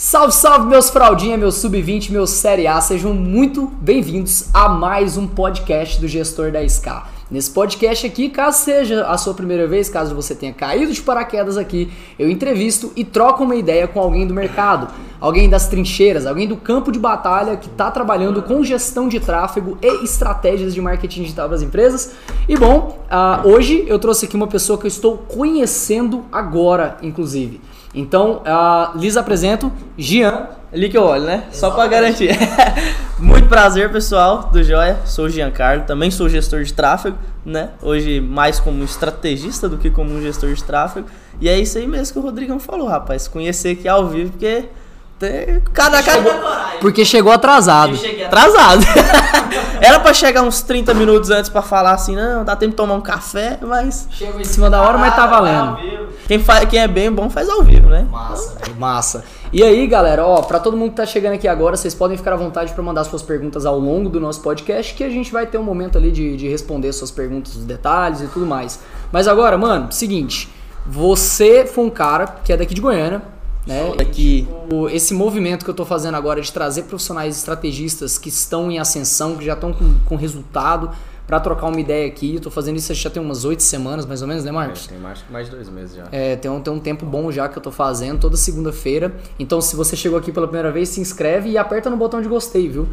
Salve, salve, meus fraldinha, meus sub-20, meus série A, sejam muito bem-vindos a mais um podcast do Gestor da SK. Nesse podcast aqui, caso seja a sua primeira vez, caso você tenha caído de paraquedas aqui, eu entrevisto e troco uma ideia com alguém do mercado, alguém das trincheiras, alguém do campo de batalha que está trabalhando com gestão de tráfego e estratégias de marketing digital para as empresas. E bom, uh, hoje eu trouxe aqui uma pessoa que eu estou conhecendo agora, inclusive. Então, uh, lhes apresento Gian. Ali que eu olho, né? Só para garantir. Muito prazer, pessoal do Joia. Sou o Giancarlo, também sou gestor de tráfego, né? Hoje mais como estrategista do que como um gestor de tráfego. E é isso aí mesmo que o Rodrigão falou, rapaz. Conhecer aqui ao vivo, porque Cada, cada... Porque chegou atrasado. Atrasado. Era pra chegar uns 30 minutos antes pra falar assim, não, dá tempo de tomar um café, mas. Chegou em cima da hora, mas tá valendo. Quem, faz, quem é bem bom faz ao vivo, né? Massa, massa. E aí, galera, ó, pra todo mundo que tá chegando aqui agora, vocês podem ficar à vontade para mandar suas perguntas ao longo do nosso podcast, que a gente vai ter um momento ali de, de responder suas perguntas, os detalhes e tudo mais. Mas agora, mano, seguinte. Você foi um cara que é daqui de Goiânia, né? Que esse movimento que eu estou fazendo agora de trazer profissionais estrategistas que estão em ascensão, que já estão com, com resultado, para trocar uma ideia aqui. Eu tô fazendo isso já tem umas oito semanas, mais ou menos, né, Marcos? É, tem mais, mais de dois meses já. É, tem um, tem um tempo bom já que eu tô fazendo, toda segunda-feira. Então, se você chegou aqui pela primeira vez, se inscreve e aperta no botão de gostei, viu?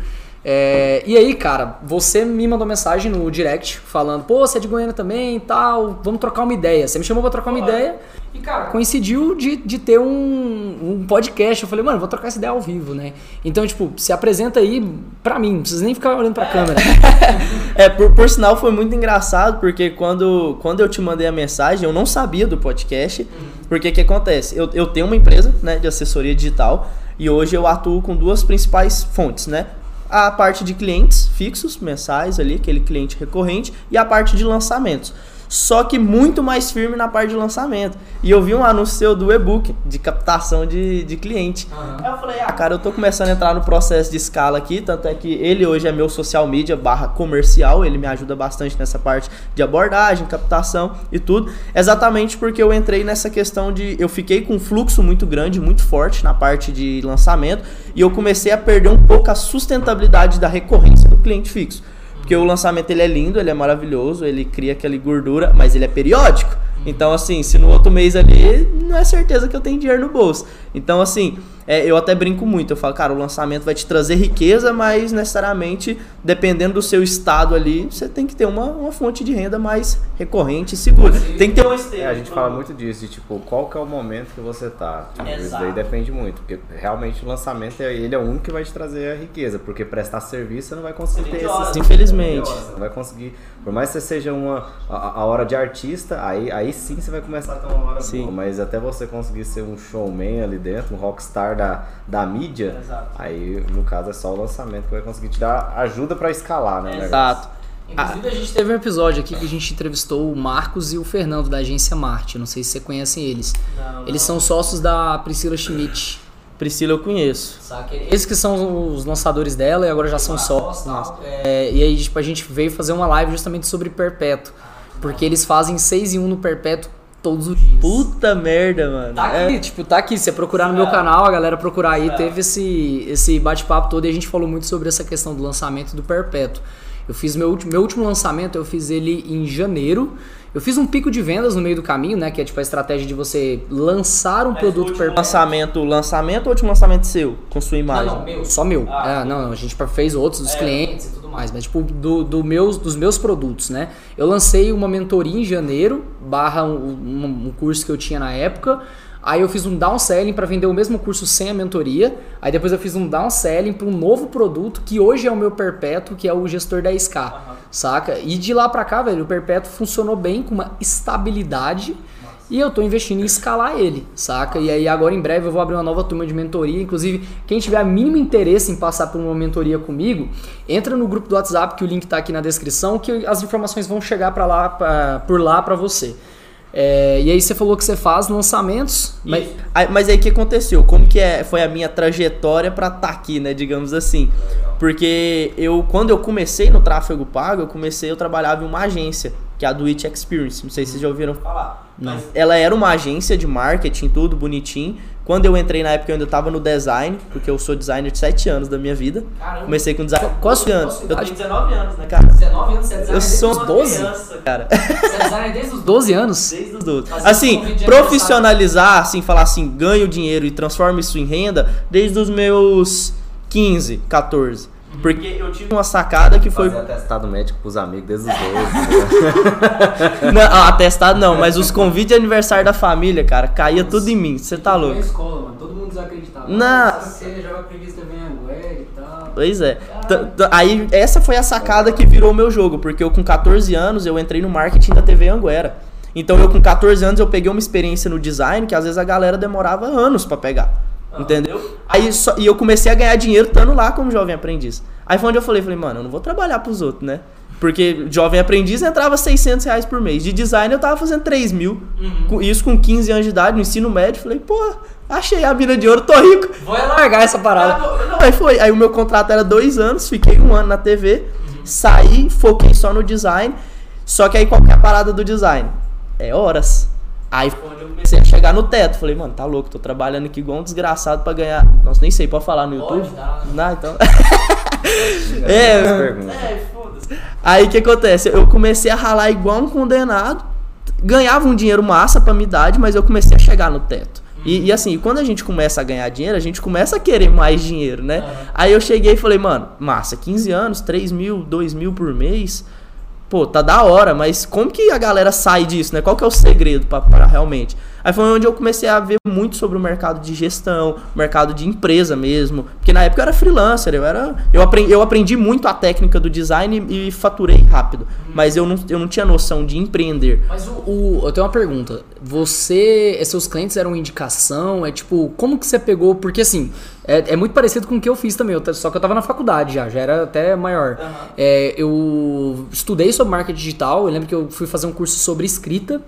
É, e aí, cara, você me mandou mensagem no direct falando, pô, você é de Goiânia também e tal, vamos trocar uma ideia. Você me chamou pra trocar uma ideia e, cara, coincidiu de, de ter um, um podcast. Eu falei, mano, vou trocar essa ideia ao vivo, né? Então, tipo, se apresenta aí pra mim, não precisa nem ficar olhando pra câmera. é, por, por sinal foi muito engraçado, porque quando, quando eu te mandei a mensagem, eu não sabia do podcast, porque o que acontece? Eu, eu tenho uma empresa né, de assessoria digital e hoje eu atuo com duas principais fontes, né? A parte de clientes fixos, mensais ali, aquele cliente recorrente, e a parte de lançamentos só que muito mais firme na parte de lançamento. E eu vi um anúncio seu do e-book, de captação de, de cliente. Uhum. Aí eu falei, ah, cara, eu tô começando a entrar no processo de escala aqui, tanto é que ele hoje é meu social media barra comercial, ele me ajuda bastante nessa parte de abordagem, captação e tudo. Exatamente porque eu entrei nessa questão de. Eu fiquei com um fluxo muito grande, muito forte na parte de lançamento, e eu comecei a perder um pouco a sustentabilidade da recorrência do cliente fixo. Porque o lançamento ele é lindo, ele é maravilhoso, ele cria aquela gordura, mas ele é periódico. Então, assim, se no outro mês ali, não é certeza que eu tenho dinheiro no bolso. Então, assim, é, eu até brinco muito. Eu falo, cara, o lançamento vai te trazer riqueza, mas necessariamente, dependendo do seu estado ali, você tem que ter uma, uma fonte de renda mais recorrente e segura. Tem que ter uma esteira. É, a gente fala muito disso, de tipo, qual que é o momento que você tá. Tipo, isso daí depende muito. Porque realmente o lançamento, ele é o único que vai te trazer a riqueza. Porque prestar serviço você não vai conseguir ter esse. Infelizmente. Não vai conseguir. Por mais que você seja uma, a, a hora de artista, aí, aí sim você vai começar a ter uma hora sim. boa. Mas até você conseguir ser um showman ali dentro, um rockstar da, da mídia, Exato. aí no caso é só o lançamento que vai conseguir te dar ajuda para escalar, né? Exato. Inclusive, a gente teve um episódio aqui que a gente entrevistou o Marcos e o Fernando da agência Marte. Não sei se você conhecem eles. Não, não. Eles são sócios da Priscila Schmidt. Priscila eu conheço. Eles que são os lançadores dela e agora já são sócios. É, e aí tipo, a gente veio fazer uma live justamente sobre Perpétuo. Porque eles fazem 6 em 1 no Perpétuo todos os dias. Puta merda, mano. Tá aqui, é. tipo, tá aqui. Se você procurar no meu canal, a galera procurar aí, é. teve esse, esse bate-papo todo e a gente falou muito sobre essa questão do lançamento do Perpétuo. Eu fiz meu, meu último lançamento, eu fiz ele em janeiro. Eu fiz um pico de vendas no meio do caminho, né? Que é tipo a estratégia de você lançar um Mas produto per lançamento, lançamento ou último lançamento seu com sua imagem? Não, não meu. Só meu. Ah, é, não, a gente fez outros dos é. clientes e tudo mais, mas tipo do, do meus, dos meus produtos, né? Eu lancei uma mentoria em janeiro, barra um, um, um curso que eu tinha na época. Aí eu fiz um downselling para vender o mesmo curso sem a mentoria. Aí depois eu fiz um downselling para um novo produto que hoje é o meu perpétuo, que é o gestor da SK. Uhum. Saca? E de lá para cá, velho, o perpétuo funcionou bem com uma estabilidade. E eu tô investindo em escalar ele, saca? E aí agora em breve eu vou abrir uma nova turma de mentoria. Inclusive, quem tiver mínimo interesse em passar por uma mentoria comigo, entra no grupo do WhatsApp, que o link tá aqui na descrição, que as informações vão chegar para lá, pra, por lá para você. É, e aí você falou que você faz lançamentos. Mas, aí, mas aí o que aconteceu? Como que é, foi a minha trajetória para estar tá aqui, né? Digamos assim. Porque eu, quando eu comecei no tráfego pago, eu comecei, eu trabalhava em uma agência, que é a Do It Experience. Não sei se vocês já ouviram falar. Não. Ela era uma agência de marketing, tudo bonitinho. Quando eu entrei na época, eu ainda tava no design, porque eu sou designer de 7 anos da minha vida. Caramba. Comecei com design. Quantos anos? Eu Eu tenho tenho 19 anos, né, cara? 19 anos, você é designer Eu sou desde os 12? criança, cara. Você é designer desde os 12 anos? Desde os 12. Fazendo Assim, profissionalizar, assim, falar assim, ganho dinheiro e transformo isso em renda desde os meus 15, 14. Porque eu tive uma sacada que foi. Fazer atestado médico pros amigos desde os 12. né? Não, ah, atestado não, mas os convites de aniversário da família, cara, caía tudo em mim. Você tá louco. escola, mano. Todo mundo desacreditava. Não. Você joga preguiça também Anguera e tal. Pois é. Aí, essa foi a sacada que virou o meu jogo, porque eu com 14 anos eu entrei no marketing da TV Anguera. Então eu com 14 anos eu peguei uma experiência no design que às vezes a galera demorava anos pra pegar. Entendeu? Aí só, e eu comecei a ganhar dinheiro estando lá como jovem aprendiz. Aí foi onde eu falei, falei, mano, eu não vou trabalhar pros outros, né? Porque jovem aprendiz entrava 600 reais por mês. De design eu tava fazendo 3 mil. Com- Isso com 15 anos de idade, no ensino médio. Falei, pô, achei a mina de ouro, tô rico. Vou largar essa parada. Não, aí foi. Aí o meu contrato era dois anos, fiquei um ano na TV, saí, foquei só no design. Só que aí qual que é a parada do design? É horas. Aí foi onde eu comecei a chegar no teto. Falei, mano, tá louco, tô trabalhando aqui igual um desgraçado pra ganhar. Nossa, nem sei, pode falar no YouTube? Pode, dá. Não, então. As é, perguntas. Aí o que acontece? Eu comecei a ralar igual um condenado, ganhava um dinheiro massa pra minha idade, mas eu comecei a chegar no teto. E, e assim, quando a gente começa a ganhar dinheiro, a gente começa a querer mais dinheiro, né? Aí eu cheguei e falei, mano, massa, 15 anos, 3 mil, 2 mil por mês, pô, tá da hora, mas como que a galera sai disso, né? Qual que é o segredo pra realmente? Aí foi onde eu comecei a ver muito sobre o mercado de gestão, mercado de empresa mesmo. Porque na época eu era freelancer, eu era. Eu aprendi, eu aprendi muito a técnica do design e, e faturei rápido. Mas eu não, eu não tinha noção de empreender. Mas o, o- eu tenho uma pergunta. Você, seus clientes eram indicação? É tipo, como que você pegou? Porque assim, é, é muito parecido com o que eu fiz também. eu só que eu tava na faculdade já, já era até maior. É, eu estudei sobre marketing digital. Eu lembro que eu fui fazer um curso sobre escrita.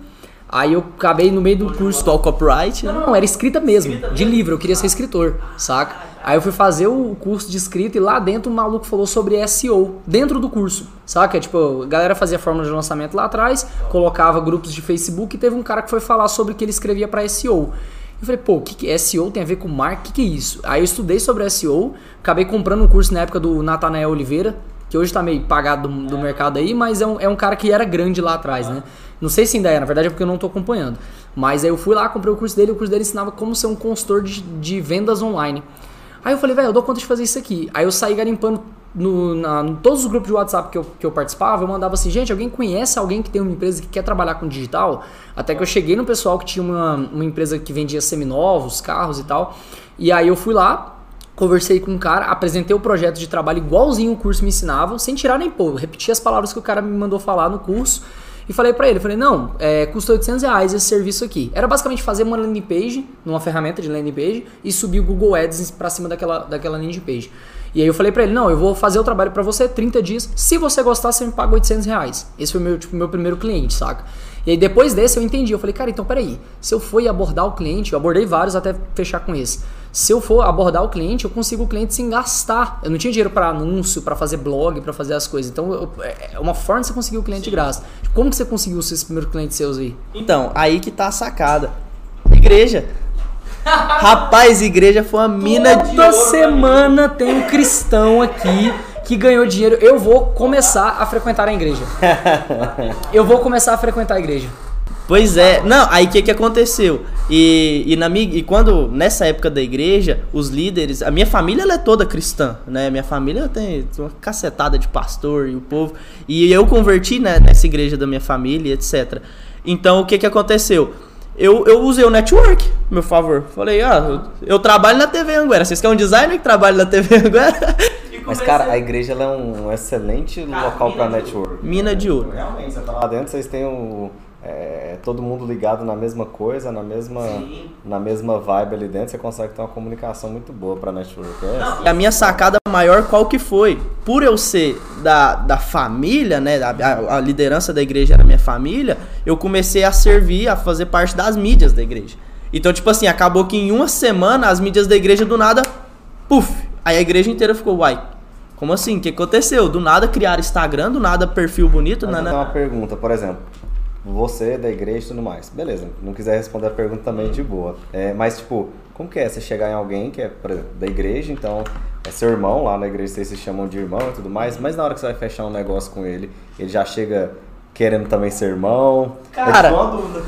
Aí eu acabei no meio do curso. Talk copyright, Não, não, era escrita mesmo, de livro, eu queria ser escritor, saca? Aí eu fui fazer o curso de escrita e lá dentro o maluco falou sobre SEO, dentro do curso, saca? Tipo, a galera fazia fórmula de lançamento lá atrás, colocava grupos de Facebook e teve um cara que foi falar sobre o que ele escrevia pra SEO. Eu falei, pô, o que, que SEO tem a ver com marketing? O que, que é isso? Aí eu estudei sobre SEO, acabei comprando um curso na época do Natanael Oliveira, que hoje tá meio pagado do, do mercado aí, mas é um, é um cara que era grande lá atrás, né? Não sei se ainda é, na verdade é porque eu não tô acompanhando. Mas aí eu fui lá, comprei o curso dele, o curso dele ensinava como ser um consultor de, de vendas online. Aí eu falei, velho, eu dou conta de fazer isso aqui. Aí eu saí garimpando no, na, em todos os grupos de WhatsApp que eu, que eu participava, eu mandava assim, gente, alguém conhece alguém que tem uma empresa que quer trabalhar com digital? Até que eu cheguei no pessoal que tinha uma, uma empresa que vendia seminovos, carros e tal. E aí eu fui lá, conversei com um cara, apresentei o projeto de trabalho igualzinho o curso me ensinava, sem tirar nem pôr, repeti as palavras que o cara me mandou falar no curso e falei pra ele, falei, não, é, custa 800 reais esse serviço aqui. Era basicamente fazer uma landing page, numa ferramenta de landing page, e subir o Google Ads pra cima daquela, daquela landing page. E aí eu falei pra ele, não, eu vou fazer o trabalho pra você 30 dias, se você gostar, você me paga 800 reais. Esse foi meu, tipo, meu primeiro cliente, saca? E aí depois desse eu entendi, eu falei, cara, então peraí, se eu for abordar o cliente, eu abordei vários até fechar com esse. Se eu for abordar o cliente, eu consigo o cliente sem gastar. Eu não tinha dinheiro para anúncio, para fazer blog, para fazer as coisas. Então eu- é uma forma de você conseguir o cliente de graça. Como que você conseguiu esses primeiros clientes seus aí? Então, aí que tá a sacada. Igreja. Rapaz, igreja foi uma mina de Toda semana tem um cristão aqui que ganhou dinheiro. Eu vou começar a frequentar a igreja. Eu vou começar a frequentar a igreja. Pois é, não, aí o que que aconteceu? E, e, na, mi- e quando, nessa época da igreja, os líderes, a minha família ela é toda cristã, né? Minha família tem uma cacetada de pastor e o povo. E eu converti né, nessa igreja da minha família, etc. Então o que que aconteceu? Eu, eu usei o network, meu favor. Falei, ah, eu, eu trabalho na TV Anguera. Vocês querem um designer que trabalha na TV Anguera? Mas, cara, a igreja ela é um excelente local pra mina de network. Mina de ouro. Realmente, você tá lá dentro, vocês têm o, é, todo mundo ligado na mesma coisa, na mesma, Sim. na mesma vibe ali dentro, você consegue ter uma comunicação muito boa pra network. É, E a minha sacada maior qual que foi? Por eu ser da, da família, né? A, a liderança da igreja era minha família, eu comecei a servir, a fazer parte das mídias da igreja. Então, tipo assim, acabou que em uma semana as mídias da igreja do nada, puf! Aí a igreja inteira ficou, uai, como assim? O que aconteceu? Do nada criaram Instagram, do nada perfil bonito, né? uma pergunta, por exemplo. Você da igreja e tudo mais. Beleza, não quiser responder a pergunta também de boa. É, mas, tipo, como que é você chegar em alguém que é, por exemplo, da igreja, então é seu irmão, lá na igreja vocês se chamam de irmão e tudo mais, mas na hora que você vai fechar um negócio com ele, ele já chega querendo também ser irmão. Cara,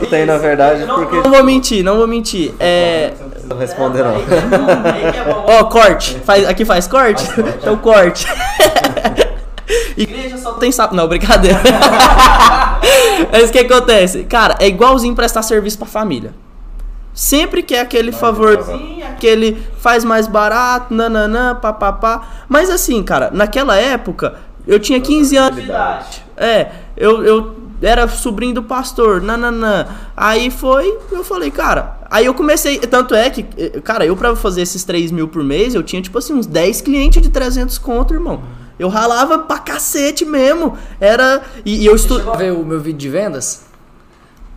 é tem na verdade, não, porque. Não vou mentir, não vou mentir. É. Não precisa responder, não. Ó, oh, corte. Faz, aqui faz corte? Então, corte. Igreja só tem sapo. Não, brincadeira. Mas o que acontece? Cara, é igualzinho prestar serviço pra família. Sempre quer aquele favorzinho, aquele faz mais barato, nananã, papapá. Mas assim, cara, naquela época, eu tinha 15 anos de idade. É, eu, eu era sobrinho do pastor, nananã. Aí foi, eu falei, cara. Aí eu comecei, tanto é que, cara, eu pra fazer esses 3 mil por mês, eu tinha tipo assim, uns 10 clientes de 300 conto, irmão. Eu ralava pra cacete mesmo. Era. E, e eu estudava. ver o meu vídeo de vendas?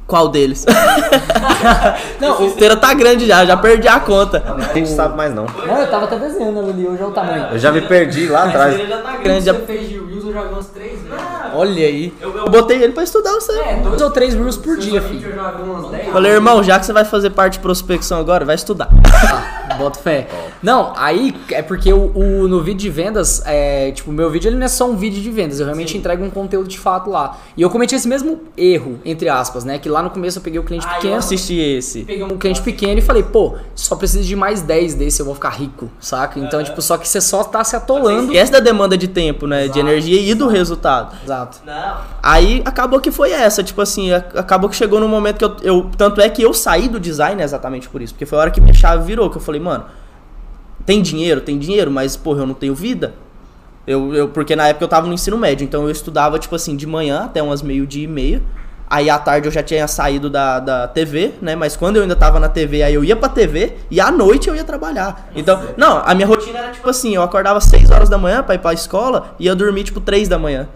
Qual deles? não, o esteira tá grande já, já perdi a conta. A gente sabe mais não. Não, eu tava até desenhando ali, hoje é o tamanho. Eu já me perdi lá atrás. Ele já tá grande. Já... fez de Reels, eu já vi três vezes. Olha aí. Eu, eu, botei ele pra estudar você. É, dois ou três Reels por dia, filho. Eu já vi uns dez. Falei, irmão, já que você vai fazer parte de prospecção agora, vai estudar. Ah, bota fé. Não, aí é porque o, o, no vídeo de vendas, é, tipo, o meu vídeo ele não é só um vídeo de vendas, eu realmente Sim. entrego um conteúdo de fato lá. E eu cometi esse mesmo erro, entre aspas, né? Que lá no começo eu peguei o cliente ah, pequeno. Eu assisti esse. Peguei um cliente pequeno e falei, pô, só preciso de mais 10 desse, eu vou ficar rico, saca? Então, é. tipo, só que você só tá se atolando. Essa da demanda de tempo, né? Exato. De energia e do resultado. Exato. Não. Aí acabou que foi essa, tipo assim, acabou que chegou no momento que eu, eu, Tanto é que eu saí do design exatamente por isso. Porque foi a hora que minha chave virou, que eu falei, mano, tem dinheiro? Tem dinheiro, mas, porra, eu não tenho vida. Eu, eu, porque na época eu tava no ensino médio, então eu estudava, tipo assim, de manhã até umas meio-dia e meia. Aí à tarde eu já tinha saído da, da TV, né? Mas quando eu ainda tava na TV, aí eu ia pra TV e à noite eu ia trabalhar. Então, não, a minha rotina era tipo assim, eu acordava 6 horas da manhã pra ir pra escola e ia dormir tipo 3 da manhã.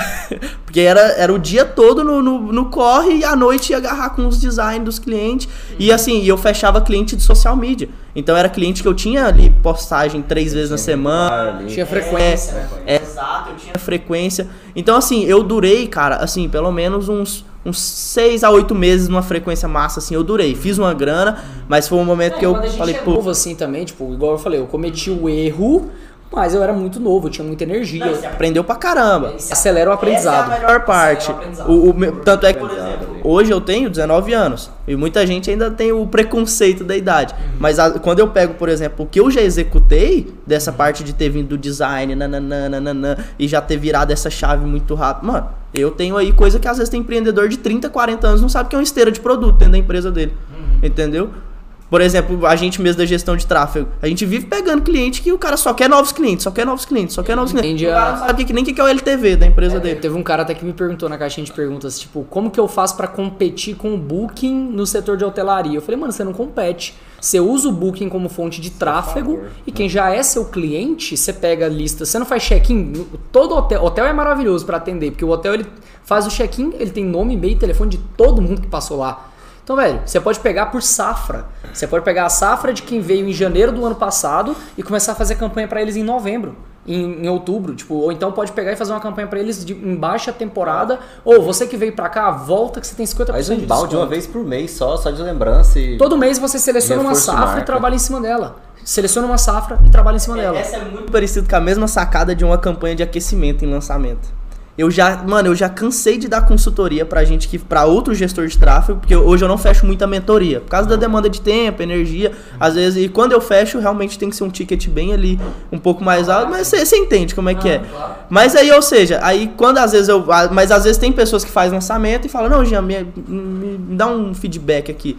Porque era, era o dia todo no, no, no, corre e à noite ia agarrar com os designs dos clientes. E assim, eu fechava cliente de social media. Então era cliente que eu tinha ali postagem três vezes na semana. Tinha frequência. É, é, exato, eu tinha frequência. Então assim, eu durei, cara, assim, pelo menos uns uns seis a oito meses numa frequência massa, assim, eu durei. Fiz uma grana, mas foi um momento que eu falei, é pô. assim também, tipo, igual eu falei, eu cometi o erro mas eu era muito novo, eu tinha muita energia. Não, aprendeu pra caramba. Acelera o aprendizado. Essa é a melhor parte. O, o, o, tanto é que, por exemplo, hoje eu tenho 19 anos. E muita gente ainda tem o preconceito da idade. Uhum. Mas a, quando eu pego, por exemplo, o que eu já executei dessa uhum. parte de ter vindo do design, nananana, e já ter virado essa chave muito rápido. Mano, eu tenho aí coisa que às vezes tem empreendedor de 30, 40 anos não sabe que é uma esteira de produto dentro da empresa dele. Uhum. Entendeu? Por exemplo, a gente mesmo da gestão de tráfego. A gente vive pegando cliente que o cara só quer novos clientes, só quer novos clientes, só quer novos clientes. O cara não sabe que, nem o que é o LTV da empresa é, dele. Teve um cara até que me perguntou na caixinha de perguntas, tipo, como que eu faço para competir com o Booking no setor de hotelaria? Eu falei, mano, você não compete. Você usa o Booking como fonte de tráfego e quem já é seu cliente, você pega a lista. Você não faz check-in. Todo hotel, hotel é maravilhoso para atender, porque o hotel ele faz o check-in, ele tem nome, e-mail e telefone de todo mundo que passou lá. Então, velho, você pode pegar por safra. Você pode pegar a safra de quem veio em janeiro do ano passado e começar a fazer campanha para eles em novembro, em, em, outubro, tipo, ou então pode pegar e fazer uma campanha para eles de, em baixa temporada, ou você que veio para cá, volta que você tem 50% Faz um de balde uma vez por mês só, só de lembrança e Todo mês você seleciona uma safra e trabalha em cima dela. Seleciona uma safra e trabalha em cima é, dela. Essa é muito parecido com a mesma sacada de uma campanha de aquecimento em lançamento. Eu já, mano, eu já cansei de dar consultoria pra gente que para outro gestor de tráfego, porque hoje eu não fecho muita mentoria, por causa da demanda de tempo, energia, às vezes, e quando eu fecho, realmente tem que ser um ticket bem ali, um pouco mais alto, mas você entende como é que é. Mas aí, ou seja, aí quando às vezes eu, mas às vezes tem pessoas que fazem lançamento e falam: "Não, Jean, me, me, me dá um feedback aqui".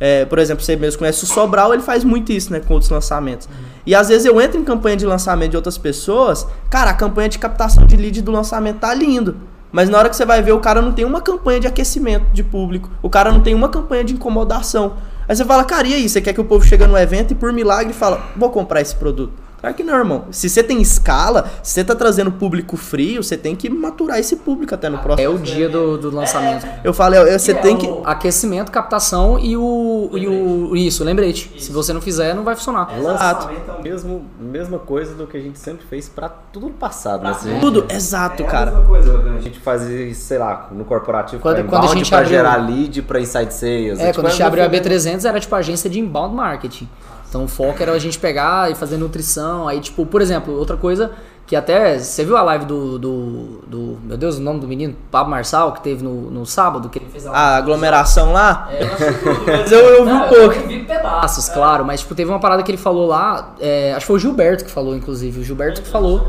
É, por exemplo, você mesmo conhece o Sobral, ele faz muito isso, né, com outros lançamentos. Uhum. E às vezes eu entro em campanha de lançamento de outras pessoas, cara, a campanha de captação de lead do lançamento tá lindo. Mas na hora que você vai ver, o cara não tem uma campanha de aquecimento de público, o cara não tem uma campanha de incomodação. Aí você fala, cara, e aí? Você quer que o povo chegue no evento e por milagre fala, vou comprar esse produto. Claro que não, irmão. Se você tem escala, se você tá trazendo público frio, você tem que maturar esse público até no próximo. É o dia do, do lançamento. Eu falei, você é tem o que. Aquecimento, captação e o. E o isso, lembrete. Se você não fizer, não vai funcionar. Lançamento é a mesmo, mesma coisa do que a gente sempre fez pra tudo no passado, né? Se a gente- Tudo, exato, É a cara. mesma coisa, a gente fazia, sei lá, no corporativo Quando- pra quando a gente pra abriu- gerar lead, pra inside sales. É, tipo, quando a gente é abriu a uma- B300 era tipo agência de inbound marketing. Então o foco era a gente pegar e fazer nutrição. Aí, tipo, por exemplo, outra coisa que até. Você viu a live do. do, do- meu Deus, o nome do menino? Pablo Marçal, que teve no, no sábado? Que ele fez a. A aglomeração lá. É, eu achei tudo. Mas eu, eu vi um pouco. Eu vi pedaços, claro, mas tipo, teve uma parada que ele falou lá, é, acho que foi o Gilberto que falou, inclusive, o Gilberto que falou.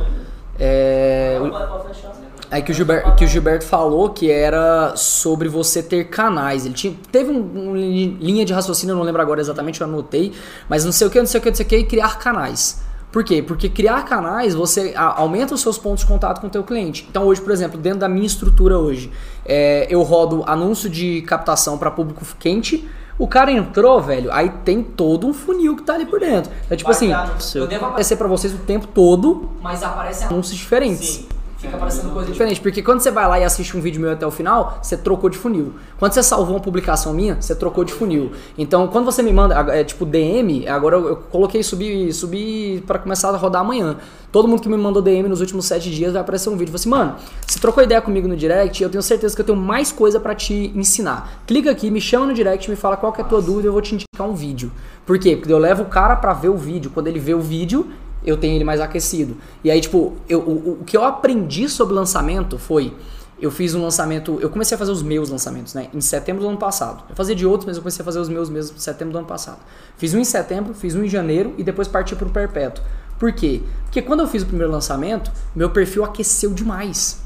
É, o- Aí que o, Gilberto, que o Gilberto falou que era sobre você ter canais. Ele tinha, teve um, um li- linha de raciocínio, eu não lembro agora exatamente, eu anotei, mas não sei o que, não sei o que, não sei o que, e criar canais. Por quê? Porque criar canais, você aumenta os seus pontos de contato com o teu cliente. Então hoje, por exemplo, dentro da minha estrutura hoje, é, eu rodo anúncio de captação para público quente, o cara entrou, velho, aí tem todo um funil que tá ali por dentro. É tipo assim, eu devo aparecer pra vocês o tempo todo, mas aparecem anúncios diferentes. Fica aparecendo coisa diferente. Porque quando você vai lá e assiste um vídeo meu até o final, você trocou de funil. Quando você salvou uma publicação minha, você trocou de funil. Então, quando você me manda, é, tipo DM, agora eu, eu coloquei subir, subir para começar a rodar amanhã. Todo mundo que me mandou DM nos últimos sete dias vai aparecer um vídeo. Falei assim, mano, você trocou ideia comigo no direct, eu tenho certeza que eu tenho mais coisa pra te ensinar. Clica aqui, me chama no direct, me fala qual é a tua dúvida, eu vou te indicar um vídeo. Por quê? Porque eu levo o cara pra ver o vídeo. Quando ele vê o vídeo, eu tenho ele mais aquecido. E aí, tipo, eu, o, o que eu aprendi sobre lançamento foi. Eu fiz um lançamento. Eu comecei a fazer os meus lançamentos, né? Em setembro do ano passado. Eu fazia de outros, mas eu comecei a fazer os meus mesmo em setembro do ano passado. Fiz um em setembro, fiz um em janeiro e depois parti pro perpétuo. Por quê? Porque quando eu fiz o primeiro lançamento, meu perfil aqueceu demais.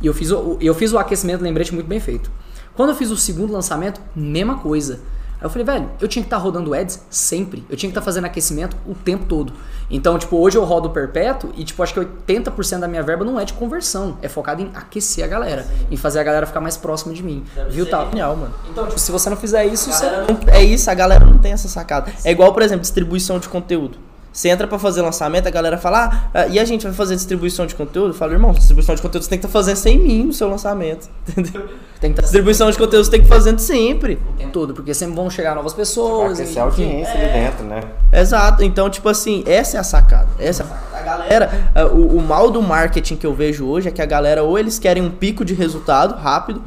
E eu fiz o, eu fiz o aquecimento, lembrete muito bem feito. Quando eu fiz o segundo lançamento, mesma coisa. Aí eu falei, velho, eu tinha que estar rodando ads sempre. Eu tinha que estar fazendo aquecimento o tempo todo. Então, tipo, hoje eu rodo perpétuo e, tipo, acho que 80% da minha verba não é de conversão. É focado em aquecer a galera. Em fazer a galera ficar mais próxima de mim. Viu, tá? Genial, mano. Então, tipo, se você não fizer isso, você... Não- É isso, a galera não tem essa sacada. É igual, por exemplo, distribuição de conteúdo. Você entra pra fazer lançamento, a galera fala, ah, e a gente vai fazer distribuição de conteúdo? Eu falo, irmão, distribuição de conteúdo você tem que estar fazendo sem mim no seu lançamento. Entendeu? Tem que estar Distribuição de conteúdo você tem que estar fazendo sempre. o tempo todo, porque sempre vão chegar novas pessoas. aquecer a enfim. audiência ali dentro, né? Exato. Então, tipo assim, essa é a sacada. Essa é a sacada. A galera, ah, o, o mal do marketing que eu vejo hoje é que a galera ou eles querem um pico de resultado rápido,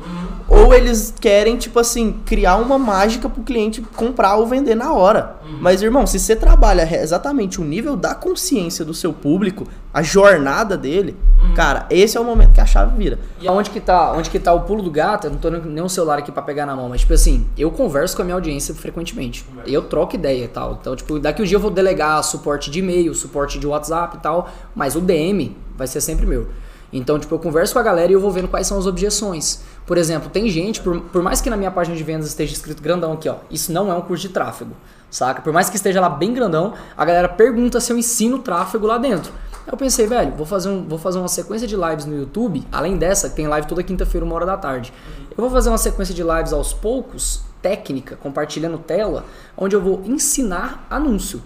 ou eles querem, tipo assim, criar uma mágica pro cliente comprar ou vender na hora. Mas, irmão, se você trabalha exatamente o nível da consciência do seu público, a jornada dele, cara, esse é o momento que a chave vira. E onde que tá, onde que tá o pulo do gato? Eu não tô nem um celular aqui pra pegar na mão, mas tipo assim, eu converso com a minha audiência frequentemente. Eu troco ideia e tal. Então, tipo, daqui um dia eu vou delegar suporte de e-mail, suporte de WhatsApp e tal, mas o DM vai ser sempre meu. Então, tipo, eu converso com a galera e eu vou vendo quais são as objeções. Por exemplo, tem gente, por, por mais que na minha página de vendas esteja escrito grandão aqui, ó, isso não é um curso de tráfego, saca? Por mais que esteja lá bem grandão, a galera pergunta se eu ensino tráfego lá dentro. Eu pensei, velho, vou fazer, um, vou fazer uma sequência de lives no YouTube, além dessa, que tem live toda quinta-feira, uma hora da tarde. Eu vou fazer uma sequência de lives aos poucos, técnica, compartilhando tela, onde eu vou ensinar anúncio.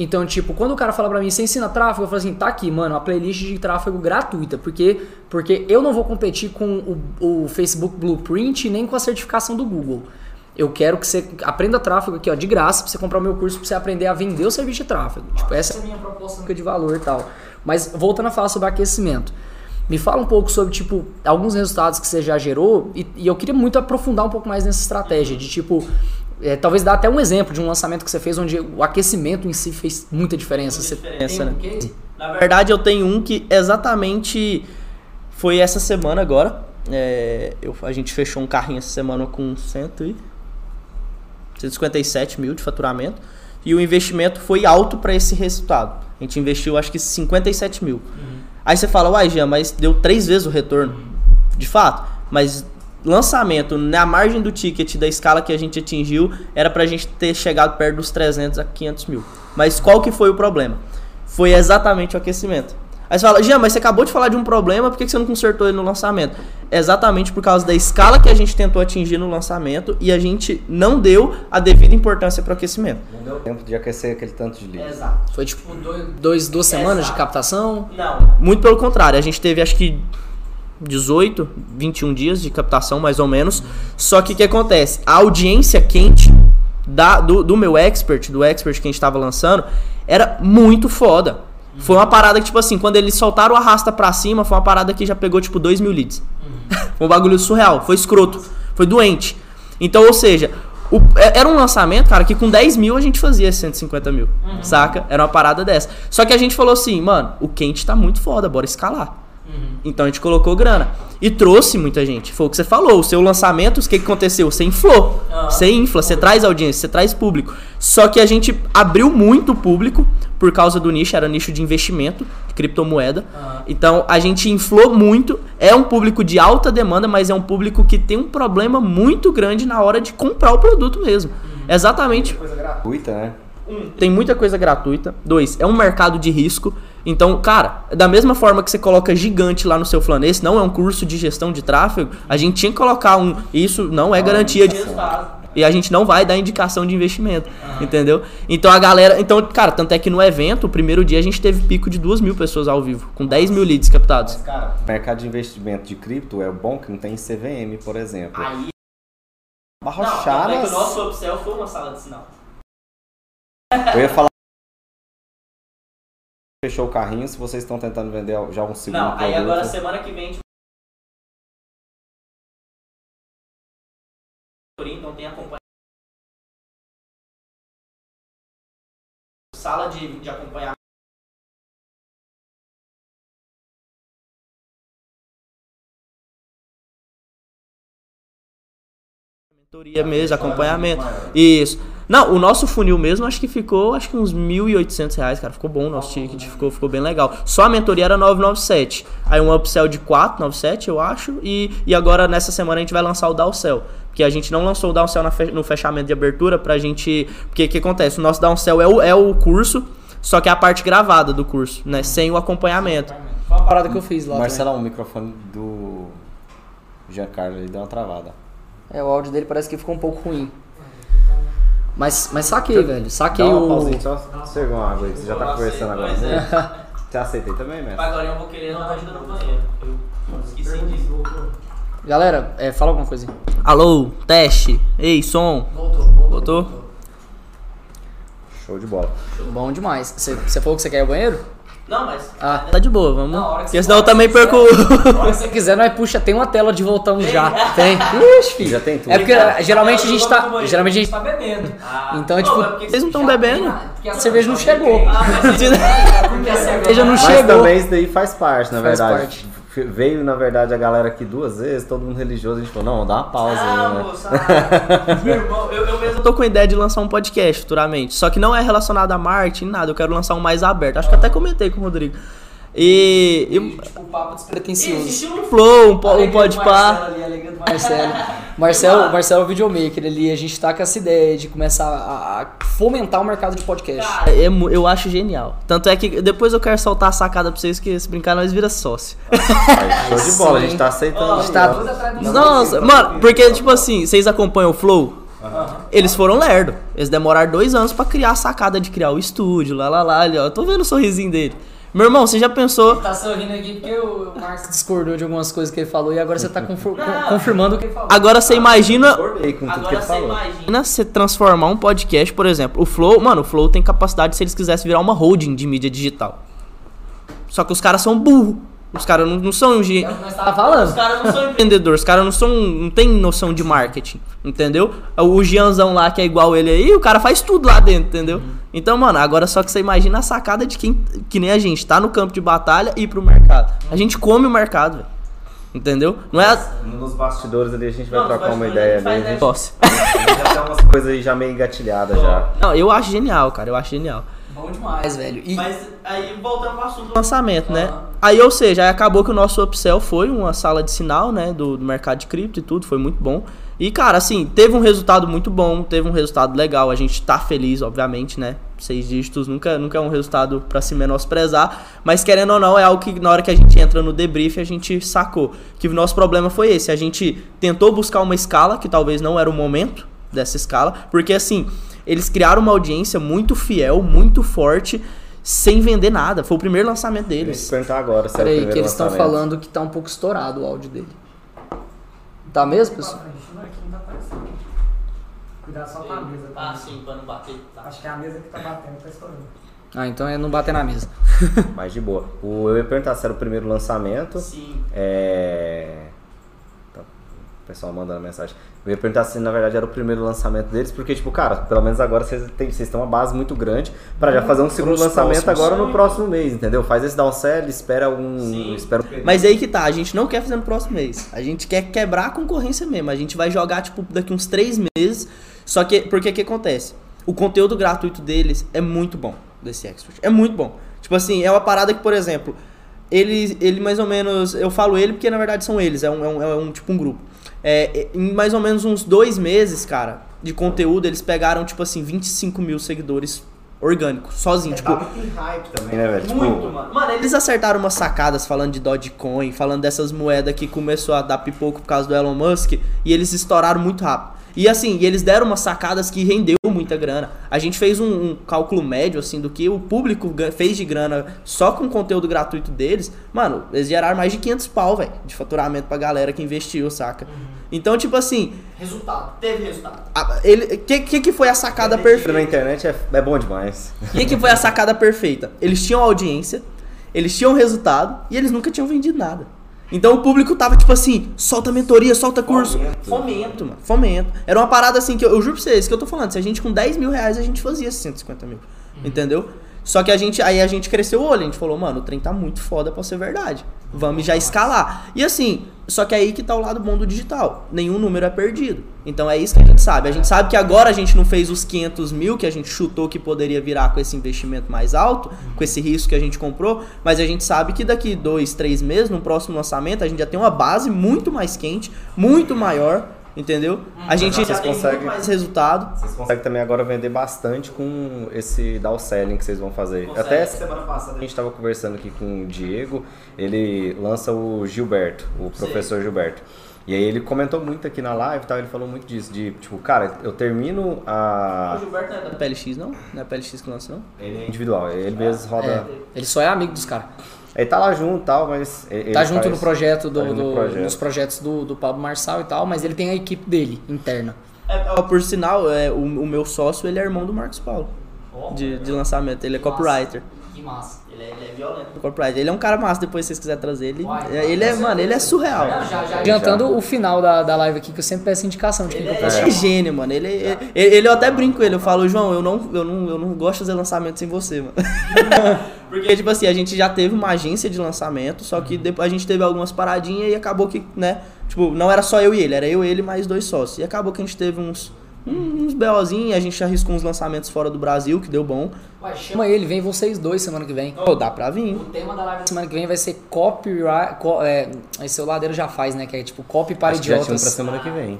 Então, tipo, quando o cara fala pra mim, você ensina tráfego, eu falo assim, tá aqui, mano, uma playlist de tráfego gratuita, porque, porque eu não vou competir com o, o Facebook Blueprint nem com a certificação do Google. Eu quero que você aprenda tráfego aqui, ó, de graça, pra você comprar o meu curso, pra você aprender a vender o serviço de tráfego. Tipo, essa é a minha proposta de valor e tal. Mas voltando a falar sobre aquecimento. Me fala um pouco sobre, tipo, alguns resultados que você já gerou e, e eu queria muito aprofundar um pouco mais nessa estratégia de, tipo, é, talvez dar até um exemplo de um lançamento que você fez onde o aquecimento em si fez muita diferença. Você diferença, né? Na verdade, eu tenho um que exatamente foi essa semana agora. É, eu, a gente fechou um carrinho essa semana com 100 e 157 mil de faturamento. E o investimento foi alto para esse resultado. A gente investiu acho que 57 mil. Aí você fala, uai, Jean, mas deu três vezes o retorno. De fato. Mas lançamento, na margem do ticket da escala que a gente atingiu, era pra gente ter chegado perto dos 300 a 500 mil. Mas qual que foi o problema? Foi exatamente o aquecimento. Aí você fala, Jean, mas você acabou de falar de um problema, por que você não consertou ele no lançamento? exatamente por causa da escala que a gente tentou atingir no lançamento e a gente não deu a devida importância para o aquecimento. Não deu tempo de aquecer aquele tanto de leads. Exato. Foi tipo dois, dois duas semanas Exato. de captação? Não, muito pelo contrário. A gente teve acho que 18, 21 dias de captação, mais ou menos. Só que o que acontece? A audiência quente da, do, do meu expert, do expert que a gente tava lançando, era muito foda. Foi uma parada que, tipo assim, quando eles soltaram o arrasta pra cima, foi uma parada que já pegou, tipo, 2 mil leads. foi um bagulho surreal, foi escroto, foi doente. Então, ou seja, o- é- era um lançamento, cara, que com 10 mil a gente fazia 150 mil, saca? Era uma parada dessa. Só que a gente falou assim, mano, o quente tá muito foda, bora escalar. Então a gente colocou grana. E trouxe muita gente. Foi o que você falou. O seu lançamento, o que, que aconteceu? Você inflou. Você infla, você traz audiência, você traz público. Só que a gente abriu muito o público por causa do nicho, era nicho de investimento, de criptomoeda. Então a gente inflou muito. É um público de alta demanda, mas é um público que tem um problema muito grande na hora de comprar o produto mesmo. Exatamente Coisa gratuita, né? um, tem muita coisa gratuita. Dois, é um mercado de risco. Então, cara, da mesma forma que você coloca gigante lá no seu Flan, esse não é um curso de gestão de tráfego, a gente tinha que colocar um. Isso não é garantia de resultado. E a gente não vai dar indicação de investimento, entendeu? Então a galera. Então, cara, tanto é que no evento, o primeiro dia a gente teve pico de duas mil pessoas ao vivo, com 10 mil leads captados. Cara, mercado de investimento de cripto é bom que não tem CVM, por exemplo. Aí. Barrochadas. upsell foi uma sala de sinal. Eu ia falar. Fechou o carrinho se vocês estão tentando vender já um segundo Não, aí produto. agora semana que vem então tem acompanhamento. Sala de, de acompanhamento. Mentoria mesmo, acompanhamento. Isso. Não, o nosso funil mesmo acho que ficou, acho que uns 1.800 reais, cara. Ficou bom o nosso ticket, ficou, ficou bem legal. Só a mentoria era 997. Aí um upsell de 497, eu acho. E, e agora nessa semana a gente vai lançar o downsell. Porque a gente não lançou o downsell na fe- no fechamento de abertura pra gente. Porque o que acontece? O nosso downsell é o, é o curso, só que é a parte gravada do curso, né? Sem o acompanhamento. Foi uma parada que eu fiz lá. Marcelo, o microfone do Giancarlo ele deu uma travada. É, o áudio dele parece que ficou um pouco ruim. Mas, mas saquei, velho. Saquei Dá uma o. pausinha, só serve uma água aí, que você já tá conversando agora. Né? Você aceita aí também, mestre? Agora eu vou querer dar uma ajuda no banheiro. Eu esqueci disso. Galera, é, fala alguma coisa. Alô, teste. Ei, som. Voltou, Voltou? Show de bola. Bom demais. Você você falou que você quer ir ao banheiro? Não, mas. Ah. Tá de boa, vamos. Que Porque senão eu também perco. Se você quiser, nós puxa, tem uma tela de voltamos já. Tem. Ixi, filho. Já tem tudo. É porque Cara, geralmente a gente tá. Geralmente a gente tá bebendo. Então, tipo. Vocês não estão bebendo? Porque a cerveja não chegou. Porque a cerveja não Mas chegou. também isso daí faz parte, na Faz verdade. parte. Veio, na verdade, a galera aqui duas vezes, todo mundo religioso, a gente falou, não, dá uma pausa aí, né? Meu irmão, eu, eu mesmo tô com a ideia de lançar um podcast futuramente. Só que não é relacionado a marketing, nada. Eu quero lançar um mais aberto. Acho que até comentei com o Rodrigo. E. e Tipo, papo despretensioso. estilo flow, um, po- um pode pá. Marcelo. Marcelo, Marcelo é o videomaker ali. A gente tá com essa ideia de começar a, a fomentar o mercado de podcast. É eu acho genial. Tanto é que depois eu quero soltar a sacada pra vocês que se brincar nós vira sócio. Aí, Show de bola, a gente tá aceitando. a gente tá do Nossa, mano, porque tipo assim, vocês acompanham o Flow? Eles foram lerdo. Eles demoraram dois anos pra criar a sacada de criar o estúdio, lá lá lá. ali, ó. Eu tô vendo o sorrisinho dele. Meu irmão, você já pensou? Tá sorrindo aqui porque o Marcos discordou de algumas coisas que ele falou e agora você tá confir- con- confirmando o que ele falou. Agora você imagina. Concordei com tudo que ele falou. Imagina você transformar um podcast, por exemplo. O Flow, mano, o Flow tem capacidade se eles quisessem virar uma holding de mídia digital. Só que os caras são burros. Os caras não, não são engen- É tava falando. Os caras não são empreendedores, os caras não são. não tem noção de marketing, entendeu? O Gianzão lá, que é igual ele aí, o cara faz tudo lá dentro, entendeu? Então, mano, agora só que você imagina a sacada de quem. Que nem a gente, tá no campo de batalha e ir pro mercado. A gente come o mercado, velho. Entendeu? Não é. a- Nos bastidores ali a gente vai Não, trocar uma ideia ali. né? Gente, gente já tem umas coisas aí já meio engatilhadas já. Não, eu acho genial, cara. Eu acho genial. Bom demais, velho. E Mas aí voltando pro assunto do lançamento, né? Aí, ou seja, aí acabou que o nosso upsell foi uma sala de sinal, né? Do, do mercado de cripto e tudo, foi muito bom. E, cara, assim, teve um resultado muito bom, teve um resultado legal. A gente tá feliz, obviamente, né? Seis dígitos nunca, nunca é um resultado para se menosprezar. Mas, querendo ou não, é algo que na hora que a gente entra no debrief, a gente sacou. Que o nosso problema foi esse. A gente tentou buscar uma escala, que talvez não era o momento dessa escala. Porque, assim, eles criaram uma audiência muito fiel, muito forte sem vender nada. Foi o primeiro lançamento deles. Eu perguntar agora se é Peraí, que eles estão falando que tá um pouco estourado o áudio dele. Tá mesmo, pessoal? Cuidado só com a mesa. Ah, sim, pra não bater. Tá. Acho que é a mesa que tá batendo tá estourando. Ah, então é não bater na mesa. Mais de boa. O, eu ia perguntar se era o primeiro lançamento. Sim. É... O pessoal mandando mensagem. Eu ia perguntar se na verdade era o primeiro lançamento deles, porque, tipo, cara, pelo menos agora vocês têm, vocês têm uma base muito grande para já fazer um segundo lançamento agora no próximo mês, entendeu? Faz esse downsell, espera um. Espera um... Mas aí que tá, a gente não quer fazer no próximo mês. A gente quer quebrar a concorrência mesmo. A gente vai jogar, tipo, daqui uns três meses. Só que, porque que acontece? O conteúdo gratuito deles é muito bom, desse expert. É muito bom. Tipo assim, é uma parada que, por exemplo, ele, ele mais ou menos. Eu falo ele porque na verdade são eles, é um, é um, é um tipo um grupo. É, em mais ou menos uns dois meses, cara, de conteúdo, eles pegaram, tipo assim, 25 mil seguidores orgânicos, sozinho, é, tipo... Tem hype também, né, velho? Muito, tipo... mano. Mano, eles acertaram umas sacadas falando de Dogecoin, falando dessas moedas que começou a dar pipoco por causa do Elon Musk, e eles estouraram muito rápido. E assim, e eles deram umas sacadas que rendeu muita grana. A gente fez um, um, cálculo médio, assim, do que o público fez de grana só com o conteúdo gratuito deles. Mano, eles geraram mais de 500 pau, velho, de faturamento pra galera que investiu, saca? Uhum. Então, tipo assim... Resultado. Teve resultado. O ele, que, que, que foi a sacada perfeita? Na internet é, é bom demais. O que, que foi a sacada perfeita? Eles tinham audiência, eles tinham resultado e eles nunca tinham vendido nada. Então o público tava tipo assim, solta mentoria, solta curso. Fomento, fomento mano. Fomento. Era uma parada assim que eu, eu juro pra vocês que eu tô falando. Se a gente com 10 mil reais a gente fazia 150 mil. Uhum. Entendeu? Só que a gente, aí a gente cresceu o olho, a gente falou, mano, o trem tá muito foda pra ser verdade. Vamos já escalar. E assim, só que é aí que tá o lado bom do digital. Nenhum número é perdido. Então é isso que a gente sabe. A gente sabe que agora a gente não fez os 500 mil que a gente chutou que poderia virar com esse investimento mais alto, com esse risco que a gente comprou, mas a gente sabe que daqui dois, três meses, no próximo lançamento, a gente já tem uma base muito mais quente, muito maior Entendeu? A gente vocês já conseguem, mais resultado. Vocês conseguem também agora vender bastante com esse downselling que vocês vão fazer. Consegue. Até semana passada a gente estava conversando aqui com o Diego, ele lança o Gilberto, o professor Sim. Gilberto. E aí ele comentou muito aqui na live, tá? ele falou muito disso, de tipo, cara, eu termino a. O Gilberto não é da PLX, não? Não é PLX que lança, não? Ele é individual, ele mesmo roda. É, ele só é amigo dos caras. Ele tá lá junto e tal, mas. tá junto faz, no projeto, do, tá do projeto. nos projetos do, do Pablo Marçal e tal, mas ele tem a equipe dele, interna. É, por sinal, é, o, o meu sócio ele é irmão do Marcos Paulo. Oh, de, de lançamento, ele é copywriter. Que massa. Ele é, ele é violento. Ele é um cara massa, depois se vocês quiserem trazer ele. Uai, é, ele é, mano, ele é surreal. Já, já, Adiantando o final da, da live aqui, que eu sempre peço indicação de quem ele que eu posso é, é gênio, mano. Ele, ele, ele, eu até brinco com ele, eu falo, João, eu não, eu não, eu não gosto de fazer lançamento sem você, mano. Porque, tipo assim, a gente já teve uma agência de lançamento, só que depois a gente teve algumas paradinhas e acabou que, né? Tipo, não era só eu e ele, era eu, ele mais dois sócios. E acabou que a gente teve uns uns BOzinhos, a gente arriscou uns lançamentos fora do Brasil, que deu bom. Ué, chama ele, vem vocês dois semana que vem. Oh, dá pra vir. O tema da live semana que vem vai ser copyright. Co, é, esse o Ladeiro já faz, né? Que é tipo copy para Acho idiotas. Já tinha pra semana que vem.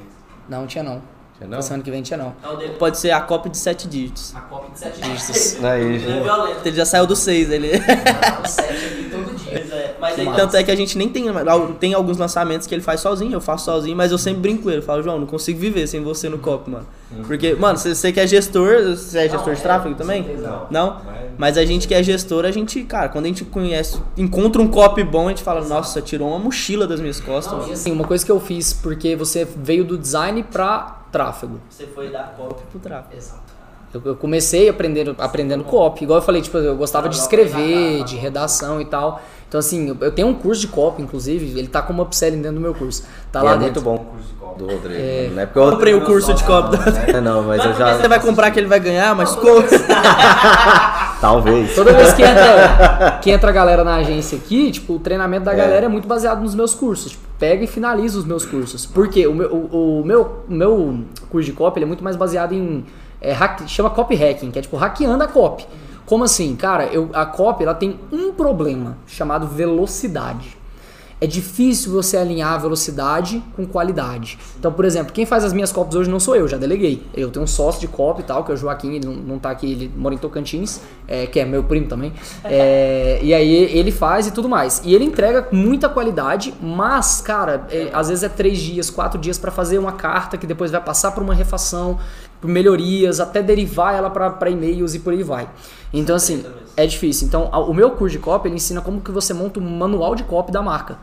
Não, tinha não. Tinha não? semana que vem tinha não. Pode ser a copy de 7 dígitos. A copy de 7 dígitos. Aí, ele já saiu do 6, ele. Não, 7 aqui todo dia. É, mas aí, tanto é que a gente nem tem. Tem alguns lançamentos que ele faz sozinho, eu faço sozinho, mas eu sempre brinco com ele. Eu falo, João, não consigo viver sem você no copo, mano. Uhum. Porque, mano, você, que é gestor, você é gestor não, de tráfego é, também? Não. Não? Mas a gente que é gestor, a gente, cara, quando a gente conhece, encontra um copy bom, a gente fala, nossa, tirou uma mochila das minhas costas. Não, e assim, uma coisa que eu fiz, porque você veio do design pra tráfego. Você foi dar copy pro tráfego. Exato. Eu, eu comecei aprendendo, aprendendo copy, igual eu falei, tipo, eu gostava de escrever, de redação e tal. Então, assim, eu tenho um curso de copy, inclusive, ele tá como upselling dentro do meu curso. Tá e lá é dentro. muito bom o curso de copy do Rodrigo. É... Não é porque eu comprei o curso de copy do É, não, mas eu já. Você vai comprar que ele vai ganhar, mas Talvez. Toda vez que entra, que entra a galera na agência aqui, tipo, o treinamento da é. galera é muito baseado nos meus cursos. Tipo, pega e finaliza os meus cursos. Porque o meu, o, o meu, o meu curso de copy ele é muito mais baseado em. É, hack, chama copy hacking, que é tipo hackeando a copy. Como assim? Cara, eu, a copy ela tem um problema chamado velocidade. é difícil você alinhar velocidade com qualidade. Então, por exemplo, quem faz as minhas copies hoje não sou eu, já deleguei. Eu tenho um sócio de copy e tal, que é o Joaquim, ele não, não tá aqui, ele mora em Tocantins, é, que é meu primo também. É, e aí ele faz e tudo mais. E ele entrega muita qualidade, mas, cara, é, às vezes é três dias, quatro dias para fazer uma carta que depois vai passar por uma refação, melhorias, até derivar ela para e-mails e por aí vai. Então, assim, é difícil. Então, o meu curso de copy, ele ensina como que você monta um manual de copy da marca.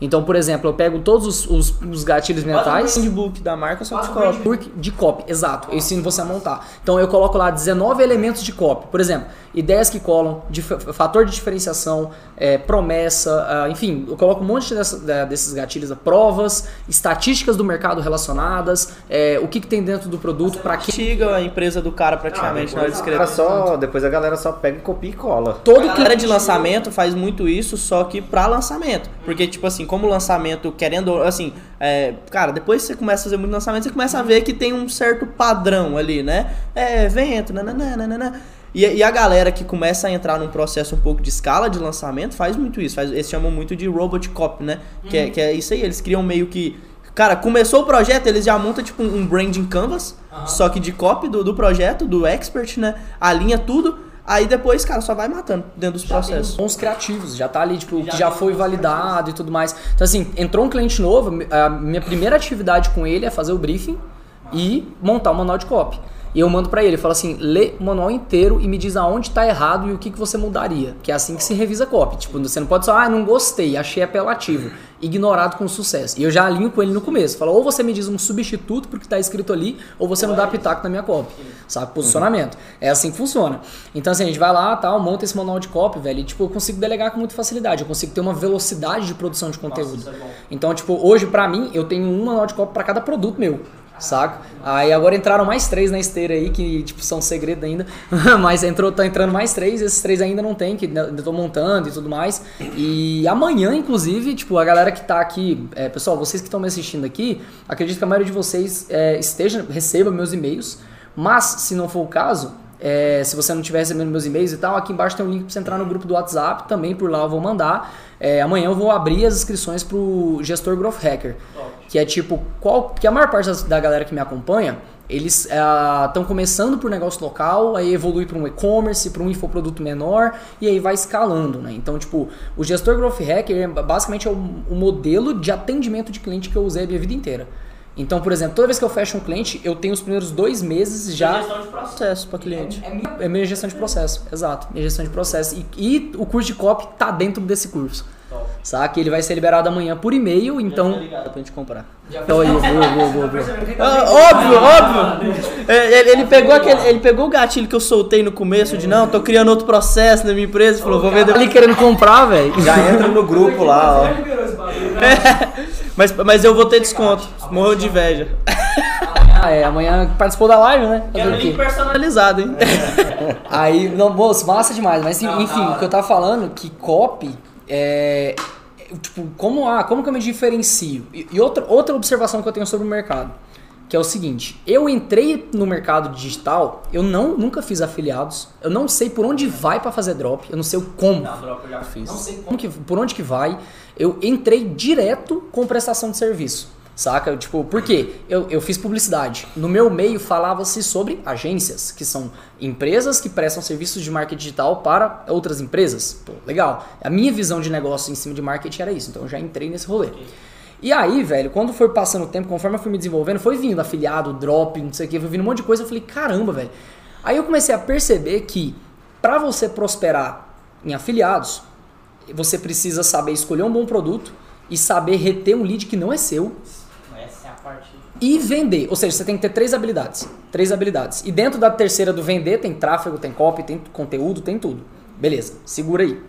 Então, por exemplo, eu pego todos os, os- os gatilhos mentais. Um handbook da marca só de copy. De copy, exato. Eu ensino você a montar. Então eu coloco lá 19 elementos de copy. Por exemplo, ideias que colam, dif- fator de diferenciação, é, promessa, ah, enfim, eu coloco um monte dessa- desses gatilhos, provas, estatísticas do mercado relacionadas, é, o que, que tem dentro do produto, para que Antiga a empresa do cara praticamente na hora de A escrever. galera só, depois a galera só pega, copia e cola. Todo cara de lançamento faz muito isso, só que pra lançamento. Porque, tipo assim, como lançamento, querendo, assim, é, cara, depois que você começa a fazer muito lançamento, você começa a ver que tem um certo padrão ali, né? É, evento, nananã. E, e a galera que começa a entrar num processo um pouco de escala de lançamento faz muito isso. Faz, eles chamam muito de robot copy, né? Que, é, que é isso aí, eles criam meio que. Cara, começou o projeto, eles já montam tipo um branding canvas, só que de copy do, do projeto, do expert, né? Alinha tudo. Aí depois, cara, só vai matando dentro dos processos. bons criativos, já tá ali, tipo, o que já foi validado e tudo mais. Então, assim, entrou um cliente novo, a minha primeira atividade com ele é fazer o briefing e montar o manual de copy. E eu mando pra ele, eu falo assim, lê o manual inteiro e me diz aonde tá errado e o que, que você mudaria. Que é assim que se revisa copy. Tipo, você não pode só, ah, não gostei, achei apelativo. Ignorado com sucesso. E eu já alinho com ele no começo. Falo, ou você me diz um substituto pro que tá escrito ali, ou você não dá pitaco na minha copy. Sabe? Posicionamento. É assim que funciona. Então, assim, a gente vai lá, tal, monta esse manual de copy, velho, e, tipo, eu consigo delegar com muita facilidade. Eu consigo ter uma velocidade de produção de conteúdo. Então, tipo, hoje, pra mim, eu tenho um manual de copy pra cada produto meu. Saca? Aí agora entraram mais três na esteira aí, que tipo, são segredo ainda. Mas entrou, tá entrando mais três, esses três ainda não tem, que ainda tô montando e tudo mais. E amanhã, inclusive, tipo, a galera que tá aqui, é, pessoal, vocês que estão me assistindo aqui, acredito que a maioria de vocês é, esteja, receba meus e-mails. Mas, se não for o caso, é, se você não estiver recebendo meus e-mails e tal, aqui embaixo tem um link para você entrar no grupo do WhatsApp, também por lá eu vou mandar. É, amanhã eu vou abrir as inscrições pro gestor Growth Hacker, que é tipo, qual, que a maior parte da galera que me acompanha, eles estão começando por negócio local, aí evolui para um e-commerce, para um infoproduto menor e aí vai escalando, né? Então, tipo, o gestor Growth Hacker é, basicamente é o, o modelo de atendimento de cliente que eu usei a minha vida inteira. Então, por exemplo, toda vez que eu fecho um cliente, eu tenho os primeiros dois meses já Gestão de processo para cliente. é minha, é minha gestão de processo, exato. Minha gestão de processo. E, e o curso de copy tá dentro desse curso. Saca? Ele vai ser liberado amanhã por e-mail, então. Dá pra gente comprar. Então aí, vou, vou, vou, vou. Ah, óbvio, óbvio. É, Ele, ele pegou aquele, ele pegou o gatilho que eu soltei no começo de não, tô criando outro processo na minha empresa falou, vou vender. Ali querendo comprar, velho. Já entra no grupo lá, ó. Mas, mas eu vou ter desconto. Morro de inveja. Ah, é, amanhã participou da live, né? Fazer o quê? personalizado, hein? Aí, não, moço, massa demais. Mas enfim, o que eu tava falando, que copy é. Tipo, como, ah, como que eu me diferencio? E, e outra, outra observação que eu tenho sobre o mercado, que é o seguinte: eu entrei no mercado digital, eu não, nunca fiz afiliados, eu não sei por onde vai pra fazer drop, eu não sei o como. eu já fiz. Não sei como que, por onde que vai. Eu entrei direto com prestação de serviço. Saca? Tipo, por quê? Eu, eu fiz publicidade. No meu meio falava-se sobre agências, que são empresas que prestam serviços de marketing digital para outras empresas. Pô, legal. A minha visão de negócio em cima de marketing era isso, então eu já entrei nesse rolê. E aí, velho, quando foi passando o tempo, conforme eu fui me desenvolvendo, foi vindo afiliado, drop, não sei o que, foi vindo um monte de coisa, eu falei, caramba, velho. Aí eu comecei a perceber que para você prosperar em afiliados, você precisa saber escolher um bom produto e saber reter um lead que não é seu Essa é a parte. E vender. Ou seja, você tem que ter três habilidades. Três habilidades. E dentro da terceira do vender tem tráfego, tem copy, tem conteúdo, tem tudo. Beleza, segura aí.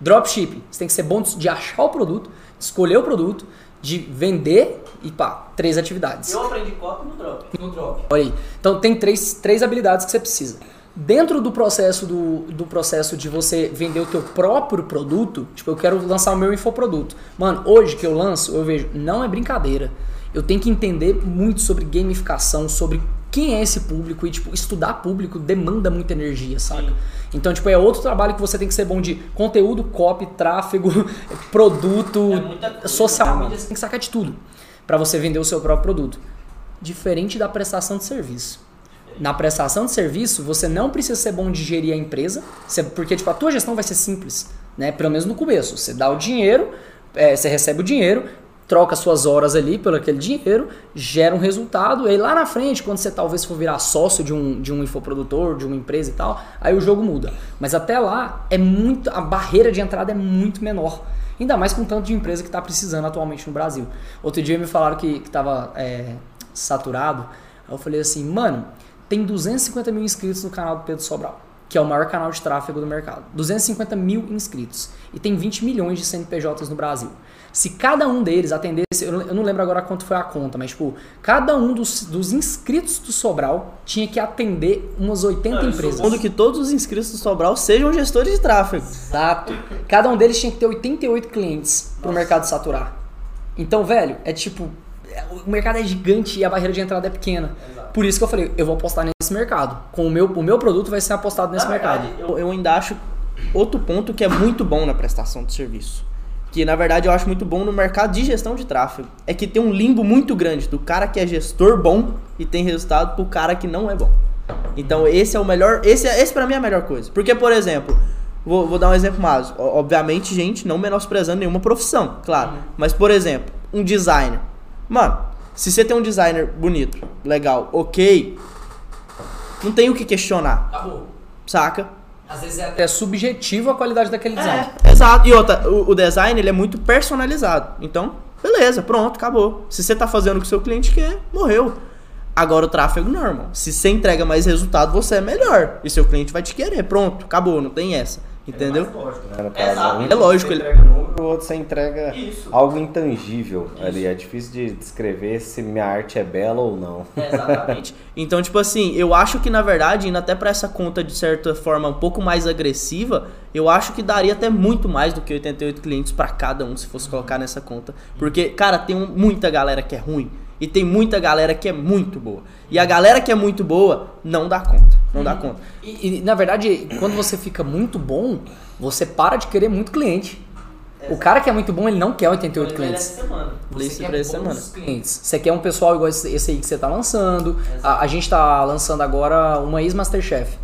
Dropshipping. Você tem que ser bom de achar o produto, de escolher o produto, de vender e pá, três atividades. Eu aprendi copy no drop. No drop. Olha aí. Então tem três, três habilidades que você precisa. Dentro do processo do, do processo de você vender o teu próprio produto, tipo, eu quero lançar o meu infoproduto. Mano, hoje que eu lanço, eu vejo, não é brincadeira. Eu tenho que entender muito sobre gamificação, sobre quem é esse público e, tipo, estudar público demanda muita energia, saca? Então, tipo, é outro trabalho que você tem que ser bom de conteúdo, copy, tráfego, produto, É social media, você tem que sacar de tudo para você vender o seu próprio produto. Diferente da prestação de serviço. Na prestação de serviço, você não precisa ser bom de gerir a empresa, porque tipo, a tua gestão vai ser simples, né? Pelo menos no começo. Você dá o dinheiro, é, você recebe o dinheiro, troca suas horas ali pelo aquele dinheiro, gera um resultado, e aí lá na frente, quando você talvez for virar sócio de um, de um infoprodutor, de uma empresa e tal, aí o jogo muda. Mas até lá, é muito a barreira de entrada é muito menor. Ainda mais com o tanto de empresa que está precisando atualmente no Brasil. Outro dia me falaram que estava saturado. Aí eu falei assim, mano, tem 250 mil inscritos no canal do Pedro Sobral, que é o maior canal de tráfego do mercado. 250 mil inscritos. E tem 20 milhões de CNPJs no Brasil. Se cada um deles atendesse, eu não, lembro agora quanto foi a conta, mas tipo, cada um dos, dos inscritos do Sobral tinha que atender umas 80 Não, empresas. Supondo que todos os inscritos do Sobral sejam gestores de tráfego. Exato. Cada um deles tinha que ter 88 clientes pro mercado saturar. Então, velho, é tipo. é- O mercado é gigante e a barreira de entrada é pequena. Exato. Por isso que eu falei, eu vou apostar nesse mercado. Com o meu, o meu produto vai ser apostado nesse Na mercado. verdade, Eu, eu ainda acho outro ponto que é muito bom na prestação de serviço. Que na verdade eu acho muito bom no mercado de gestão de tráfego. É que tem um limbo muito grande do cara que é gestor bom e tem resultado pro cara que não é bom. Então esse é o melhor. Esse, é- esse pra mim é a melhor coisa. Porque, por exemplo, vou, vou dar um exemplo mais. Obviamente, gente, não menosprezando nenhuma profissão, claro. Mas, por exemplo, um designer. Mano, se você tem um designer bonito, legal, ok, não tem o que questionar, Acabou. saca? Às vezes é até subjetivo a qualidade daquele design. É, exato. E outra, o, o design ele é muito personalizado. Então, beleza, pronto, acabou. Se você tá fazendo o que o seu cliente quer, morreu. Agora o tráfego não, irmão. Se você entrega mais resultado, você é melhor. E seu cliente vai te querer. Pronto, acabou, não tem essa. Entendeu? É lógico, né? Caso, Exato. um É lógico, Você ele- entrega número, o outro você entrega Isso. algo intangível ali. É difícil de descrever se minha arte é bela ou não. Exatamente. Então, tipo assim, eu acho que na verdade, indo até pra essa conta de certa forma um pouco mais agressiva, eu acho que daria até muito mais do que 88 clientes pra cada um se fosse colocar nessa conta. Porque, cara, tem um- muita galera que é ruim e tem muita galera que é muito boa. E a galera que é muito boa não dá conta. Não dá conta. E, e, na verdade, quando você fica muito bom, você para de querer muito cliente. O cara que é muito bom, ele não quer 88 Ele clientes. semana. Isso Você quer pra essa semana. clientes. Você quer um pessoal igual esse, esse aí que você tá lançando. A, a gente tá lançando agora uma ex-Masterchef.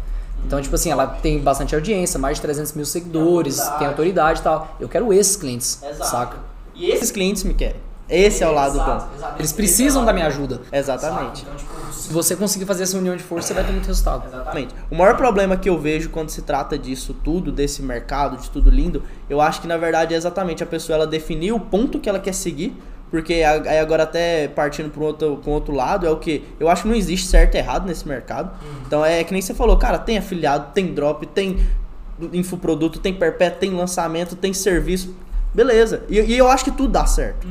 Então, tipo assim, ela tem bastante audiência, mais de 300 mil seguidores, autoridade. tem autoridade e tal. Eu quero esses clientes, Exato. saca? E esse Esses clientes me querem. Esse é o lado Exato, bom. exato. Eles precisam da minha ajuda. Exatamente. Então, tipo, se você conseguir fazer essa união de força, você vai ter muito resultado. Exatamente. O maior problema que eu vejo quando se trata disso tudo, desse mercado, de tudo lindo, eu acho que na verdade é exatamente a pessoa ela definir o ponto que ela quer seguir. Porque aí agora até partindo para outro, outro lado, é o que? Eu acho que não existe certo e errado nesse mercado. Então é que nem você falou, cara, tem afiliado, tem drop, tem infoproduto, tem perpétuo, tem lançamento, tem serviço. Beleza. E, e eu acho que tudo dá certo.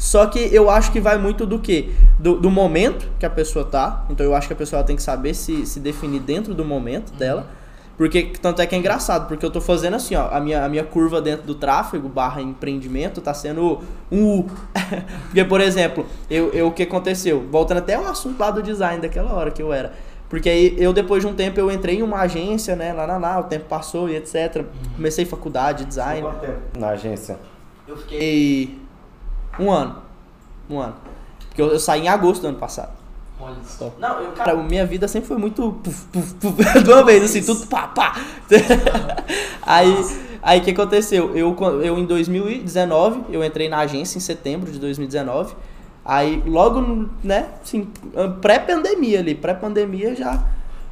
Só que eu acho que vai muito do que? Do, do momento que a pessoa tá. Então eu acho que a pessoa tem que saber se, se definir dentro do momento dela. Porque tanto é que é engraçado, porque eu tô fazendo assim, ó, a minha, a minha curva dentro do tráfego barra empreendimento tá sendo um U. porque, por exemplo, eu, eu, o que aconteceu? Voltando até ao assunto lá do design daquela hora que eu era. Porque aí eu, depois de um tempo, eu entrei em uma agência, né, lá, lá, lá, o tempo passou e etc. Comecei faculdade, design. Quanto tempo na agência? Eu fiquei. Um ano. Um ano. Porque eu, eu saí em agosto do ano passado. Olha só. Não, eu, Cara, minha vida sempre foi muito puf, puf, puf, de uma vez, assim, tudo pá, pá. aí, aí o que aconteceu? Eu, eu em 2019, eu entrei na agência em setembro de 2019. Aí, logo, né, assim, pré-pandemia ali, pré-pandemia já.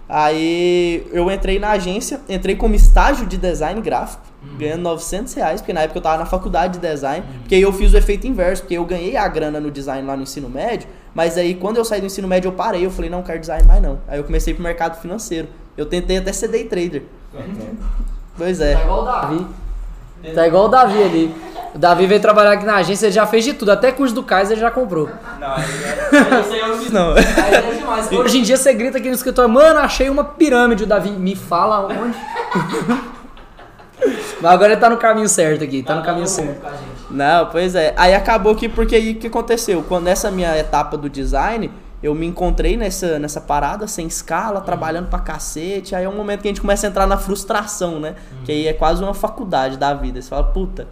Aí, eu entrei na agência, entrei como estágio de design gráfico, ganhando 900 reais, porque na época eu tava na faculdade de design, porque aí eu fiz o efeito inverso, porque eu ganhei a grana no design lá no ensino médio, mas aí quando eu saí do ensino médio eu parei, eu falei, não, quero design mais não. Aí eu comecei pro mercado financeiro. Eu tentei até ser day trader. Pois Tá é. igual o Davi. Tá igual o Davi ali. O Davi veio trabalhar aqui na agência, ele já fez de tudo. Até curso do Kaiser ele já comprou. Não, aí é- isso aí eu não fiz. Não. Hoje em dia você grita aqui no escritório, mano, achei uma pirâmide. O Davi me fala onde. Mas agora ele tá no caminho certo aqui, tá no caminho certo. Não, pois é. Aí acabou que, porque aí o que aconteceu? Quando nessa minha etapa do design, eu me encontrei nessa, nessa parada, sem escala, trabalhando pra cacete. Aí é um momento que a gente começa a entrar na frustração, né? Que aí é quase uma faculdade da vida. Você fala, puta,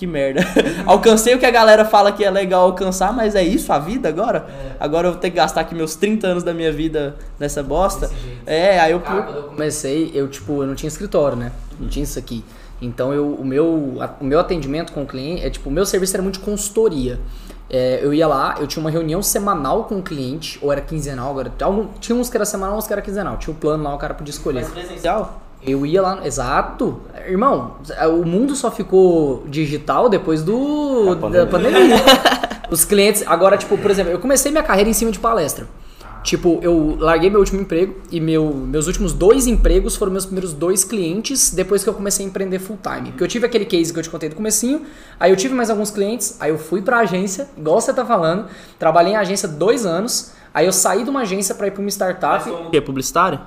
que merda. Alcancei o que a galera fala que é legal alcançar, mas é isso a vida agora? Agora eu vou ter que gastar aqui meus 30 anos da minha vida nessa bosta. É, aí eu. Cara, quando eu comecei, eu tipo, eu não tinha escritório, né? Não tinha isso aqui. Então eu, o, meu, a- o meu atendimento com o cliente, é tipo, o meu serviço era muito de consultoria. É, eu ia lá, eu tinha uma reunião semanal com o cliente, ou era quinzenal, agora algum- tinha uns que era semanal, uns que era quinzenal. Tinha o plano lá, o cara podia escolher. presencial? Eu ia lá, exato. Irmão, o mundo só ficou digital depois do da pandemia. Os clientes, agora tipo, por exemplo, eu comecei minha carreira em cima de palestra. Tipo, eu larguei meu último emprego e meu, meus últimos dois empregos foram meus primeiros dois clientes depois que eu comecei a empreender full time. Porque eu tive aquele case que eu te contei do comecinho, aí eu tive mais alguns clientes, aí eu fui pra agência, igual você tá falando, trabalhei em agência dois anos, aí eu saí de uma agência pra ir pra uma startup. O quê? Publicitário?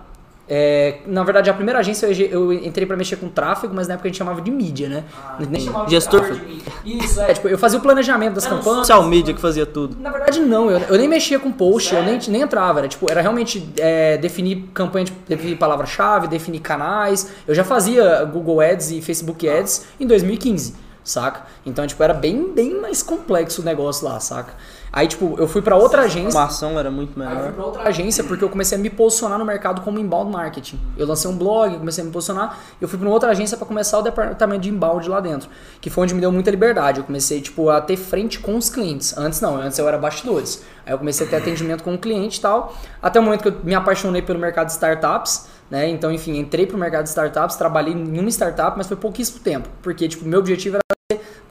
É, na verdade, a primeira agência eu, eu entrei pra mexer com tráfego, mas na época a gente chamava de mídia, né? Nem chamava de Gestor. tráfego. Isso, é, tipo, eu fazia o planejamento das campanhas. Social media que fazia tudo. Na verdade, não, eu, eu nem mexia com post, eu nem, nem entrava. Era, tipo, era realmente é, definir campanha, de, definir palavra-chave, definir canais. Eu já fazia Google Ads e Facebook Ads em 2015, saca? Então, tipo, era bem, bem mais complexo o negócio lá, saca? Aí, tipo, eu fui pra outra A agência. informação era muito Aí eu fui pra outra agência porque eu comecei a me posicionar no mercado como inbound marketing. Eu lancei um blog, comecei a me posicionar. Eu fui pra uma outra agência para começar o departamento de inbound lá dentro, que foi onde me deu muita liberdade. Eu comecei tipo a ter frente com os clientes. Antes não, antes eu era bastidores. Aí eu comecei a ter atendimento com o cliente e tal, até o momento que eu me apaixonei pelo mercado de startups. Né? Então, enfim, entrei pro mercado de startups, trabalhei em uma startup, mas foi pouquíssimo tempo, porque tipo, meu objetivo era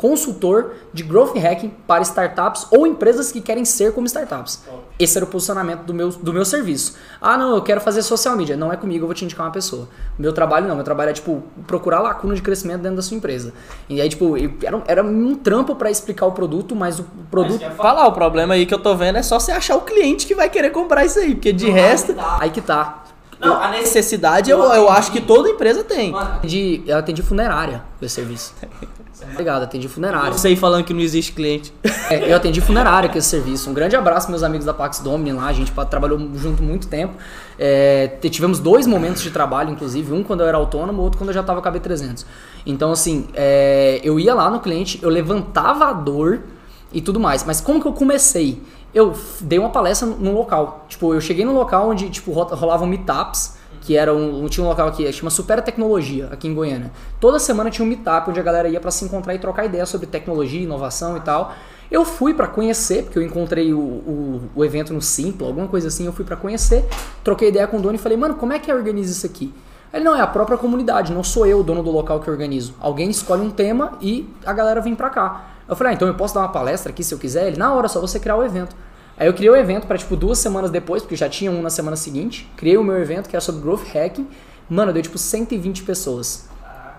consultor de growth hacking para startups ou empresas que querem ser como startups. Esse era o posicionamento do meu, do meu serviço. Ah, não, eu quero fazer social media. Não é comigo, eu vou te indicar uma pessoa. Meu trabalho não, meu trabalho é tipo procurar lacuna de crescimento dentro da sua empresa. E aí, tipo, era, um- era um trampo para explicar o produto, mas o produto. Falar, o problema aí que eu tô vendo é só você achar o cliente que vai querer comprar isso aí, porque de resto, Aí que tá. não, a necessidade eu, eu acho que toda empresa tem. Atendi, eu atendi funerária com esse serviço. Obrigado, atendi funerária. Você aí falando que não existe cliente. É, eu atendi funerária com esse serviço. Um grande abraço meus amigos da Pax Domini lá, a gente trabalhou junto muito tempo. É, tivemos dois momentos de trabalho, inclusive, um quando eu era autônomo, outro quando eu já estava com a B300. Então, assim, é, eu ia lá no cliente, eu levantava a dor e tudo mais. Mas como que eu comecei? Eu dei uma palestra no- no local. Tipo, eu cheguei no local onde tipo, ro- rolavam meetups, que era um, tinha um local aqui, chama Super Tecnologia, aqui em Goiânia. Toda semana tinha um meetup onde a galera ia para se encontrar e trocar ideias sobre tecnologia, inovação e tal. Eu fui para conhecer, porque eu encontrei o, o, o evento no Simpla, alguma coisa assim, eu fui para conhecer, troquei ideia com o dono e falei, mano, como é que eu organizo isso aqui? Ele não, é a própria comunidade, não sou eu o dono do local que organizo. Alguém escolhe um tema e a galera vem pra cá. Eu falei, ah, então eu posso dar uma palestra aqui se eu quiser? Ele, na hora, só você criar o evento. Aí eu criei o evento para tipo duas semanas depois, porque já tinha um na semana seguinte. Criei o meu evento que era sobre growth hacking. Mano, deu tipo 120 pessoas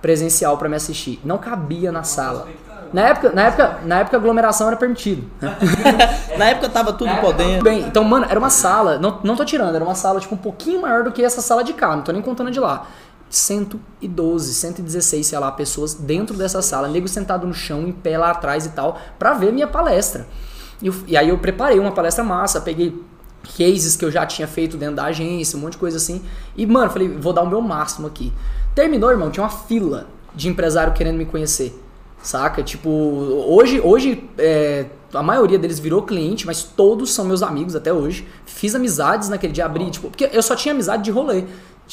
presencial para me assistir. Não cabia na sala. Na época, na época, na época a aglomeração era permitido. Na época tava tudo Tudo podendo. bem, então, mano, era uma sala, não, não tô tirando, era uma sala tipo um pouquinho maior do que essa sala de cá, não tô nem contando a de lá. 112, 116, sei lá, pessoas dentro dessa sala, nego sentado no chão, em pé lá atrás e tal, pra ver minha palestra. E, e aí eu preparei uma palestra massa, peguei cases que eu já tinha feito dentro da agência, um monte de coisa assim. E, mano, falei, vou dar o meu máximo aqui. Terminou, irmão, tinha uma fila de empresário querendo me conhecer. Saca? Tipo, hoje, hoje é, a maioria deles virou cliente, mas todos são meus amigos até hoje. Fiz amizades naquele dia, abri, tipo, porque eu só tinha amizade de rolê.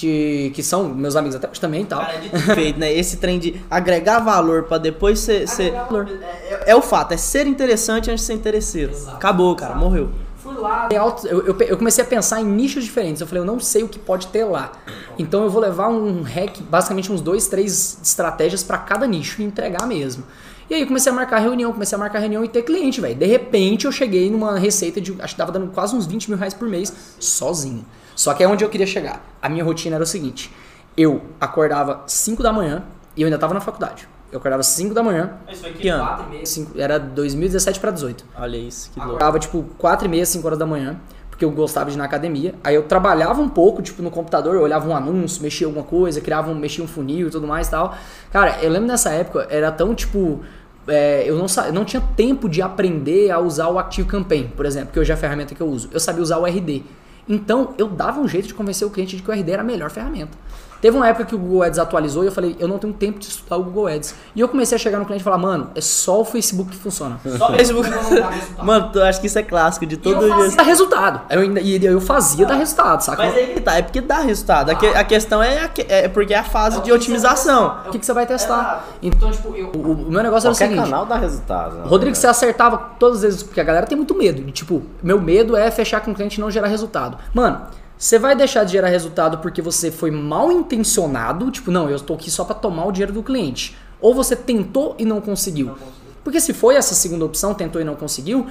De, que são meus amigos até hoje também e tal. Cara, é de feito, né? Esse trem de agregar valor pra depois ser. ser- valor. É, é o fato, é ser interessante antes de ser interesseiro. Acabou, cara, morreu. Fui lá. Eu, eu, eu comecei a pensar em nichos diferentes. Eu falei, eu não sei o que pode ter lá. Então eu vou levar um hack, basicamente uns dois, três estratégias pra cada nicho e entregar mesmo. E aí eu comecei a marcar reunião, comecei a marcar reunião e ter cliente, velho. De repente eu cheguei numa receita de, acho que tava dando quase uns 20 mil reais por mês, sozinho. Só que é onde eu queria chegar. A minha rotina era o seguinte: eu acordava 5 da manhã e eu ainda tava na faculdade. Eu acordava 5 da manhã, Que ano? cinco- era 2017 pra 18. Olha isso, que louco. Acordava tipo 4 e meia, 5 horas da manhã, porque eu gostava de ir na academia. Aí eu trabalhava um pouco, tipo, no computador, eu olhava um anúncio, mexia alguma coisa, criava um, mexia um funil e tudo mais e tal. Cara, eu lembro nessa época, era tão tipo. é, eu não, eu não tinha tempo de aprender a usar o Active Campaign, por exemplo, que hoje é a ferramenta que eu uso. Eu sabia usar o RD. Então, eu dava um jeito de convencer o cliente de que o RD era a melhor ferramenta. Teve uma época que o Google Ads atualizou e eu falei, eu não tenho tempo de estudar o Google Ads. E eu comecei a chegar no cliente e falar, mano, é só o Facebook que funciona. Só Facebook. Mano, eu acho que isso é clássico de todo jeito. dar resultado. Eu, ainda, e eu fazia dar resultado, saca? Mas aí que tá, é porque dá resultado. A, que- a questão é, a que- é porque é a fase de otimização. O que, que você vai testar? Então, tipo, eu- o, o meu negócio era o seguinte. canal dá resultado. né? Rodrigo, você acertava todas as vezes, porque a galera tem muito medo. Tipo, meu medo é fechar com o cliente e não gerar resultado. Mano, você vai deixar de gerar resultado porque você foi mal intencionado, tipo, não, eu estou aqui só pra tomar o dinheiro do cliente. Ou você tentou e não conseguiu. Porque se foi essa segunda opção, tentou e não conseguiu,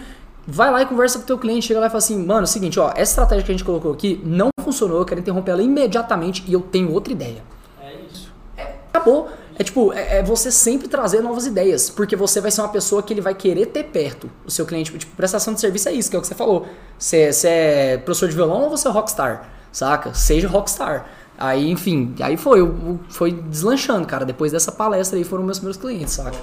vai lá e conversa com o teu cliente, chega lá e fala assim, mano, é o seguinte, ó, essa estratégia que a gente colocou aqui não funcionou, eu quero interromper ela imediatamente e eu tenho outra ideia. É isso. Acabou. É tipo, é, é você sempre trazer novas ideias, porque você vai ser uma pessoa que ele vai querer ter perto o seu cliente. Tipo, prestação de serviço é isso, que é o que você falou. Você, você é professor de violão ou você é rockstar, saca? Seja rockstar. Aí, enfim, aí foi, eu- foi deslanchando, cara. Depois dessa palestra aí foram meus primeiros clientes, saca?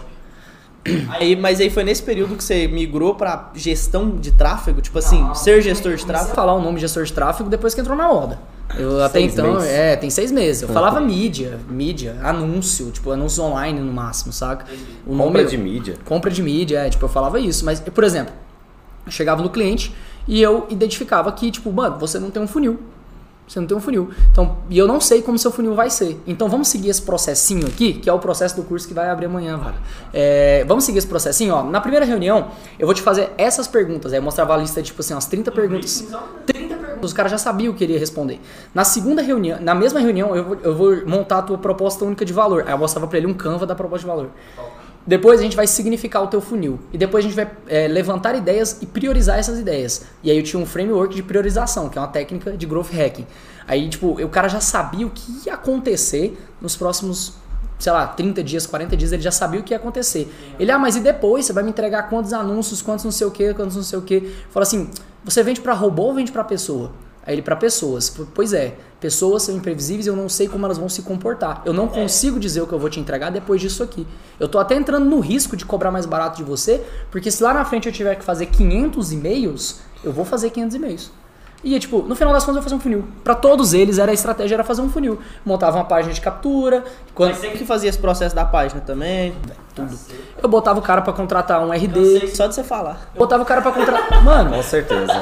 Aí, mas aí foi nesse período que você migrou pra gestão de tráfego? Tipo assim, ser gestor de Vou tráfego? falar o nome de gestor de tráfego depois que entrou na moda. Eu até Seis então, meses. é, tem seis meses. Eu falava mídia, mídia, anúncio, tipo, anúncio online no máximo, saca? O Compra de mídia. compra de mídia, é, tipo, eu falava isso. Mas, por exemplo, eu chegava no cliente e eu identificava que, tipo, mano, você não tem um funil. Você não tem um funil. Então, e eu não sei como seu funil vai ser. Então vamos seguir esse processinho aqui, que é o processo do curso que vai abrir amanhã. É, vamos seguir esse processinho, ó. Na primeira reunião, eu vou te fazer essas perguntas. Aí eu mostrava a lista, tipo assim, umas 30 perguntas. 30 perguntas. Os caras já sabiam o que ele ia responder. Na segunda reunião, na mesma reunião, eu vou, eu vou montar a tua proposta única de valor. Aí eu mostrava pra ele um Canva da proposta de valor. Depois a gente vai significar o teu funil. E depois a gente vai é, levantar ideias e priorizar essas ideias. E aí eu tinha um framework de priorização, que é uma técnica de growth hacking. Aí, tipo, o cara já sabia o que ia acontecer nos próximos, sei lá, 30 dias, 40 dias, ele já sabia o que ia acontecer. Ele, ah, mas e depois? Você vai me entregar quantos anúncios, quantos não sei o que, quantos não sei o que. Fala assim, você vende pra robô ou vende pra pessoa? Aí ele, pra pessoas. Pois é, pessoas são imprevisíveis e eu não sei como elas vão se comportar. Eu não consigo dizer o que eu vou te entregar depois disso aqui. Eu tô até entrando no risco de cobrar mais barato de você, porque se lá na frente eu tiver que fazer 500 e-mails, eu vou fazer 500 e-mails. E tipo, no final das contas eu vou fazer um funil. Pra todos eles era a estratégia era fazer um funil. Montava uma página de captura, quando Mas você que fazia esse processo da página também? tudo. Eu botava o cara pra contratar um RD, só de você falar. botava o cara pra contratar, mano, Com certeza.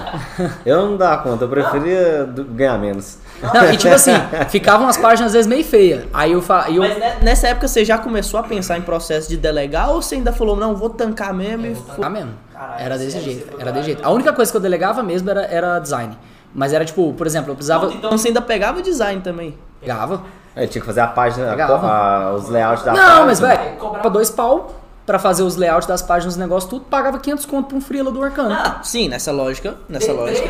Eu não dava conta, eu preferia do- ganhar menos. não, e tipo assim, ficavam as páginas às vezes meio feia. Aí eu fa... eu Mas ne- nessa época você já começou a pensar em processo de delegar ou você ainda falou, não, vou tancar mesmo e Ah, mesmo. Caralho, Era desse sério, jeito. Era desse jeito. A única coisa que eu delegava mesmo era, era design. Mas era tipo, por exemplo, eu precisava. Então você ainda pegava design também. Pegava. Aí tinha que fazer a página, a- os layouts da página. Não, mas velho, cobrava dois pau pra fazer os layouts das páginas, os negócios, tudo, pagava 500 conto pra um freela do Arcano. Ah, sim, nessa lógica, nessa lógica.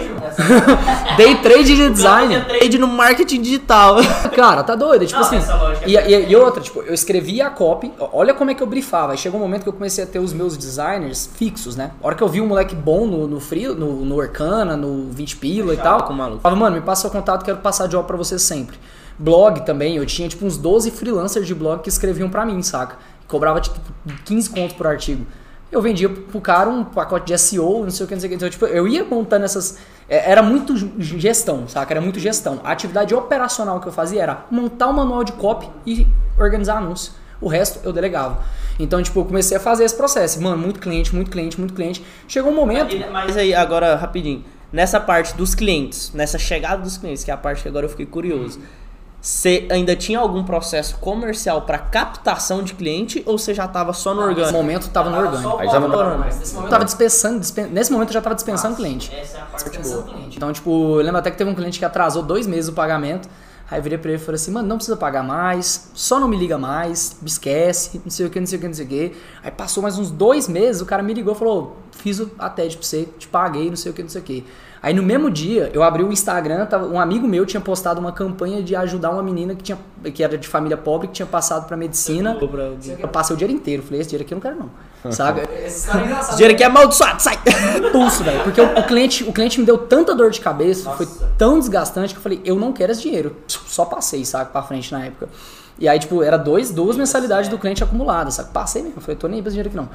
Day trade de design. Trade no marketing digital. Cara, tá doido. Tipo Não, assim. lógica E, e- e outra, tipo, eu escrevia a copy. Olha como é que eu brifava. Aí chegou um momento que eu comecei a ter os meus designers fixos, né? A hora que eu vi um moleque bom no, no Free, no, no Arcana, no 20 pila e tal. com o maluco. Falava, mano, me passa seu contato, quero passar job pra você sempre. Blog também, eu tinha tipo uns 12 freelancers de blog que escreviam pra mim, saca? Cobrava tipo 15 contos por artigo. Eu vendia pro cara um pacote de SEO, não sei o que, não sei o que. Então, tipo, eu ia montando essas. é, Era muito gestão, saca? Era muito gestão. A atividade operacional que eu fazia era montar o manual de copy e organizar anúncio. O resto eu delegava. Então, tipo, eu comecei a fazer esse processo. Mano, muito cliente, muito cliente, muito cliente. Chegou um momento. Mas aí, agora, rapidinho. Nessa parte dos clientes, nessa chegada dos clientes, que é a parte que agora eu fiquei curioso. Você ainda tinha algum processo comercial para captação de cliente ou você já tava só no Nesse orgânico? momento tava no orgânico. Aí já não dá. Nesse Eu momento, tava dispensando, dispen- nesse momento eu já tava dispensando cliente. essa é a parte boa. cliente. Então, tipo, eu lembro até que teve um cliente que atrasou dois meses o pagamento. Aí eu virei pra ele e falei assim, mano, não precisa pagar mais, só não me liga mais, me esquece, não sei o que, não sei o que, não sei o que. Aí passou mais uns dois meses, o cara me ligou e falou, fiz o a TED pra você, te paguei, não sei o que, não sei o que. Aí no mesmo dia, eu abri o Instagram, tava- um amigo meu tinha postado uma campanha de ajudar uma menina que, tinha, que era de família pobre, que tinha passado pra medicina. Eu passei o dinheiro inteiro, falei, esse dinheiro aqui eu não quero não, sabe? Engraçados. Esse dinheiro aqui é amaldiçoado, sai! pulso, velho. Porque o, o cliente, o cliente me deu tanta dor de cabeça, foi tão desgastante que eu falei, eu não quero esse dinheiro. Só passei, sabe, pra frente na época. E aí, tipo, era dois, duas mensalidades do cliente acumuladas, saca? Passei mesmo. Falei, tô nem aí pra esse dinheiro aqui não.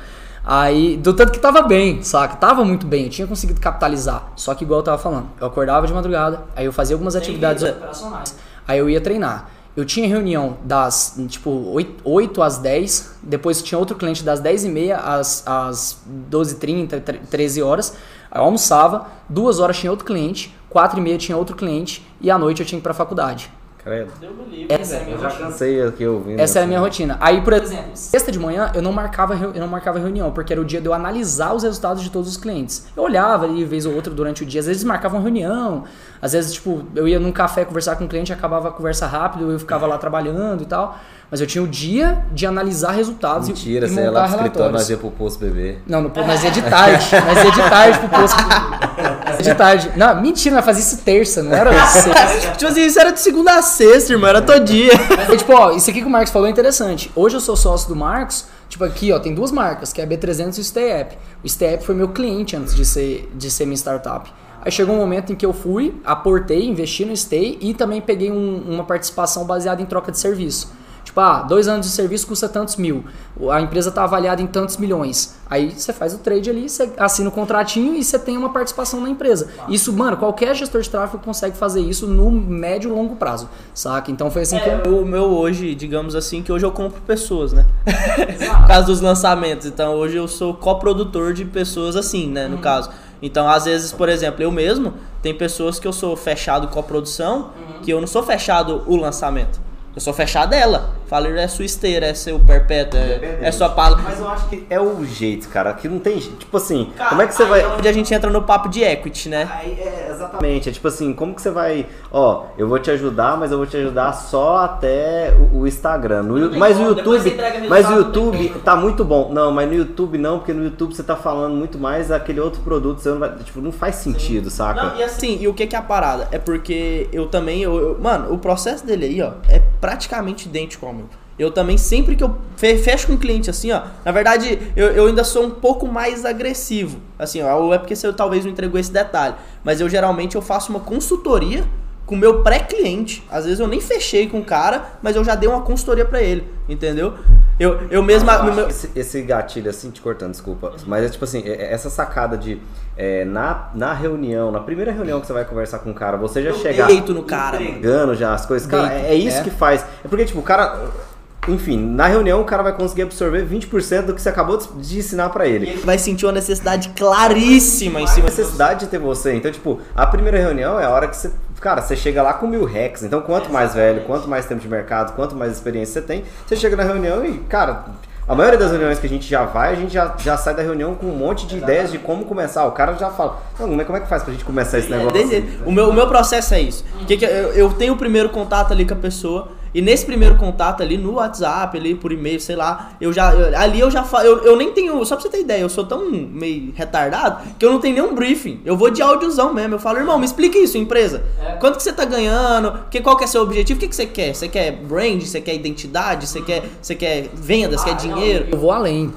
Aí, do tanto que tava bem, saca? Tava muito bem, eu tinha conseguido capitalizar. Só que, igual eu tava falando, eu acordava de madrugada, aí eu fazia algumas atividades operacionais. Aí eu ia treinar. Eu tinha reunião das, tipo, 8, 8 às 10, depois tinha outro cliente das 10 e meia às, às 12h30, 13 horas. Aí eu almoçava, duas horas tinha outro cliente, quatro e meia tinha outro cliente, e à noite eu tinha que ir pra faculdade. Credo. Essa é a minha Eu já cansei aqui ouvindo. Essa era a assim. minha rotina. Aí, por exemplo, sexta de manhã eu não marcava eu não marcava reunião, porque era o dia de eu analisar os resultados de todos os clientes. Eu olhava ali vez ou outra durante o dia, às vezes marcava uma reunião, às vezes tipo, eu ia num café conversar com o cliente, acabava a conversa rápido, eu ficava lá trabalhando e tal. Mas eu tinha o dia de analisar resultados e- Mentira, e, você ia lá montar pro escritório, nós ia pro posto bebê. Não, no, nós ia de tarde. Nós ia de tarde pro posto. De tarde. Não, mentira, nós fazia isso terça, não era sexta. Tipo assim, isso era de segunda a sexta, irmão, era todo dia. Mas, tipo, ó, isso aqui que o Marcos falou é interessante. Hoje eu sou sócio do Marcos. Tipo, aqui, ó, tem duas marcas, que é a B300 e o StayApp. O StayApp foi meu cliente antes de ser, de ser minha startup. Aí chegou um momento em que eu fui, aportei, investi no Stay e também peguei um- uma participação baseada em troca de serviço. Tipo, ah, dois anos de serviço custa tantos mil. A empresa está avaliada em tantos milhões. Aí você faz o trade ali, você assina o contratinho e você tem uma participação na empresa. Isso, mano, qualquer gestor de tráfego consegue fazer isso no médio e longo prazo, saca? Então foi assim que eu... O meu hoje, digamos assim, que hoje eu compro pessoas, né? Por causa dos lançamentos. Então hoje eu sou coprodutor de pessoas assim, né? No caso. Então, às vezes, por exemplo, eu mesmo, tem pessoas que eu sou fechado coprodução, que eu não sou fechado o lançamento. Eu sou fechado ela. Falo, é sua esteira, é seu perpétuo, é, é sua pala. Mas eu acho que é o jeito, cara. Que não tem. Tipo assim, como é que você vai. é onde a gente entra no papo de equity, né? Aí, é, exatamente. É tipo assim, como que você vai. Ó, eu vou te ajudar, mas eu vou te ajudar só até o, o Instagram. No, mas o depois você YouTube. Mas o YouTube tá muito bom. Não, mas no YouTube não, porque no YouTube você tá falando muito mais aquele outro produto. Você não vai. Tipo, não faz sentido, saca? Não, e assim, e o que que é a parada? É porque eu também, eu, eu- mano, o processo dele aí, ó, é praticamente idêntico ao meu. Eu também, sempre que eu fe- fecho com um cliente assim, ó, na verdade, eu, eu ainda sou um pouco mais agressivo. Assim, ó, é porque você talvez não entregou esse detalhe. Mas eu geralmente eu faço uma consultoria com o meu pré-cliente. Às vezes eu nem fechei com o cara, mas eu já dei uma consultoria pra ele, entendeu? Eu, eu mesmo. Eu meu- esse, esse gatilho, assim, te cortando, desculpa. Mas é tipo assim, é- é essa sacada de é, na, na reunião, na primeira reunião que você vai conversar com o cara, você já Eu chegar deito no cara, entregando já as coisas. Cara, Deito, é, é isso é. que faz. É porque, tipo, o cara. Enfim, na reunião o cara vai conseguir absorver 20% do que você acabou de, ensinar pra ele. Vai sentir uma necessidade claríssima em cima necessidade de ter você. Então, tipo, a primeira reunião é a hora que você. Cara, você chega lá com mil hacks. Então, quanto mais velho, quanto mais tempo de mercado, quanto mais experiência você tem, você chega na reunião e, cara. A maioria das reuniões que a gente já vai, a gente já, já sai da reunião com um monte de ideias de como começar. O cara já fala, não, mas como é que faz pra gente começar esse negócio? Desse jeito. o, meu, o meu processo é isso. Que que eu, eu tenho o primeiro contato ali com a pessoa. E nesse primeiro contato ali no WhatsApp, ali por e-mail, sei lá, eu já. eu- ali eu já falo. Eu, eu nem tenho. Só pra você ter ideia, eu sou tão meio retardado que eu não tenho nenhum briefing. Eu vou de áudiozão mesmo. Eu falo, irmão, me explica isso, empresa. Quanto que você tá ganhando? Que, qual que é seu objetivo? O que, que você quer? Você quer brand? Você quer identidade? Você quer, você quer vendas? Você quer dinheiro? Eu vou além.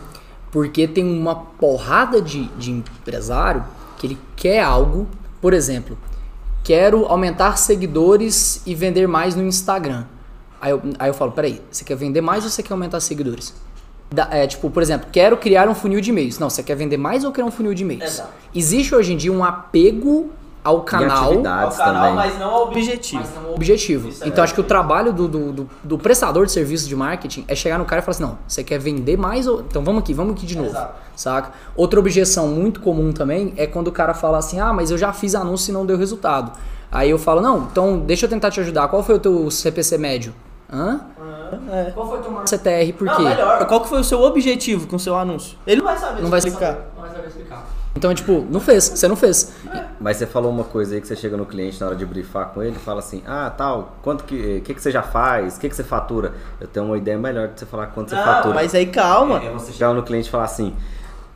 Porque tem uma porrada de, de empresário que ele quer algo, por exemplo, quero aumentar seguidores e vender mais no Instagram. Aí eu, aí eu falo, peraí, você quer vender mais ou você quer aumentar seguidores? Da- é, tipo, por exemplo, quero criar um funil de e-mails. Não, você quer vender mais ou criar um funil de e-mails? Exato. Existe hoje em dia um apego ao canal atividades Ao canal, também. mas não ao objetivo. mas não o objetivo. Isso é então acho que o trabalho do, do, do- do prestador de serviços de marketing é chegar no cara e falar assim, não, você quer vender mais ou... Então vamos aqui, vamos aqui de novo. Exato. Saca? Outra objeção muito comum também é quando o cara fala assim, ah, mas eu já fiz anúncio e não deu resultado. Aí eu falo, não, então deixa eu tentar te ajudar. Qual foi o teu CPC médio? Hã? É. Qual foi o teu maior CTR? Por Não, quê? melhor. Qual que foi o seu objetivo com o seu anúncio? Ele não vai saber Não vai explicar. Não vai saber explicar. Então, tipo, não fez, você não fez. Mas você falou uma coisa aí que você chega no cliente na hora de briefar com ele, fala assim, ah, tal, quanto que, que, que você já faz, o que, que você fatura? Eu tenho uma ideia melhor de você falar quanto você Não, fatura. mas aí calma. É você chegar no cliente e falar assim,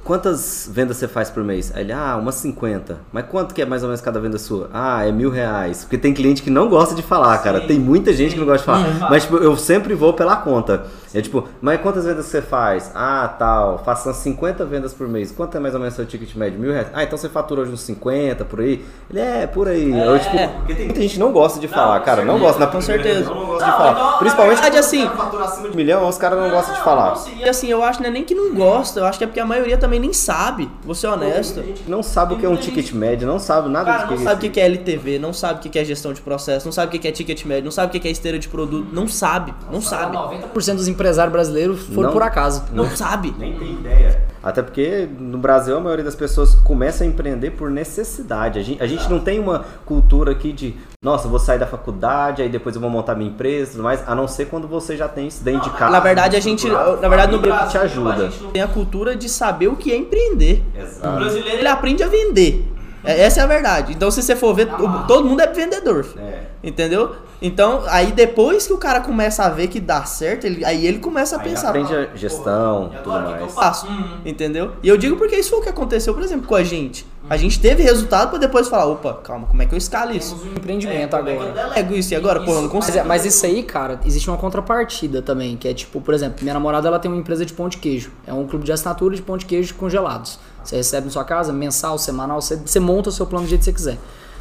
quantas vendas você faz por mês? Aí ele, ah, umas 50. Mas quanto que é mais ou menos cada venda sua? Ah, é mil reais. Porque tem cliente que não gosta de falar, cara. Tem muita gente que não gosta de falar. Mas tipo, eu sempre vou pela conta. É tipo, mas quantas vendas você faz? Ah, tal, faço umas 50 vendas por mês. Quanto é mais ou menos seu ticket médio? Mil reais? Ah, então você fatura hoje uns 50 por aí? Ele é, por aí. Eu, tipo, porque tem muita gente que não gosta de falar, cara. Não gosta, na com certeza. Não gosta de falar. Principalmente verdade, assim- acima de um milhão, os caras não gostam de falar. E assim, eu acho que não é nem que não gosta, eu acho que é porque a maioria também nem sabe, vou ser honesto. Não sabe o que é um ticket médio, não sabe nada Cara, do que não sabe o que é LTV, não sabe o que é gestão de processo, não sabe o que é ticket médio, não sabe o que é esteira de produto, não sabe, não sabe. 90% dos empresários brasileiros foram Não. por acaso. Não sabe. Nem tem ideia. Até porque no Brasil a maioria das pessoas começa a empreender por necessidade. A gente, a gente não tem uma cultura aqui de, nossa, vou sair da faculdade, aí depois eu vou montar minha empresa e tudo mais, a não ser quando você já tem isso dentro de casa. Na verdade, a gente, na verdade, no Brasil, te ajuda. a gente não tem a cultura de saber o que é empreender. Exato. O brasileiro, ele aprende a vender. É- Essa é a verdade. Então, se você for ver, o- todo mundo é vendedor. filho. É. Entendeu? Então, aí depois que o cara começa a ver que dá certo, ele- aí ele começa a Aí pensar. aprende a gestão, tudo Agora, o que, eu mais. faço? Entendeu? E eu digo porque isso foi o que aconteceu, por exemplo, com a gente. A gente teve resultado pra depois falar, opa, calma, como é que eu escalo isso? Temos um empreendimento é eu agora. delego isso? E agora, pô, eu não Mas, consigo. é- mas isso aí, cara, existe uma contrapartida também, que é tipo, por exemplo, minha namorada ela tem uma empresa de pão de queijo. É um clube de assinatura de pão de queijo congelados. Você recebe na sua casa, mensal, semanal, você, você monta o seu plano do jeito que você quiser.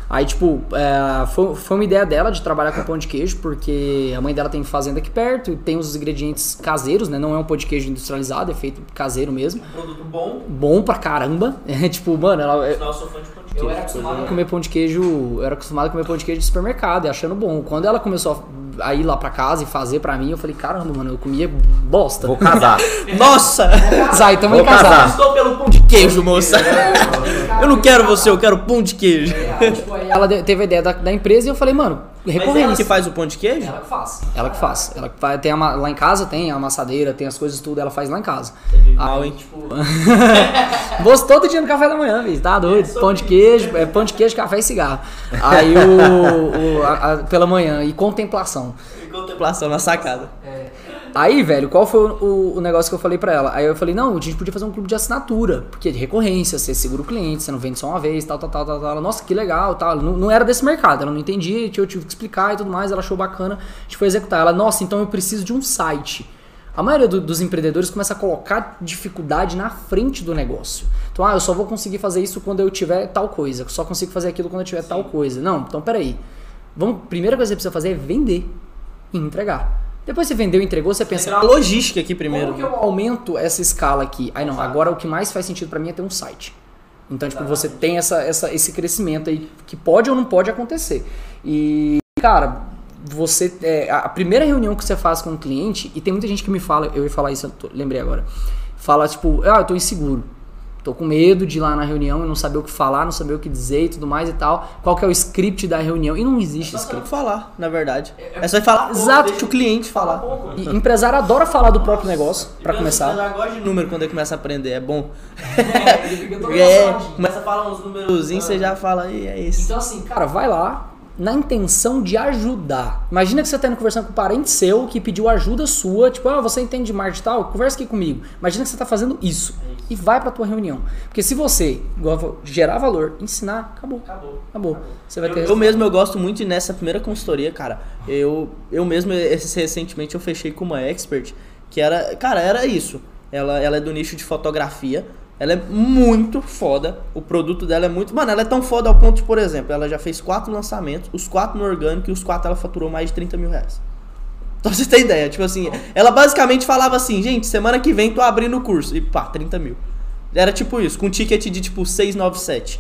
Aí, tipo, é, foi, foi uma ideia dela de trabalhar com pão de queijo, porque a mãe dela tem fazenda aqui perto e tem os ingredientes caseiros, né? Não é um pão de queijo industrializado, é feito caseiro mesmo. produto bom. Bom pra caramba. É tipo, mano, ela, Não, eu sou fã de pão de eu queijo. era acostumado a comer pão de queijo, eu era acostumado a comer pão de queijo de supermercado, e achando bom. Quando ela começou a ir lá pra casa e fazer pra mim, eu falei, caramba, mano, eu comia bosta. Vou casar. Nossa! casar, então Vou vamos casar. casar. Estou pelo pão de queijo, moça. Eu não quero você, eu quero pão de queijo. Tipo, aí ela de- teve a ideia da, da empresa e eu falei, mano, Mas ela que faz o pão de queijo? Ela que faz. Ela que faz. Ela que faz. Tem a, lá em casa tem a amassadeira, tem as coisas tudo, ela faz lá em casa. Mal, Aí, hein? tipo, Vou todo dia no café da manhã, bicho, tá doido? Pão de queijo, é pão de queijo, café e cigarro. Aí o, o- a- a- pela manhã e contemplação. Contemplação na sacada. Aí, velho, qual foi o, o- negócio que eu falei pra ela? Aí eu falei, não, a gente podia fazer um clube de assinatura, porque é de recorrência, você segura o cliente, você não vende só uma vez, tal, tal, tal, tal. Ela, Nossa, que legal, tal. Não, não era desse mercado, ela não entendia, eu tive que explicar e tudo mais, ela achou bacana, a gente foi executar. Ela, nossa, então eu preciso de um site. A maioria do- dos empreendedores começa a colocar dificuldade na frente do negócio. Então, ah, eu só vou conseguir fazer isso quando eu tiver tal coisa, eu só consigo fazer aquilo quando eu tiver tal coisa. Não, então peraí. Vamos, primeira coisa que você precisa fazer é vender e entregar. Depois você vendeu entregou, você pensa, a logística aqui primeiro. como que eu aumento essa escala aqui? Aí não, agora o que mais faz sentido pra mim é ter um site. Então, tipo, você tem essa, essa, esse crescimento aí que pode ou não pode acontecer. E, cara, você. é, a primeira reunião que você faz com o cliente, e tem muita gente que me fala, eu ia falar isso, eu lembrei agora. Fala, tipo, ah, eu tô inseguro. Tô com medo de ir lá na reunião e não saber o que falar, não saber o que dizer e tudo mais e tal. Qual que é o script da reunião? E não existe sabe o script. que falar, na verdade. É só falar. Exato. Deixa o cliente falar. E empresário adora falar do próprio negócio, pra começar. Eu gosto de número quando ele começa a aprender, é bom. Ele fica todo É, começa a falar uns númerozinhos, você já fala aí, é isso. Então, assim, cara, vai lá na intenção de ajudar. Imagina que você tá indo conversando com um parente seu que pediu ajuda sua, tipo, ah, você entende de marketing e tal? Conversa aqui comigo. Imagina que você tá fazendo isso. E vai pra tua reunião. Porque se você eu gerar valor, ensinar, acabou. Acabou. Acabou. Você vai Eu, ter eu mesmo eu gosto muito nessa primeira consultoria, cara. Eu, eu mesmo, esse, recentemente, eu fechei com uma expert que era. Cara, era isso. Ela, ela é do nicho de fotografia. Ela é muito foda. O produto dela é muito. Mano, ela é tão foda ao ponto de, por exemplo, ela já fez quatro lançamentos, os quatro no orgânico e os quatro ela faturou mais de 30 mil reais. Então você tem ideia, tipo assim, ela basicamente falava assim, gente, semana que vem tô abrindo o curso. E pá, 30 mil. Era tipo isso, com ticket de tipo 697.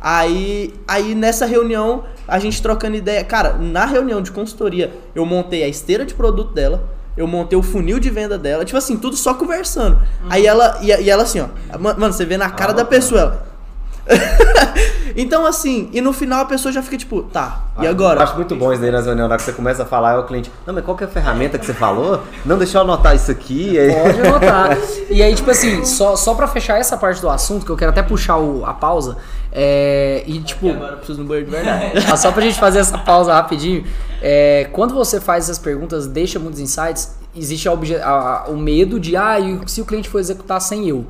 Aí, aí nessa reunião, a gente trocando ideia. Cara, na reunião de consultoria, eu montei a esteira de produto dela, eu montei o funil de venda dela, tipo assim, tudo só conversando. Aí ela, e, e ela assim, ó, ma- mano, você vê na cara da pessoa, ela. então assim, e no final a pessoa já fica tipo, tá, e Eu agora? acho muito bom isso daí nas reuniões, na hora que você começa a falar, é o cliente, não, mas qual que é a ferramenta que você falou? Não, deixa eu anotar isso aqui. Aí- Pode anotar. E aí, tipo assim, só, só pra fechar essa parte do assunto, que eu quero até puxar o- a pausa, é, e tipo. E agora eu preciso no banheiro de verdade. Ah, só pra gente fazer essa pausa rapidinho, é, quando você faz essas perguntas, deixa muitos insights, existe a obje- a- a- o medo de, ah, e se o cliente for executar sem eu?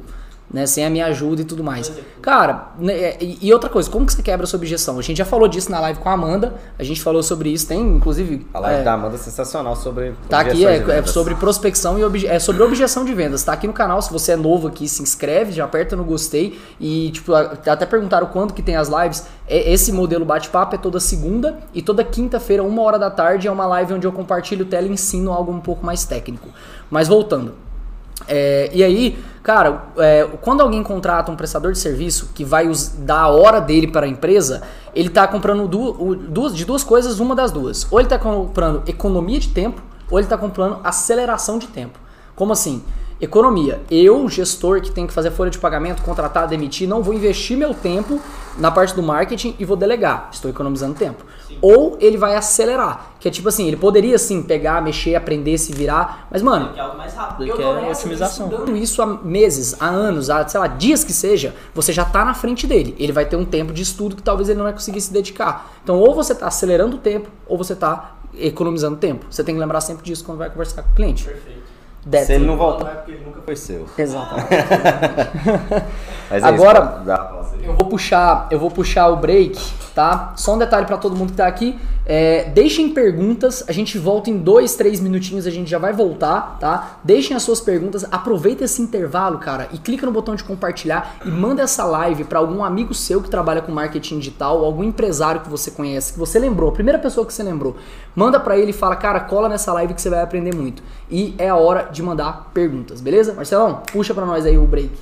Né? Sem a minha ajuda e tudo mais. Cara, né, e, e outra coisa, como que você quebra essa objeção? A gente já falou disso na live com a Amanda, a gente falou sobre isso, tem inclusive. A live é, da Amanda é sensacional sobre. Tá aqui, é, é sobre prospecção e obje, é sobre objeção de vendas. Tá aqui no canal, se você é novo aqui, se inscreve, já aperta no gostei. E, tipo, a- até perguntaram quando que tem as lives. É, esse modelo bate-papo é toda segunda e toda quinta-feira, uma hora da tarde, é uma live onde eu compartilho tela e ensino algo um pouco mais técnico. Mas voltando. É, e aí, cara, é, quando alguém contrata um prestador de serviço que vai dar a hora dele para a empresa, ele está comprando du- duas, de duas coisas, uma das duas. Ou ele está comprando economia de tempo, ou ele está comprando aceleração de tempo. Como assim? Economia. Eu, gestor que tem que fazer folha de pagamento, contratar, demitir, não vou investir meu tempo na parte do marketing e vou delegar. Estou economizando tempo. Ou ele vai acelerar, que é tipo assim, ele poderia sim pegar, mexer, aprender, se virar, mas mano, É algo mais rápido, eu que tô é otimização. estudando isso há meses, há anos, há, sei lá, dias que seja, você já tá na frente dele. Ele vai ter um tempo de estudo que talvez ele não vai conseguir se dedicar. Então, ou você tá acelerando o tempo, ou você tá economizando tempo. Você tem que lembrar sempre disso quando vai conversar com o cliente. Perfeito. That's Se ele não voltar é porque ele nunca foi seu. Exatamente. Mas é Agora-. Eu vou puxar, eu vou puxar o break, tá? Só um detalhe pra todo mundo que tá aqui. É, deixem perguntas, a gente volta em dois, três minutinhos, a gente já vai voltar, tá? Deixem as suas perguntas, aproveita esse intervalo, cara, e clica no botão de compartilhar e manda essa live pra algum amigo seu que trabalha com marketing digital, ou algum empresário que você conhece, que você lembrou, a primeira pessoa que você lembrou. Manda pra ele e fala, cara, cola nessa live que você vai aprender muito. E é a hora de mandar perguntas, beleza? Marcelão, puxa pra nós aí o break.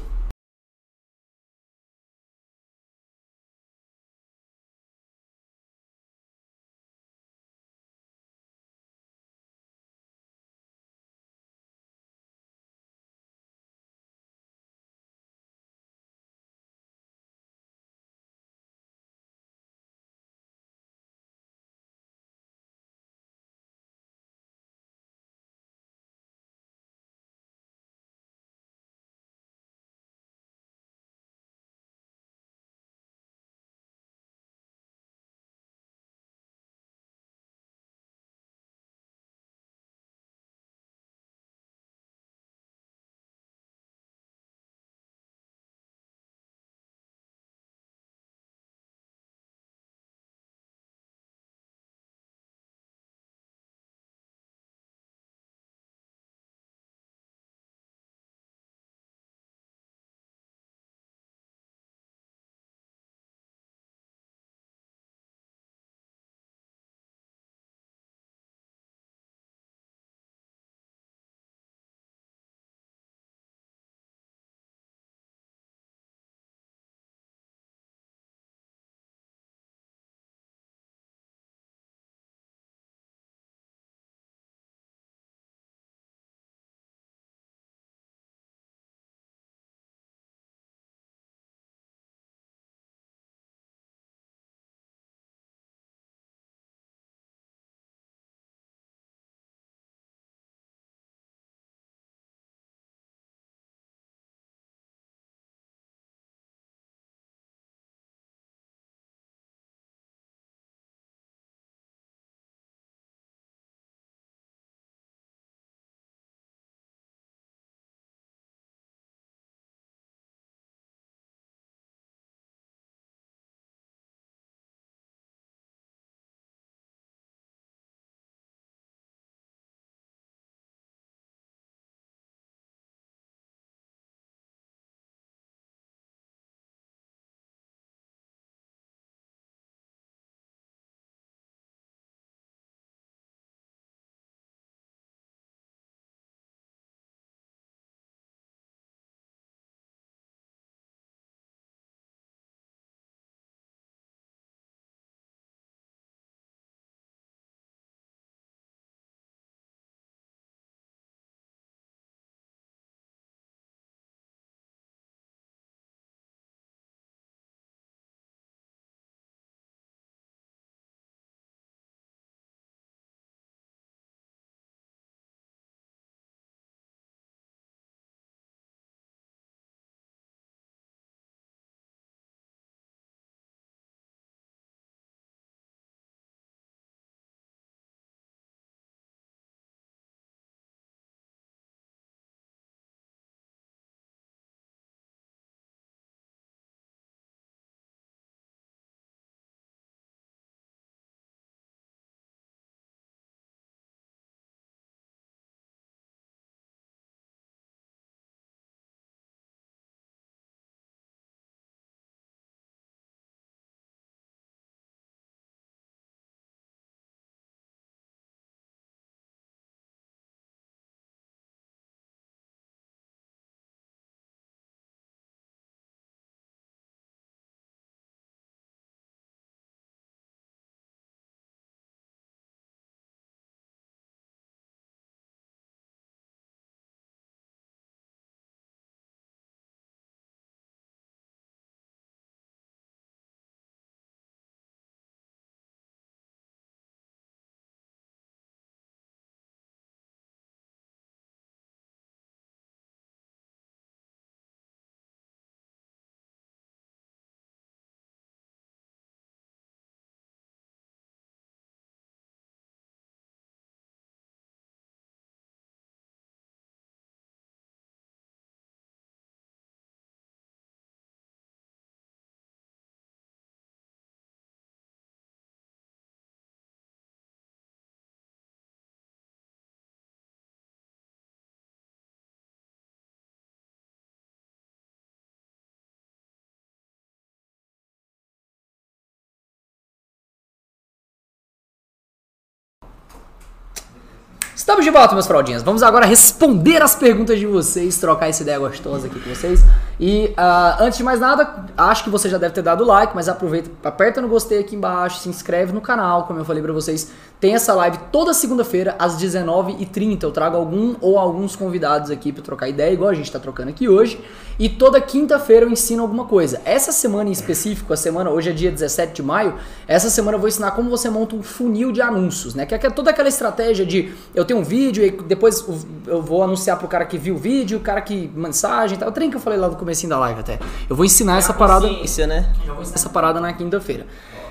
Estamos de volta, meus fraldinhas. Vamos agora responder as perguntas de vocês, trocar essa ideia gostosa aqui com vocês. E ah, antes de mais nada, acho que você já deve ter dado like, mas aproveita, aperta no gostei aqui embaixo, se inscreve no canal, como eu falei pra vocês. Tem essa live toda segunda-feira, às 19h30. Eu trago algum ou alguns convidados aqui pra trocar ideia, igual a gente tá trocando aqui hoje. E toda quinta-feira eu ensino alguma coisa. Essa semana em específico, a semana, hoje é dia 17 de maio, essa semana eu vou ensinar como você monta um funil de anúncios, né? Que é toda aquela estratégia de eu tenho um vídeo e depois eu vou anunciar pro cara que viu o vídeo, o cara que mensagem tal. O trem que eu falei lá no comecinho da live até. Eu vou ensinar essa parada. Né? Eu vou ensinar essa parada na quinta-feira.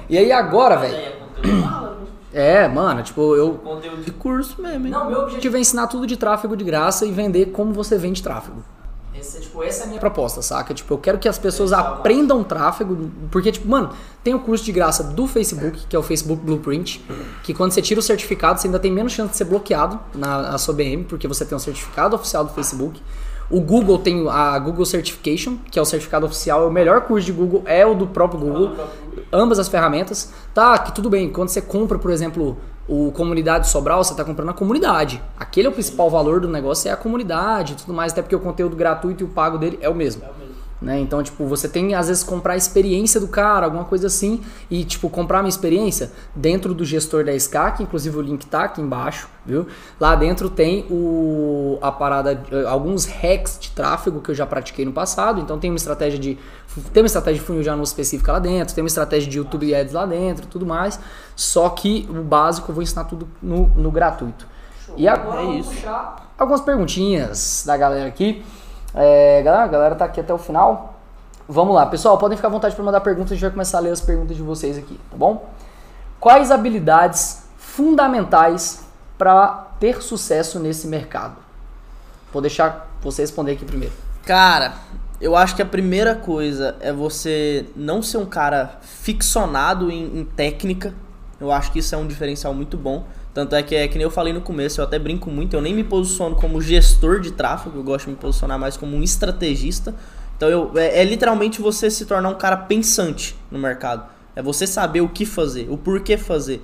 E aí agora, velho. É, mano, tipo, eu. Conteúdo de curso mesmo, hein? Não, meu objetivo é ensinar tudo de tráfego de graça e vender como você vende tráfego. Esse, tipo, essa é a minha proposta, saca? Tipo, eu quero que as pessoas aprendam tráfego, porque, tipo, mano, tem o curso de graça do Facebook, que é o Facebook Blueprint, que quando você tira o certificado, você ainda tem menos chance de ser bloqueado na, na sua BM, porque você tem um certificado oficial do Facebook. O Google tem a Google Certification, que é o certificado oficial, é o melhor curso de Google, é o do próprio Google. Ambas as ferramentas. Tá, que tudo bem, quando você compra, por exemplo, o comunidade Sobral, você está comprando a comunidade. Aquele é o principal valor do negócio, é a comunidade e tudo mais, até porque o conteúdo gratuito e o pago dele é o mesmo. Né? Então, tipo, você tem às vezes comprar a experiência do cara, alguma coisa assim, e tipo, comprar minha experiência dentro do gestor da SK, que inclusive o link tá aqui embaixo, viu? Lá dentro tem o a parada alguns hacks de tráfego que eu já pratiquei no passado, então tem uma estratégia de tem uma estratégia de funil de anúncio específica lá dentro, tem uma estratégia de YouTube Ads lá dentro, tudo mais. Só que o básico eu vou ensinar tudo no, no gratuito. E agora é isso. puxar algumas perguntinhas da galera aqui. É, galera, a galera tá aqui até o final. Vamos lá, pessoal, podem ficar à vontade para mandar perguntas, a gente vai começar a ler as perguntas de vocês aqui, tá bom? Quais habilidades fundamentais para ter sucesso nesse mercado? Vou deixar você responder aqui primeiro. Cara, eu acho que a primeira coisa é você não ser um cara ficcionado em, em técnica. Eu acho que isso é um diferencial muito bom. Tanto é que é que nem eu falei no começo, eu até brinco muito, eu nem me posiciono como gestor de tráfego, eu gosto de me posicionar mais como um estrategista. Então eu, é, é literalmente você se tornar um cara pensante no mercado. É você saber o que fazer, o porquê fazer.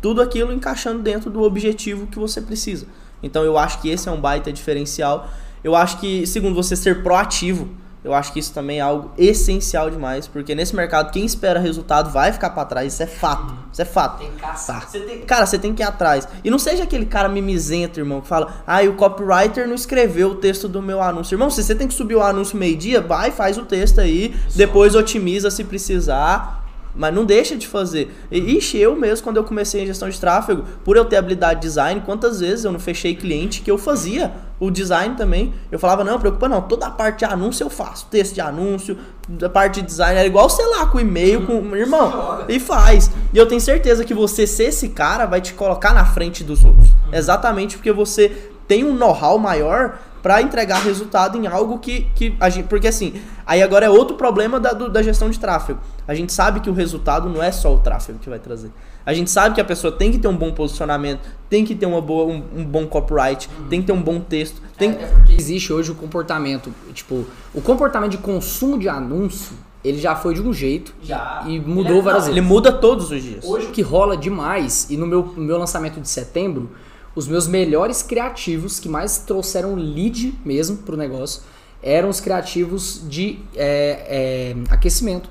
Tudo aquilo encaixando dentro do objetivo que você precisa. Então eu acho que esse é um baita diferencial. Eu acho que, segundo, você ser proativo. Eu acho que isso também é algo essencial demais, porque nesse mercado quem espera resultado vai ficar para trás, isso é fato. Isso é fato. Tem que caçar. Você tem, cara, você tem que ir atrás. E não seja aquele cara mimizento, irmão, que fala: "Ah, o copywriter não escreveu o texto do meu anúncio". Irmão, se você tem que subir o anúncio meio-dia, vai, faz o texto aí, depois otimiza se precisar. Mas não deixa de fazer. E, ixi, eu mesmo, quando eu comecei em gestão de tráfego, por eu ter habilidade de design, quantas vezes eu não fechei cliente que eu fazia o design também. Eu falava, não, preocupa não, toda a parte de anúncio eu faço. Texto de anúncio, da parte de design, era igual, sei lá, com e-mail, com. Irmão, e faz. E eu tenho certeza que você ser esse cara vai te colocar na frente dos outros. Exatamente porque você tem um know-how maior para entregar resultado em algo que, que a gente. Porque assim, aí agora é outro problema da, do, da gestão de tráfego. A gente sabe que o resultado não é só o tráfego que vai trazer. A gente sabe que a pessoa tem que ter um bom posicionamento, tem que ter uma boa, um, um bom copyright, uhum. tem que ter um bom texto. Tem... É, é porque existe hoje o comportamento, tipo, o comportamento de consumo de anúncio, ele já foi de um jeito já. e mudou é, várias vezes. Ele muda todos os dias. Hoje o que rola demais, e no meu, no meu lançamento de setembro, os meus melhores criativos que mais trouxeram lead mesmo pro negócio eram os criativos de é, é, aquecimento.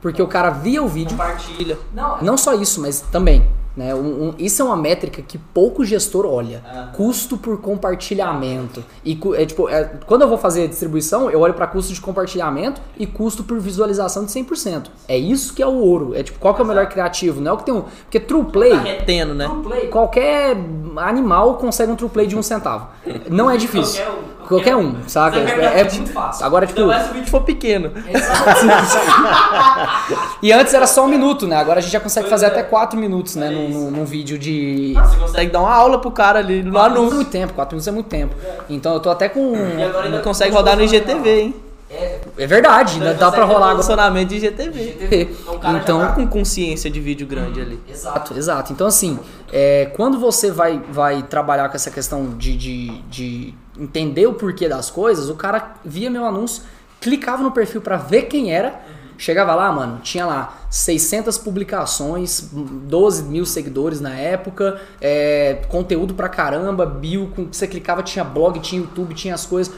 Porque o cara via o vídeo. Compartilha. Não, não só isso, mas também né? Um, um, isso é uma métrica que pouco gestor olha. Ah. Custo por compartilhamento. E é, tipo, é, quando eu vou fazer distribuição, eu olho para custo de compartilhamento e custo por visualização de 100%. É isso que é o ouro. É tipo, qual que é o melhor criativo? Não é o que tem um. Porque true play. Tá retendo, né? True play, qualquer animal consegue um true play de um centavo. Não é difícil. Qualquer um. Qualquer um, saca? É, é, muito fácil. Agora, tipo. Ainda mais se o vídeo for pequeno. e antes era só um minuto, né? Agora a gente já consegue fazer até quatro minutos, né? Num, num, vídeo de. Ah, você consegue dar uma aula pro cara ali no anúncio. É muito tempo, quatro minutos é muito tempo. Então eu tô até com. E agora ainda consegue rodar no IGTV, hein? É, é verdade, ainda dá pra rolar funcionamento de IGTV. IGTV. Então, então tá com consciência de vídeo grande ali. Exato, exato. Então, assim, é, quando você vai, vai trabalhar com essa questão de, de, de entender o porquê das coisas, o cara via meu anúncio, clicava no perfil para ver quem era Chegava lá, mano, tinha lá 600 publicações, 12 mil seguidores na época, é, conteúdo pra caramba, bio, com, você clicava, tinha blog, tinha YouTube, tinha as coisas.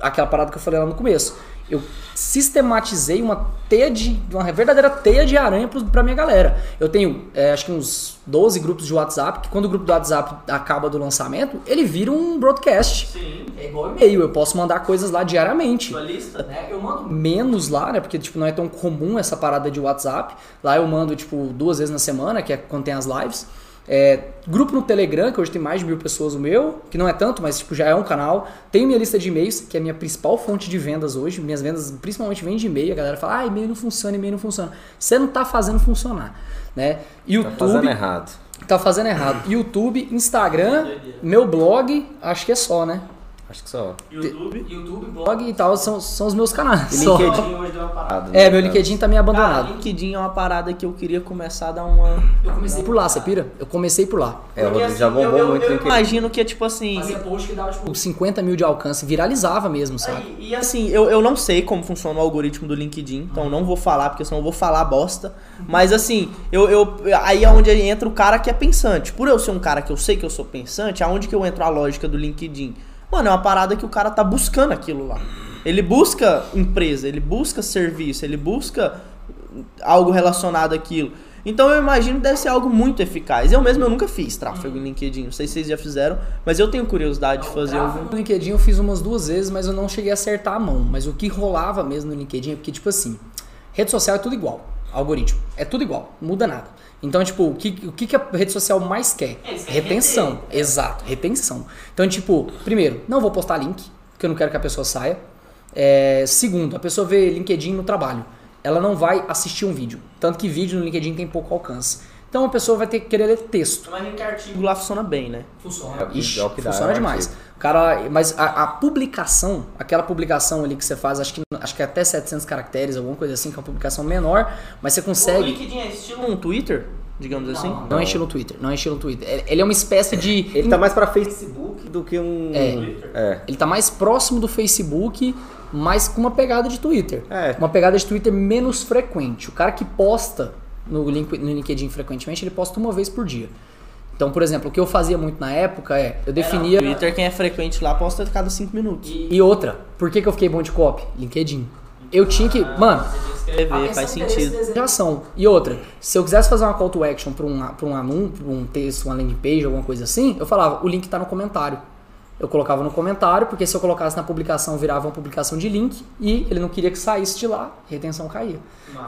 Aquela parada que eu falei lá no começo. Eu sistematizei uma teia de. uma verdadeira teia de aranha pra minha galera. Eu tenho é, acho que uns 12 grupos de WhatsApp, que quando o grupo do WhatsApp acaba do lançamento, ele vira um broadcast. Sim. É igual e-mail, eu posso mandar coisas lá diariamente. Sua lista? Né? Eu mando menos lá, né? Porque tipo, não é tão comum essa parada de WhatsApp. Lá eu mando tipo duas vezes na semana, que é quando tem as lives. É, grupo no Telegram, que hoje tem mais de mil pessoas o meu, que não é tanto, mas tipo, já é um canal. Tenho minha lista de e-mails, que é a minha principal fonte de vendas hoje. Minhas vendas principalmente vêm de e-mail. A galera fala, ah, e-mail não funciona, e-mail não funciona. Você não tá fazendo funcionar. Né? Tá YouTube. fazendo errado. Tá fazendo errado. YouTube, Instagram, meu blog, acho que é só, né? Acho que só. YouTube. YouTube, blog e tal são, são os meus canais. E só. LinkedIn hoje deu uma parada. É, meu LinkedIn tá meio Cara, abandonado. LinkedIn é uma parada que eu queria começar a dar uma. Eu comecei por lá, você pira? Eu comecei por lá. É, o Porque, Rodrigo já assim, bombou eu, eu, muito eu Linkedin. imagino que é tipo assim. post que dava tipo 50 mil de alcance, viralizava mesmo, sabe? E, e assim, eu, eu não sei como funciona o algoritmo do LinkedIn, então não vou falar, porque senão eu vou falar bosta. Mas assim, eu, eu, aí é onde entra o cara que é pensante. Por eu ser um cara que eu sei que eu sou pensante, aonde que eu entro a lógica do LinkedIn? Mano, é uma parada que o cara tá buscando aquilo lá. Ele busca empresa, ele busca serviço, ele busca algo relacionado àquilo. Então eu imagino que deve ser algo muito eficaz. Eu mesmo eu nunca fiz tráfego em LinkedIn, não sei se vocês já fizeram, mas eu tenho curiosidade de fazer algum. No LinkedIn eu fiz umas duas vezes, mas eu não cheguei a acertar a mão. Mas o que rolava mesmo no LinkedIn é porque, tipo assim, rede social é tudo igual. Algoritmo. É tudo igual, não muda nada. Então, tipo, o que, o que que a rede social mais quer? Retenção. Exato, retenção. Então, tipo, primeiro, não vou postar link, porque eu não quero que a pessoa saia. É, segundo, a pessoa vê LinkedIn no trabalho. Ela não vai assistir um vídeo. Tanto que vídeo no LinkedIn tem pouco alcance. Então a pessoa vai ter que querer ler texto. Imagina que artigo lá funciona bem, né? Funciona. É o que- Ixi, é o que dá, funciona é o demais. artigo. O cara, mas a, a publicação, aquela publicação ali que você faz, acho que, acho que é até 700 caracteres, alguma coisa assim, que é uma publicação menor, mas você O consegue. LinkedIn é estilo um Twitter, digamos assim? Não é estilo Twitter, não é estilo Twitter. Ele- Ele é uma espécie de. Ele tá mais pra Facebook do que um. É. É. Ele tá mais próximo do Facebook, mas com uma pegada de Twitter. É. Uma pegada de Twitter menos frequente. O cara que posta no, link, no LinkedIn frequentemente, ele posta uma vez por dia. Então, por exemplo, o que eu fazia muito na época é, eu definia. Twitter, quem é frequente lá, posta a cada 5 minutos. E outra, por que, que eu fiquei bom de copy? LinkedIn. Eu tinha que. Mano, Escrever, faz sentido. Desejação. E outra, se eu quisesse fazer uma call to action para um, pra um anúncio, pra um texto, uma landing page, alguma coisa assim, eu falava, o link tá no comentário. Eu colocava no comentário, porque se eu colocasse na publicação, virava uma publicação de link e ele não queria que saísse de lá, retenção caía.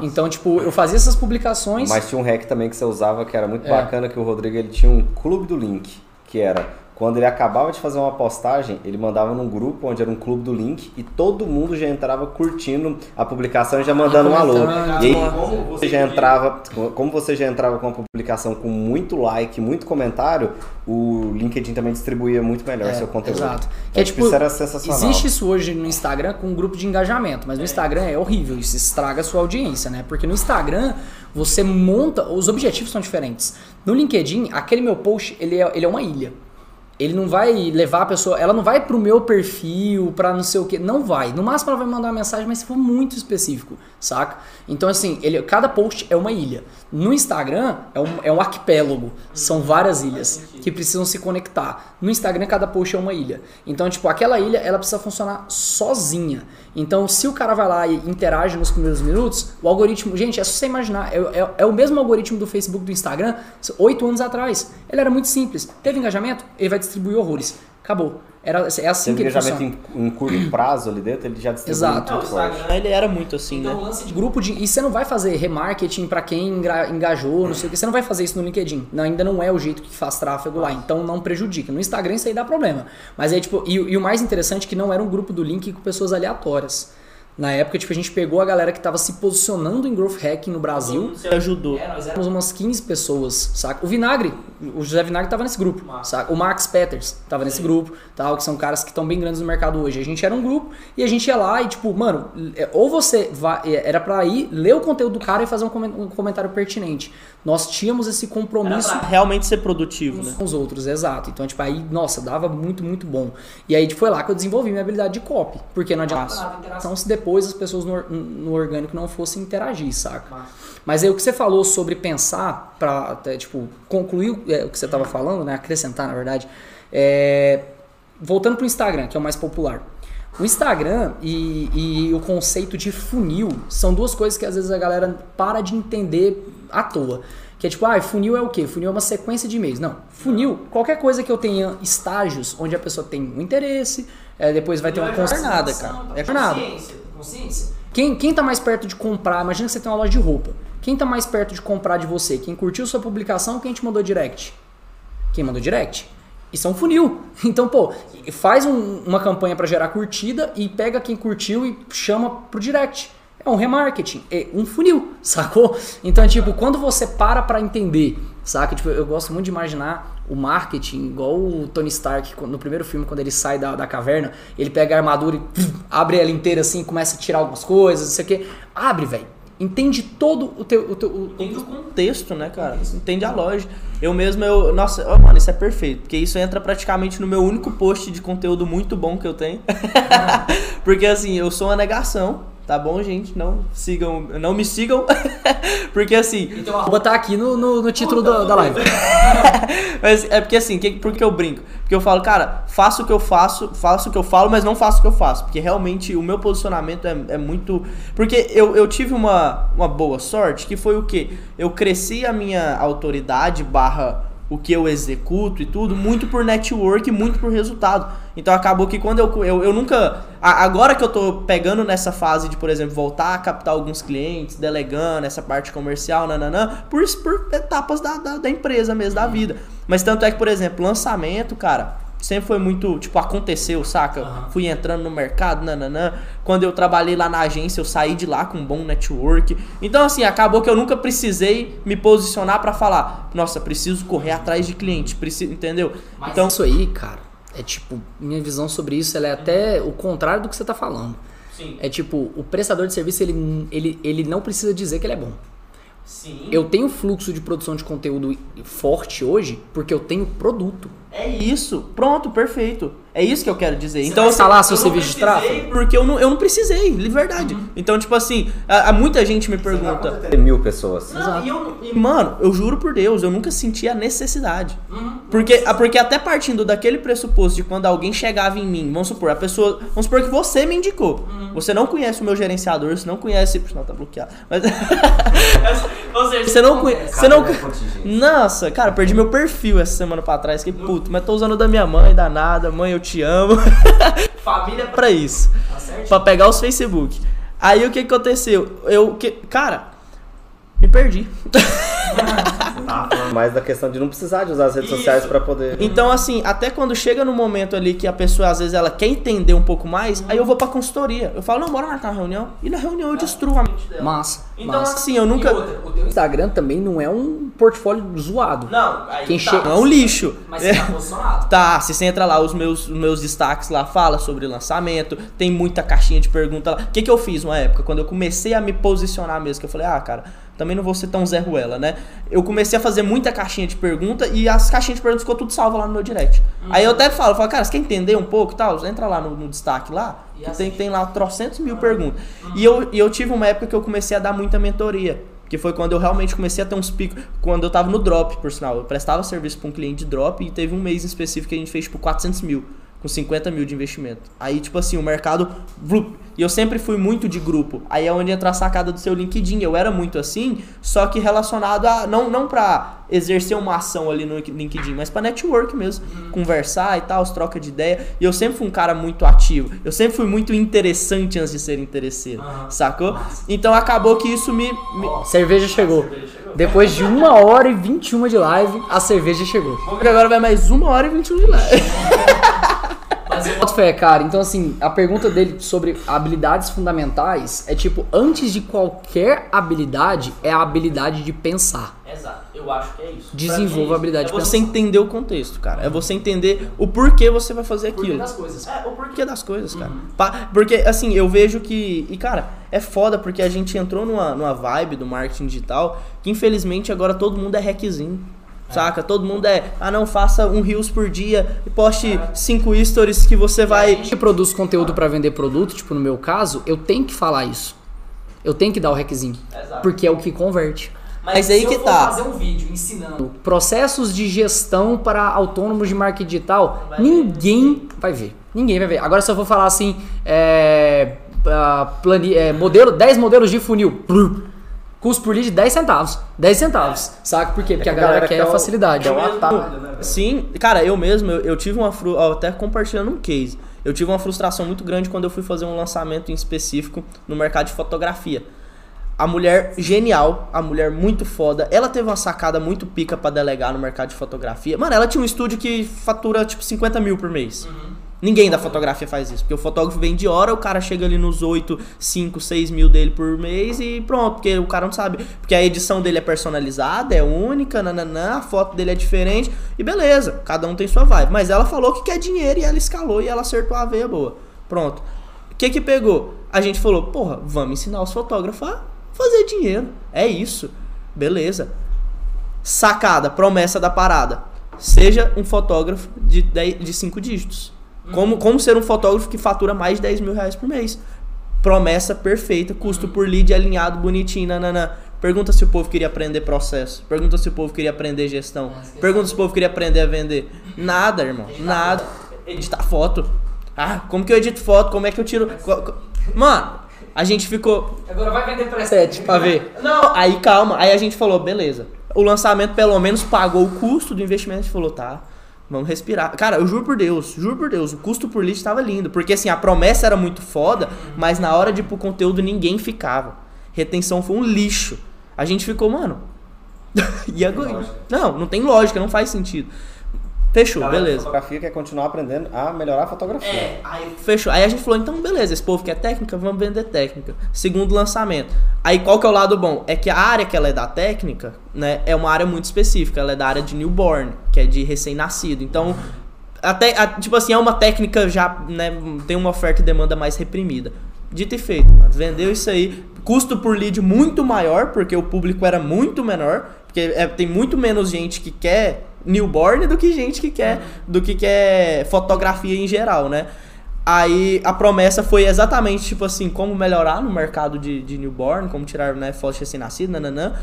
Então, tipo, eu fazia essas publicações. Mas tinha um hack também que você usava que era muito É. bacana, que o Rodrigo ele tinha um clube do link, que era quando ele acabava de fazer uma postagem, ele mandava num grupo onde era um clube do link e todo mundo já entrava curtindo a publicação e já mandando um alô. comentando. E aí, como você já entrava, como você já entrava com a publicação com muito like, muito comentário, o LinkedIn também distribuía muito melhor É, seu conteúdo. Exato. Que Então, é, tipo, tipo, isso era sensacional. existe isso hoje no Instagram com um grupo de engajamento, mas no Instagram é horrível, isso estraga a sua audiência, né? Porque no Instagram você monta, os objetivos são diferentes. No LinkedIn, aquele meu post, ele é, ele é uma ilha. Ele não vai levar a pessoa, ela não vai pro meu perfil, pra não sei o que, não vai. No máximo ela vai mandar uma mensagem, mas se for muito específico, saca? Então assim, ele, cada post é uma ilha. No Instagram é um, é um arquipélago, são várias ilhas que precisam se conectar. No Instagram cada post é uma ilha. Então tipo, aquela ilha ela precisa funcionar sozinha. Então se o cara vai lá e interage nos primeiros minutos, o algoritmo, gente, é só você imaginar, é, é- é o mesmo algoritmo do Facebook, do Instagram, oito anos atrás. Ele era muito simples. Teve engajamento, ele vai distribuir horrores. Acabou. Era, é assim que ele engajamento funciona. em, em curto prazo ali dentro, ele já distribuiu Exato. muito forte. Ele era muito assim, Então, né? lance de grupo de. E você não vai fazer remarketing pra quem engajou, não sei o que. Você não vai fazer isso no LinkedIn. Não, ainda não é o jeito que faz tráfego lá. Então não prejudica. No Instagram isso aí dá problema. Mas aí, tipo, e, e o mais interessante é que não era um grupo do link com pessoas aleatórias. Na época, tipo, a gente pegou a galera que tava se posicionando em growth hacking no Brasil. Você ajudou. É, nós éramos umas 15 pessoas, saca? O Vinagre, o José Vinagre tava nesse grupo, saca? O Max Peters tava nesse grupo, tal, que são caras que estão bem grandes no mercado hoje. A gente era um grupo e a gente ia lá e, tipo, mano, é, ou você vai, é, era pra ir ler o conteúdo do cara e fazer um comentário pertinente. Nós tínhamos esse Era compromisso pra realmente ser produtivo, uns né? com os outros, exato. Então, tipo, aí, nossa, dava muito, muito bom. E aí foi lá que eu desenvolvi minha habilidade de copy. Porque não adianta interação se, de- depois as pessoas no, no orgânico não fossem interagir, saca? Mas aí o que você falou sobre pensar, pra até, tipo, concluir é, o que você tava falando, né? Acrescentar, na verdade. É, voltando pro Instagram, que é o mais popular. O Instagram e, e o conceito de funil são duas coisas que às vezes a galera para de entender à toa. Que é tipo, ah, funil é o quê? Funil é uma sequência de e-mails. Não, funil, qualquer coisa que eu tenha estágios onde a pessoa tem um interesse, é, depois vai ter uma conversa. nada, cara. É nada. Consciência, consciência. Quem, quem tá mais perto de comprar? Imagina que você tem uma loja de roupa. Quem tá mais perto de comprar de você? Quem curtiu sua publicação quem te mandou direct? Quem mandou direct? Isso é um funil. Então, pô, faz um- uma campanha pra gerar curtida e pega quem curtiu e chama pro direct. É um remarketing, é um funil, sacou? Então, tipo, quando você para pra entender, saca? Tipo, eu gosto muito de imaginar o marketing, igual o Tony Stark no primeiro filme, quando ele sai da, da caverna, ele pega a armadura e pum, abre ela inteira assim, começa a tirar algumas coisas, não sei o quê. Abre, velho. Entende todo o teu. O teu o- Entende o contexto, né, cara? Entende a lógica. Eu mesmo, eu. Nossa, ó, mano, isso é perfeito. Porque isso entra praticamente no meu único post de conteúdo muito bom que eu tenho. porque assim, eu sou uma negação, tá bom, gente? Não sigam. Não me sigam. porque assim. Então, arroba tá aqui no, no, no título da, da live. Mas é porque assim, que, por que eu brinco? Porque eu falo, cara, faço o que eu faço, faço o que eu falo, mas não faço o que eu faço. Porque realmente o meu posicionamento é, é muito. Porque eu, eu tive uma, uma boa sorte que foi o quê? Eu cresci a minha autoridade barra o que eu executo e tudo, muito por network, muito por resultado. Então acabou que quando eu, eu, eu nunca. a- agora que eu tô pegando nessa fase de, por exemplo, voltar a captar alguns clientes, delegando essa parte comercial, nananã, por, por etapas da, da, da empresa mesmo, da vida. Mas tanto é que, por exemplo, lançamento, cara, sempre foi muito, tipo, aconteceu, saca? Fui entrando no mercado, nananã. Quando eu trabalhei lá na agência, eu saí de lá com um bom network. Então, assim, acabou que eu nunca precisei me posicionar pra falar, nossa, preciso correr atrás de cliente, preciso, entendeu? Então, então, isso aí, cara, é tipo, minha visão sobre isso ela é até o contrário do que você tá falando. sim, É tipo, o prestador de serviço, ele, ele, ele não precisa dizer que ele é bom. sim. Eu tenho fluxo de produção de conteúdo forte hoje porque eu tenho produto. É isso, pronto, perfeito. É isso que eu quero dizer. então, vai assim, falar seu eu não serviço de tráfego? Porque eu não, eu não precisei, de verdade. Então, tipo assim, a, a muita gente me pergunta. Tem mil pessoas. Não, e eu, e, mano, eu juro por Deus, eu nunca senti a necessidade. Porque, a- porque até partindo daquele pressuposto de quando alguém chegava em mim, vamos supor, a pessoa. Vamos supor que você me indicou. Você não conhece o meu gerenciador, você não conhece. Não, tá bloqueado. Mas. Ou seja, você não conhece. Você não. É. Nossa, cara, eu perdi meu perfil essa semana pra trás. Que puto, mas tô usando da minha mãe, danada. Mãe, eu te amo. Família é pra isso. Pra pegar os Facebook. Aí o que que aconteceu? Eu. Que, cara, me perdi. Mais da questão de não precisar de usar as redes sociais pra poder. Então, assim, até quando chega no momento ali que a pessoa, às vezes, ela quer entender um pouco mais, aí eu vou pra consultoria. Eu falo, não, bora marcar uma reunião. E na reunião eu destruo a mente dela. Massa. Então, massa. assim, eu nunca. o teu Instagram também não é um portfólio zoado. Não, aí Quem tá, chega- é um lixo. Mas você tá posicionado. Tá, se você entra lá, os meus, os meus destaques lá fala sobre lançamento, tem muita caixinha de pergunta lá. O que, que eu fiz uma época, quando eu comecei a me posicionar mesmo, que eu falei, ah, cara, também não vou ser tão Zé Ruela, né? Eu comecei a fazer muita caixinha de pergunta e as caixinhas de perguntas ficou tudo salvo lá no meu direct. Aí eu até falo, falo, cara, você quer entender um pouco e tal? Entra lá no, no destaque lá, que tem, tem lá trocentos mil perguntas. E eu, e eu tive uma época que eu comecei a dar muita mentoria. Que foi quando eu realmente comecei a ter uns picos. Quando eu tava no drop, por sinal. Eu prestava serviço pra um cliente de drop e teve um mês em específico que a gente fez tipo 400 mil. Com 50 mil de investimento. Aí, tipo assim, o mercado. vlup. E eu sempre fui muito de grupo. Aí é onde entra a sacada do seu LinkedIn. Eu era muito assim, só que relacionado a. Não, não pra exercer uma ação ali no LinkedIn, mas pra network mesmo. Conversar e tal, as trocas de ideia. E eu sempre fui um cara muito ativo. Eu sempre fui muito interessante antes de ser interesseiro. Sacou? Então acabou que isso me. me... Cerveja chegou. Depois de uma hora e 21 de live, a cerveja chegou. Porque agora vai mais uma hora e 21 de live. Mas eu boto fé, cara. Então, assim, a pergunta dele sobre habilidades fundamentais é tipo, antes de qualquer habilidade, é a habilidade de pensar. Exato, eu acho que é isso. Desenvolva a habilidade É de você pensar. entender o contexto, cara. É você entender o porquê você vai fazer aquilo. das coisas. É, o porquê das coisas, cara. Pa- Porque, assim, eu vejo que. E, cara, é foda porque a gente entrou numa, numa vibe do marketing digital que, infelizmente, agora todo mundo é hackzinho. Saca? Todo mundo é, ah não, faça um reels por dia e poste cinco stories que você A vai. gente produz conteúdo pra vender produto, tipo no meu caso, eu tenho que falar isso. Eu tenho que dar o. Exato. Porque é o que converte. Mas aí Se que tá. fazer um vídeo ensinando processos de gestão para autônomos de marketing digital, ninguém vai ver. Ninguém vai ver. Agora se eu for falar assim, é, ah, plani- é, modelo, 10 modelos de funil. Custo por lead 10 centavos. 10 centavos. Saca por quê? Porque a que a galera galera quer quer a facilidade. quer o atalho, né, velho? Sim, cara, eu mesmo, eu, eu tive uma fru... até compartilhando um case. Eu tive uma frustração muito grande quando eu fui fazer um lançamento em específico no mercado de fotografia. A mulher genial, a mulher muito foda. Ela teve uma sacada muito pica pra delegar no mercado de fotografia. Mano, ela tinha um estúdio que fatura tipo 50 mil por mês. Ninguém da fotografia faz isso. Porque o fotógrafo vem de hora, o cara chega ali nos 8, 5, 6 mil dele por mês e pronto. Porque o cara não sabe. Porque a edição dele é personalizada, é única, nananã, a foto dele é diferente. E beleza, cada um tem sua vibe. Mas ela falou que quer dinheiro e ela escalou e ela acertou a veia boa. Pronto. O que que pegou? A gente falou, porra, vamos ensinar os fotógrafos a fazer dinheiro. É isso. Beleza. Sacada, promessa da parada. Seja um fotógrafo de 10, de 5 dígitos. Como, como ser um fotógrafo que fatura mais de 10 mil reais por mês. Promessa perfeita, custo por lead alinhado, bonitinho, nananã. Pergunta se o povo queria aprender processo. Pergunta se o povo queria aprender gestão. Pergunta se o povo queria aprender a vender. Nada, irmão. Nada. Editar foto. Ah, como que eu edito foto? Como é que eu tiro. Mano, a gente ficou. Agora vai vender preset pra ver. Não, aí calma. Aí a gente falou, beleza. O lançamento pelo menos pagou o custo do investimento. A gente falou, tá, vamos respirar. Cara, eu juro por Deus, juro por Deus, o custo por lead tava lindo. Porque assim, a promessa era muito foda, mas na hora de ir pro conteúdo ninguém ficava. Retenção foi um lixo. A gente ficou, mano. e agora? Não, não tem lógica, não faz sentido. Fechou, Galera beleza. Fotografia quer continuar aprendendo a melhorar a fotografia. É, aí fechou. Aí a gente falou, então beleza, esse povo quer técnica, vamos vender técnica. Segundo lançamento. Aí qual que é o lado bom? É que a área que ela é da técnica, né, é uma área muito específica. Ela é da área de newborn, que é de recém-nascido. Então, até, a- tipo assim, é uma técnica já, né, tem uma oferta e demanda mais reprimida. Dito e feito, mano. Vendeu isso aí. Custo por lead muito maior, porque o público era muito menor. Porque é- tem muito menos gente que quer newborn do que gente que quer do que quer fotografia em geral, né? Aí a promessa foi exatamente tipo assim, como melhorar no mercado de, de newborn, como tirar né, fotos de recém-nascido, nananã.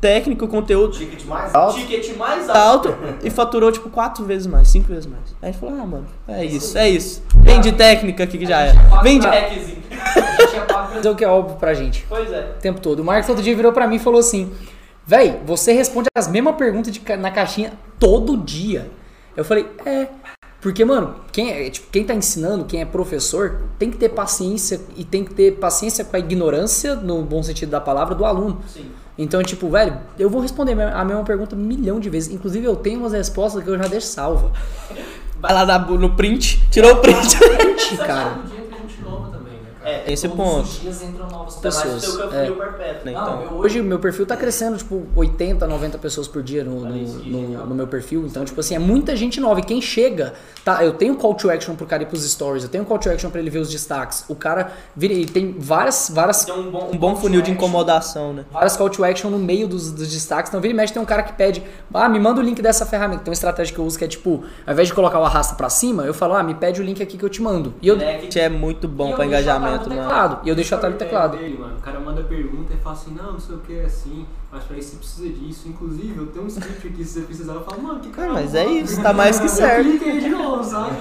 Técnico, conteúdo, Ticket mais alto. ticket mais alto e faturou tipo quatro vezes mais, cinco vezes mais. Aí a gente falou, ah, mano, é isso, é isso. Vende técnica aqui que já é. Vende hackzinho. A gente é o que é óbvio pra gente. Pois é. o tempo todo. O Marcos outro dia virou pra mim e falou assim: Véi, você responde as mesmas perguntas de na caixinha todo dia. Eu falei, é. Porque, mano, quem, é, tipo, quem tá ensinando, quem é professor, tem que ter paciência e tem que ter paciência com a ignorância, no bom sentido da palavra, do aluno. Sim. Então, tipo, velho, eu vou responder a mesma pergunta um milhão de vezes. Inclusive, eu tenho umas respostas que eu já deixo salva. Vai lá no print, tirou o print. Cara, Todo dia tem gente nova É, esse todos ponto. os dias entram novas pessoas. o seu É. perpétuo, né? Não, Então. hoje o meu perfil tá crescendo, tipo, 80, 90 pessoas por dia no, no, no- no meu perfil. Então, tipo assim, é muita gente nova. E quem chega, tá? Eu tenho call to action pro cara ir pros stories, eu tenho call to action pra ele ver os destaques. O cara vira e tem várias, várias, Tem um bom, um bom funil de incomodação, né? várias call to action no meio dos, dos destaques. Então, vira e mexe, tem um cara que pede, ah, me manda o link dessa ferramenta. Tem uma estratégia que eu uso que é tipo, ao invés de colocar o arrasta pra cima, eu falo, ah, me pede o link aqui que eu te mando. E eu, é muito bom e atalho engajamento, no teclado. E eu deixo atalho no teclado. Dele, mano. O cara manda pergunta e fala assim, não, não sei o que é assim, mas pra isso você precisa disso. Inclusive, eu tenho um script aqui, se você precisar, eu falo, mano, que cara. mas é isso, tá mais que certo. Eu cliquei de novo, sabe?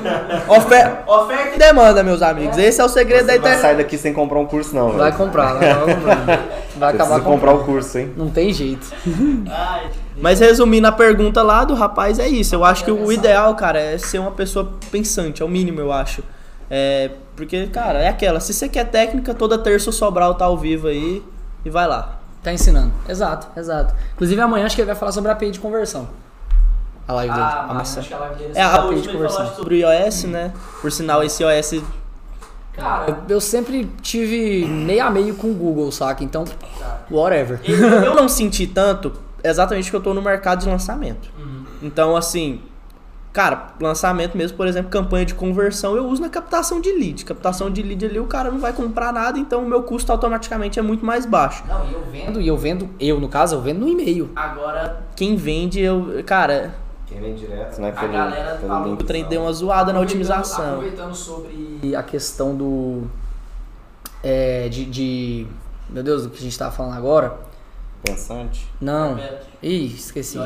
Ofer oferta e demanda, meus amigos. Esse é o segredo da Você vai internet. sair daqui sem comprar um curso, não. Vai velho. comprar, vai, vai comprar. Vai Você acabar comprando. comprar o curso, hein? Não tem jeito. Mas resumindo a pergunta lá do rapaz, é isso. Eu acho que o ideal, cara, é ser uma pessoa pensante, é o mínimo, eu acho. É, porque, cara, é aquela. Se você quer técnica, toda terça o Sobral tá ao vivo aí e vai lá. Tá ensinando. Exato, exato. Inclusive amanhã acho que ele vai falar sobre a API de conversão. A live dele. Ah, massa. Acho que a live dele É, a API de conversão. sobre o iOS, né? Por sinal, esse iOS. Cara, eu, eu sempre tive meio a meio com o Google, saca? Então, whatever. Eu não senti tanto exatamente porque eu tô no mercado de lançamento. Então, assim, cara, lançamento mesmo, por exemplo, campanha de conversão, eu uso na captação de lead. Captação de lead ali, o cara não vai comprar nada, então o meu custo automaticamente é muito mais baixo. Não, e eu vendo, e eu vendo, eu no caso, eu vendo no e-mail. Agora, quem vende, eu. Cara, Quem vem direto, né? a pelo- galera pelo falou que o trem deu uma zoada na otimização. Aproveitando sobre a questão do. é, de, de- Meu Deus, do que a gente tava falando agora. Pensante. Não. Ih, esqueci.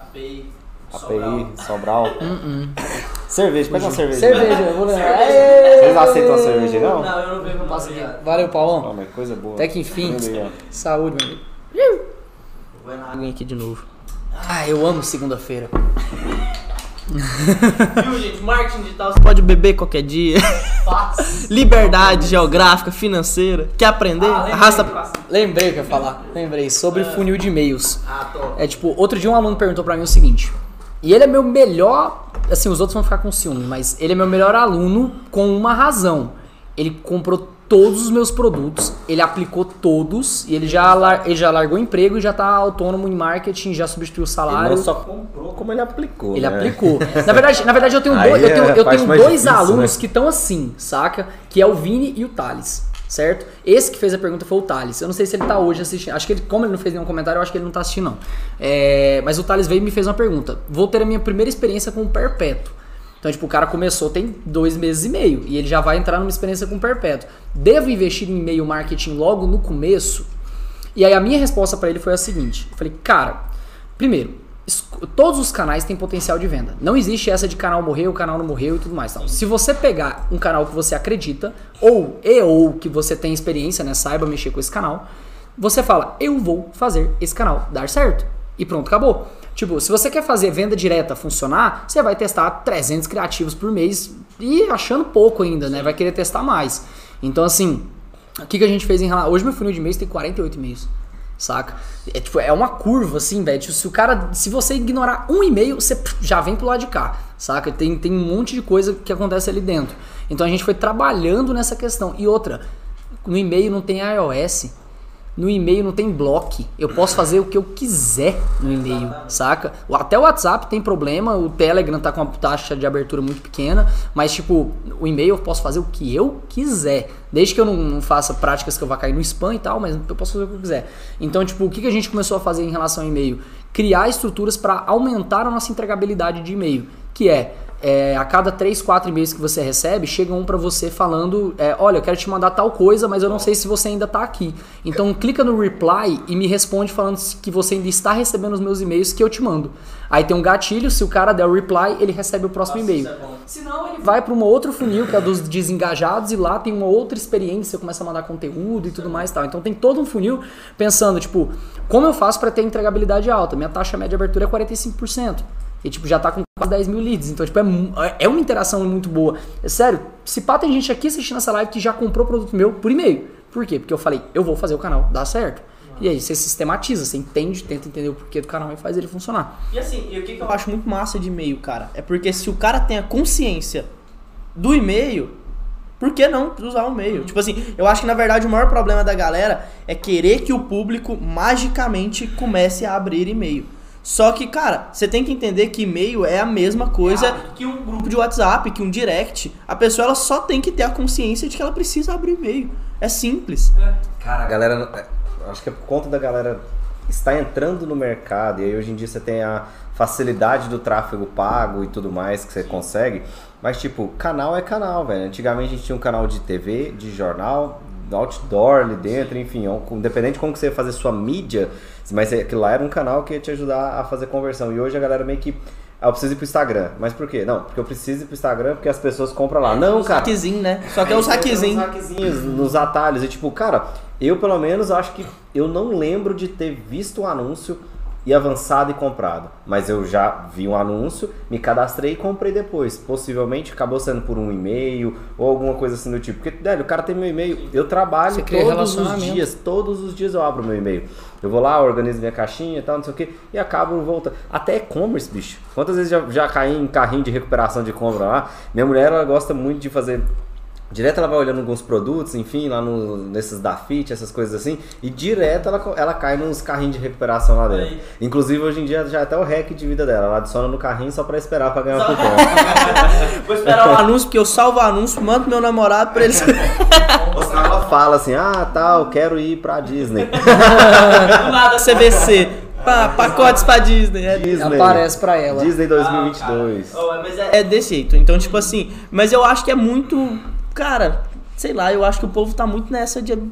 API. API, Sobral. Cerveja, pega uma cerveja. Cerveja, eu vou lembrar. Vocês aceitam a cerveja, não? Não, eu não vejo não. Passa aqui. Valeu, Paulão. Não, mas coisa boa. Até que enfim. Saúde, meu amigo. Água aqui de novo. Ah, eu amo segunda-feira. Viu, gente? Marketing digital você pode beber qualquer dia. Liberdade geográfica, financeira. Quer aprender? Arrasta. Lembrei o que eu ia falar. Lembrei. Sobre funil de e-mails. Ah, top. É tipo, outro dia um aluno perguntou pra mim o seguinte. E ele é meu melhor. Assim, os outros vão ficar com ciúme, mas ele é meu melhor aluno com uma razão. Ele comprou todos os meus produtos, ele aplicou todos, e ele já, lar- ele já largou o emprego e já tá autônomo em marketing, já substituiu o Ele salário. não só comprou, como ele aplicou. Ele né? aplicou. Na verdade, na verdade eu tenho, Aí dois, eu é tenho, a eu tenho dois difícil, alunos né? que estão assim, saca? Que é o Vini e o Thales, certo? Esse que fez a pergunta foi o Thales. Eu não sei se ele tá hoje assistindo. Acho que ele, como ele não fez nenhum comentário, eu acho que ele não tá assistindo, não. É, mas o Thales veio e me fez uma pergunta. Vou ter a minha primeira experiência com o Perpétuo. Então, tipo, o cara começou tem dois meses e meio e ele já vai entrar numa experiência com o Perpétuo. Devo investir em e-mail marketing logo no começo? E aí a minha resposta pra ele foi a seguinte: eu falei, cara, primeiro, todos os canais têm potencial de venda. Não existe essa de canal morreu, canal não morreu e tudo mais. Então, se você pegar um canal que você acredita ou e ou que você tem experiência, né, saiba mexer com esse canal, você fala, eu vou fazer esse canal dar certo. E pronto, acabou. Tipo, se você quer fazer venda direta funcionar, você vai testar 300 criativos por mês e achando pouco ainda, né? Vai querer testar mais. Então, assim, o que, que a gente fez em relação. Hoje meu funil de mês tem 48 e-mails. Saca? É, tipo, é uma curva, assim, velho. Tipo, se o cara. Se você ignorar um e-mail, você já vem pro lado de cá. Saca? Tem, tem um monte de coisa que acontece ali dentro. Então a gente foi trabalhando nessa questão. E outra, no e-mail não tem iOS. No e-mail não tem bloco. Eu posso fazer o que eu quiser no e-mail, saca? Até o WhatsApp tem problema, o Telegram tá com uma taxa de abertura muito pequena, mas tipo, o e-mail eu posso fazer o que eu quiser. Desde que eu não, não faça práticas que eu vá cair no spam e tal, mas eu posso fazer o que eu quiser. Então, tipo, o que, que a gente começou a fazer em relação ao e-mail? Criar estruturas para aumentar a nossa entregabilidade de e-mail, que é é, a cada 3, 4 e-mails que você recebe, chega um pra você falando: é, Olha, eu quero te mandar tal coisa, mas eu não sei se você ainda tá aqui. Então clica no reply e me responde falando que você ainda está recebendo os meus e-mails que eu te mando. Aí tem um gatilho, se o cara der o reply, ele recebe o próximo e-mail. Senão ele vai para um outro funil, que é dos desengajados, e lá tem uma outra experiência, começa a mandar conteúdo e tudo mais e tal. Então tem todo um funil pensando, tipo, como eu faço para ter entregabilidade alta? Minha taxa média de abertura é 45%. E tipo, já tá com quase 10 mil leads. Então, tipo, é, mu- é uma interação muito boa. É sério, se pá, tem gente aqui assistindo essa live que já comprou produto meu por e-mail. Por quê? Porque eu falei, eu vou fazer o canal dar certo. E aí você sistematiza, você entende, tenta entender o porquê do canal e faz ele funcionar. E assim, e o que, que eu acho muito massa de e-mail, cara? É porque se o cara tem a consciência do e-mail, por que não usar o e-mail? Tipo assim, eu acho que na verdade o maior problema da galera é querer que o público magicamente comece a abrir e-mail. Só que, cara, você tem que entender que e-mail é a mesma coisa que um grupo de WhatsApp, que um direct. A pessoa ela só tem que ter a consciência de que ela precisa abrir e-mail. É simples. Cara, a galera. é, Acho que é por conta da galera estar entrando no mercado, e aí hoje em dia você tem a facilidade do tráfego pago e tudo mais que você consegue. Mas, tipo, canal é canal, velho. Antigamente a gente tinha um canal de TV, de jornal, outdoor ali dentro, enfim, com- independente de como que você ia fazer sua mídia, mas aquilo lá era um canal que ia te ajudar a fazer conversão. E hoje a galera meio que. Ah, eu preciso ir pro Instagram. Mas por quê? Não, porque eu preciso ir pro Instagram porque as pessoas compram lá. Não, cara. Hackzinho, né? Só que é os Aí você tem uns hackzinhos. hackzinhos nos atalhos. E tipo, cara, eu pelo menos acho que eu não lembro de ter visto o anúncio e avançado e comprado. Mas eu já vi um anúncio, me cadastrei e comprei depois. Possivelmente acabou sendo por um e-mail ou alguma coisa assim do tipo. Porque, velho, o cara tem meu e-mail. Eu trabalho todos os dias. Todos os dias eu abro meu e-mail. Eu vou lá, organizo minha caixinha e tal, não sei o que, e acabo voltando. Até e-commerce, bicho. Quantas vezes já, já caí em carrinho de recuperação de compra lá? Minha mulher, ela gosta muito de fazer Direto ela vai olhando alguns produtos, enfim, lá no, nesses da Fit, essas coisas assim, e direto ela, ela cai nos carrinhos de recuperação lá dentro. Aí. Inclusive hoje em dia já é até o hack de vida dela, ela adiciona no carrinho só pra esperar pra ganhar o cupom. Vou esperar o anúncio, porque eu salvo o anúncio, mando meu namorado pra ele. Ou senão ela fala assim, ah, tal, quero ir pra Disney. Do nada CVC. Pa- pacotes pra Disney. É, Disney. Aparece pra ela. Disney 2022. Oh, mas é, é desse jeito. Então, tipo assim, mas eu acho que é muito. Cara, sei lá, eu acho que o povo tá muito nessa de. Né,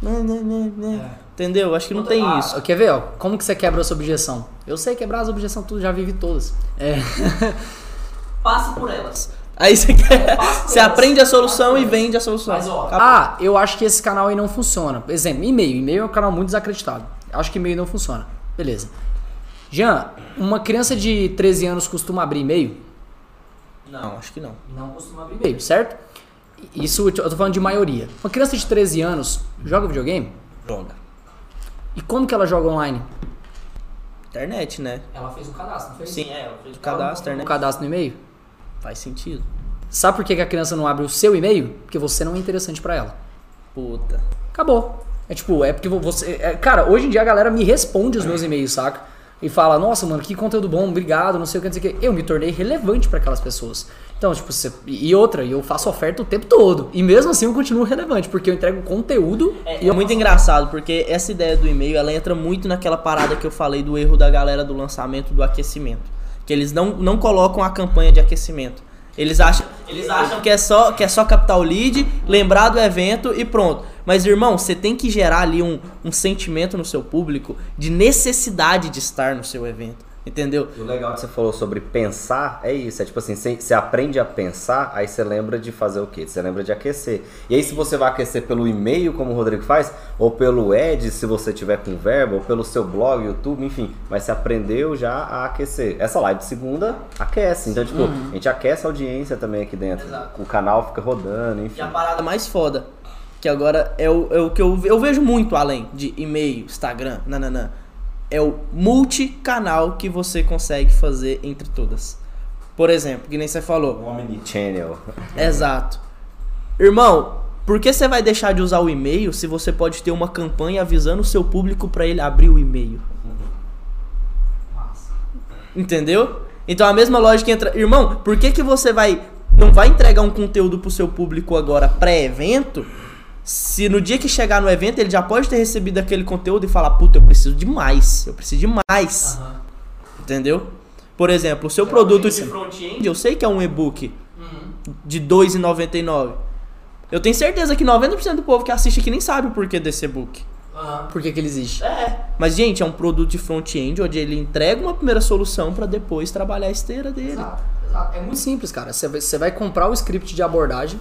né, né, né. Entendeu? Eu Acho que não tem Ah, isso. Quer ver, ó? Como que você quebra essa objeção? Eu sei quebrar as objeções, tudo, já vivi todas. É. Passa por elas. Aí você quer. Você aprende a solução e vende a solução. Acabou. Ah, eu acho que esse canal aí não funciona. Exemplo, e-mail. E-mail é um canal muito desacreditado. Acho que e-mail não funciona. Beleza. Jean, uma criança de 13 anos costuma abrir e-mail? Não, acho que não. Não costuma abrir e-mail, certo? Isso eu tô falando de maioria. Uma criança de 13 anos joga videogame? Joga. E como que ela joga online? Internet, né? Ela fez o cadastro, não fez? Sim, é, eu fiz o cadastro, O internet. cadastro no e-mail? Faz sentido. Sabe por que a criança não abre o seu e-mail? Porque você não é interessante pra ela. Puta. Acabou. É tipo, é porque você. é- cara, hoje em dia a galera me responde os meus e-mails, saca? E fala, nossa, mano, que conteúdo bom, obrigado, não sei o que, não sei o que. Eu me tornei relevante pra aquelas pessoas. Então, tipo, você, e outra, eu faço oferta o tempo todo. E mesmo assim eu continuo relevante, porque eu entrego conteúdo E é muito engraçado, porque essa ideia do e-mail, ela entra muito naquela parada que eu falei do erro da galera do lançamento do aquecimento. Que eles não, não colocam a campanha de aquecimento. Eles acham, eles acham que, é só, que é só captar o lead, lembrar do evento e pronto. Mas, irmão, você tem que gerar ali um, um sentimento no seu público de necessidade de estar no seu evento. Entendeu? O legal que você falou sobre pensar é isso. É tipo assim, você você aprende a pensar, aí você lembra de fazer o quê? Você lembra de aquecer. E aí, se você vai aquecer pelo e-mail, como o Rodrigo faz, ou pelo Ed, se você tiver com verbo, ou pelo seu blog, YouTube, enfim. Mas você aprendeu já a aquecer. Essa live de segunda aquece. Então, tipo, a gente aquece a audiência também aqui dentro. Exato. O canal fica rodando, enfim. E a parada mais foda, que agora é o, é o que eu, eu vejo muito além de e-mail, Instagram, nananã. É o multicanal que você consegue fazer entre todas. Por exemplo, que nem você falou. Um Omnichannel. Exato. Irmão, por que você vai deixar de usar o e-mail se você pode ter uma campanha avisando o seu público para ele abrir o e-mail? Entendeu? Então a mesma lógica entra. Irmão, por que, que você vai. Não vai entregar um conteúdo pro seu público agora pré-evento? Se no dia que chegar no evento ele já pode ter recebido aquele conteúdo e falar, puta, eu preciso de mais. Eu preciso de mais. Entendeu? Por exemplo, o seu produto de front-end, eu sei que é um e-book de R$ 2,99. Eu tenho certeza que 90% do povo que assiste aqui nem sabe o porquê desse e-book. Por que, que ele existe? É. Mas, gente, é um produto de front-end onde ele entrega uma primeira solução para depois trabalhar a esteira dele. É muito simples, cara. Você vai comprar o script de abordagem.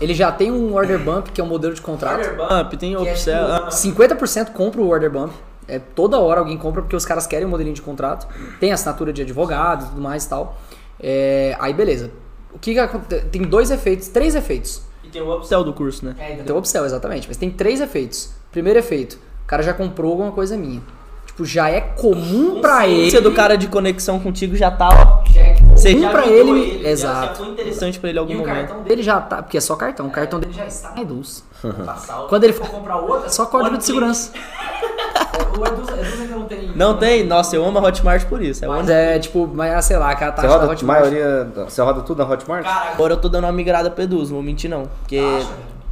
Ele já tem um order bump, que é um modelo de contrato. Order bump, tem é, upsell. ah, tipo, 50% compra o order bump. É, toda hora alguém compra porque os caras querem um modelinho de contrato. Tem assinatura de advogado e tudo mais e tal. É, aí beleza. O que, que aconte- Tem dois efeitos, três efeitos. E tem o upsell do curso, né? Tem o upsell, exatamente. Mas tem três efeitos. Primeiro efeito, o cara já comprou alguma coisa minha. Tipo, já é comum pra ele. Você do cara de conexão contigo já tá, é pra ajudou ele. já- Exato. Já foi interessante pra ele algum E o momento. cartão dele já tá. Porque é só cartão. O cartão dele já está na Eduz. Quando ele for comprar outro, é só código de segurança. o Eduz, Eduz ainda não tem. Não tem? Nossa, eu amo a Hotmart por isso. É Mas onde... é tipo, mas sei lá, cara, tá Você roda, a maioria, você roda tudo na Hotmart? Agora eu tô dando uma migrada pra Eduz, não vou mentir não. Porque.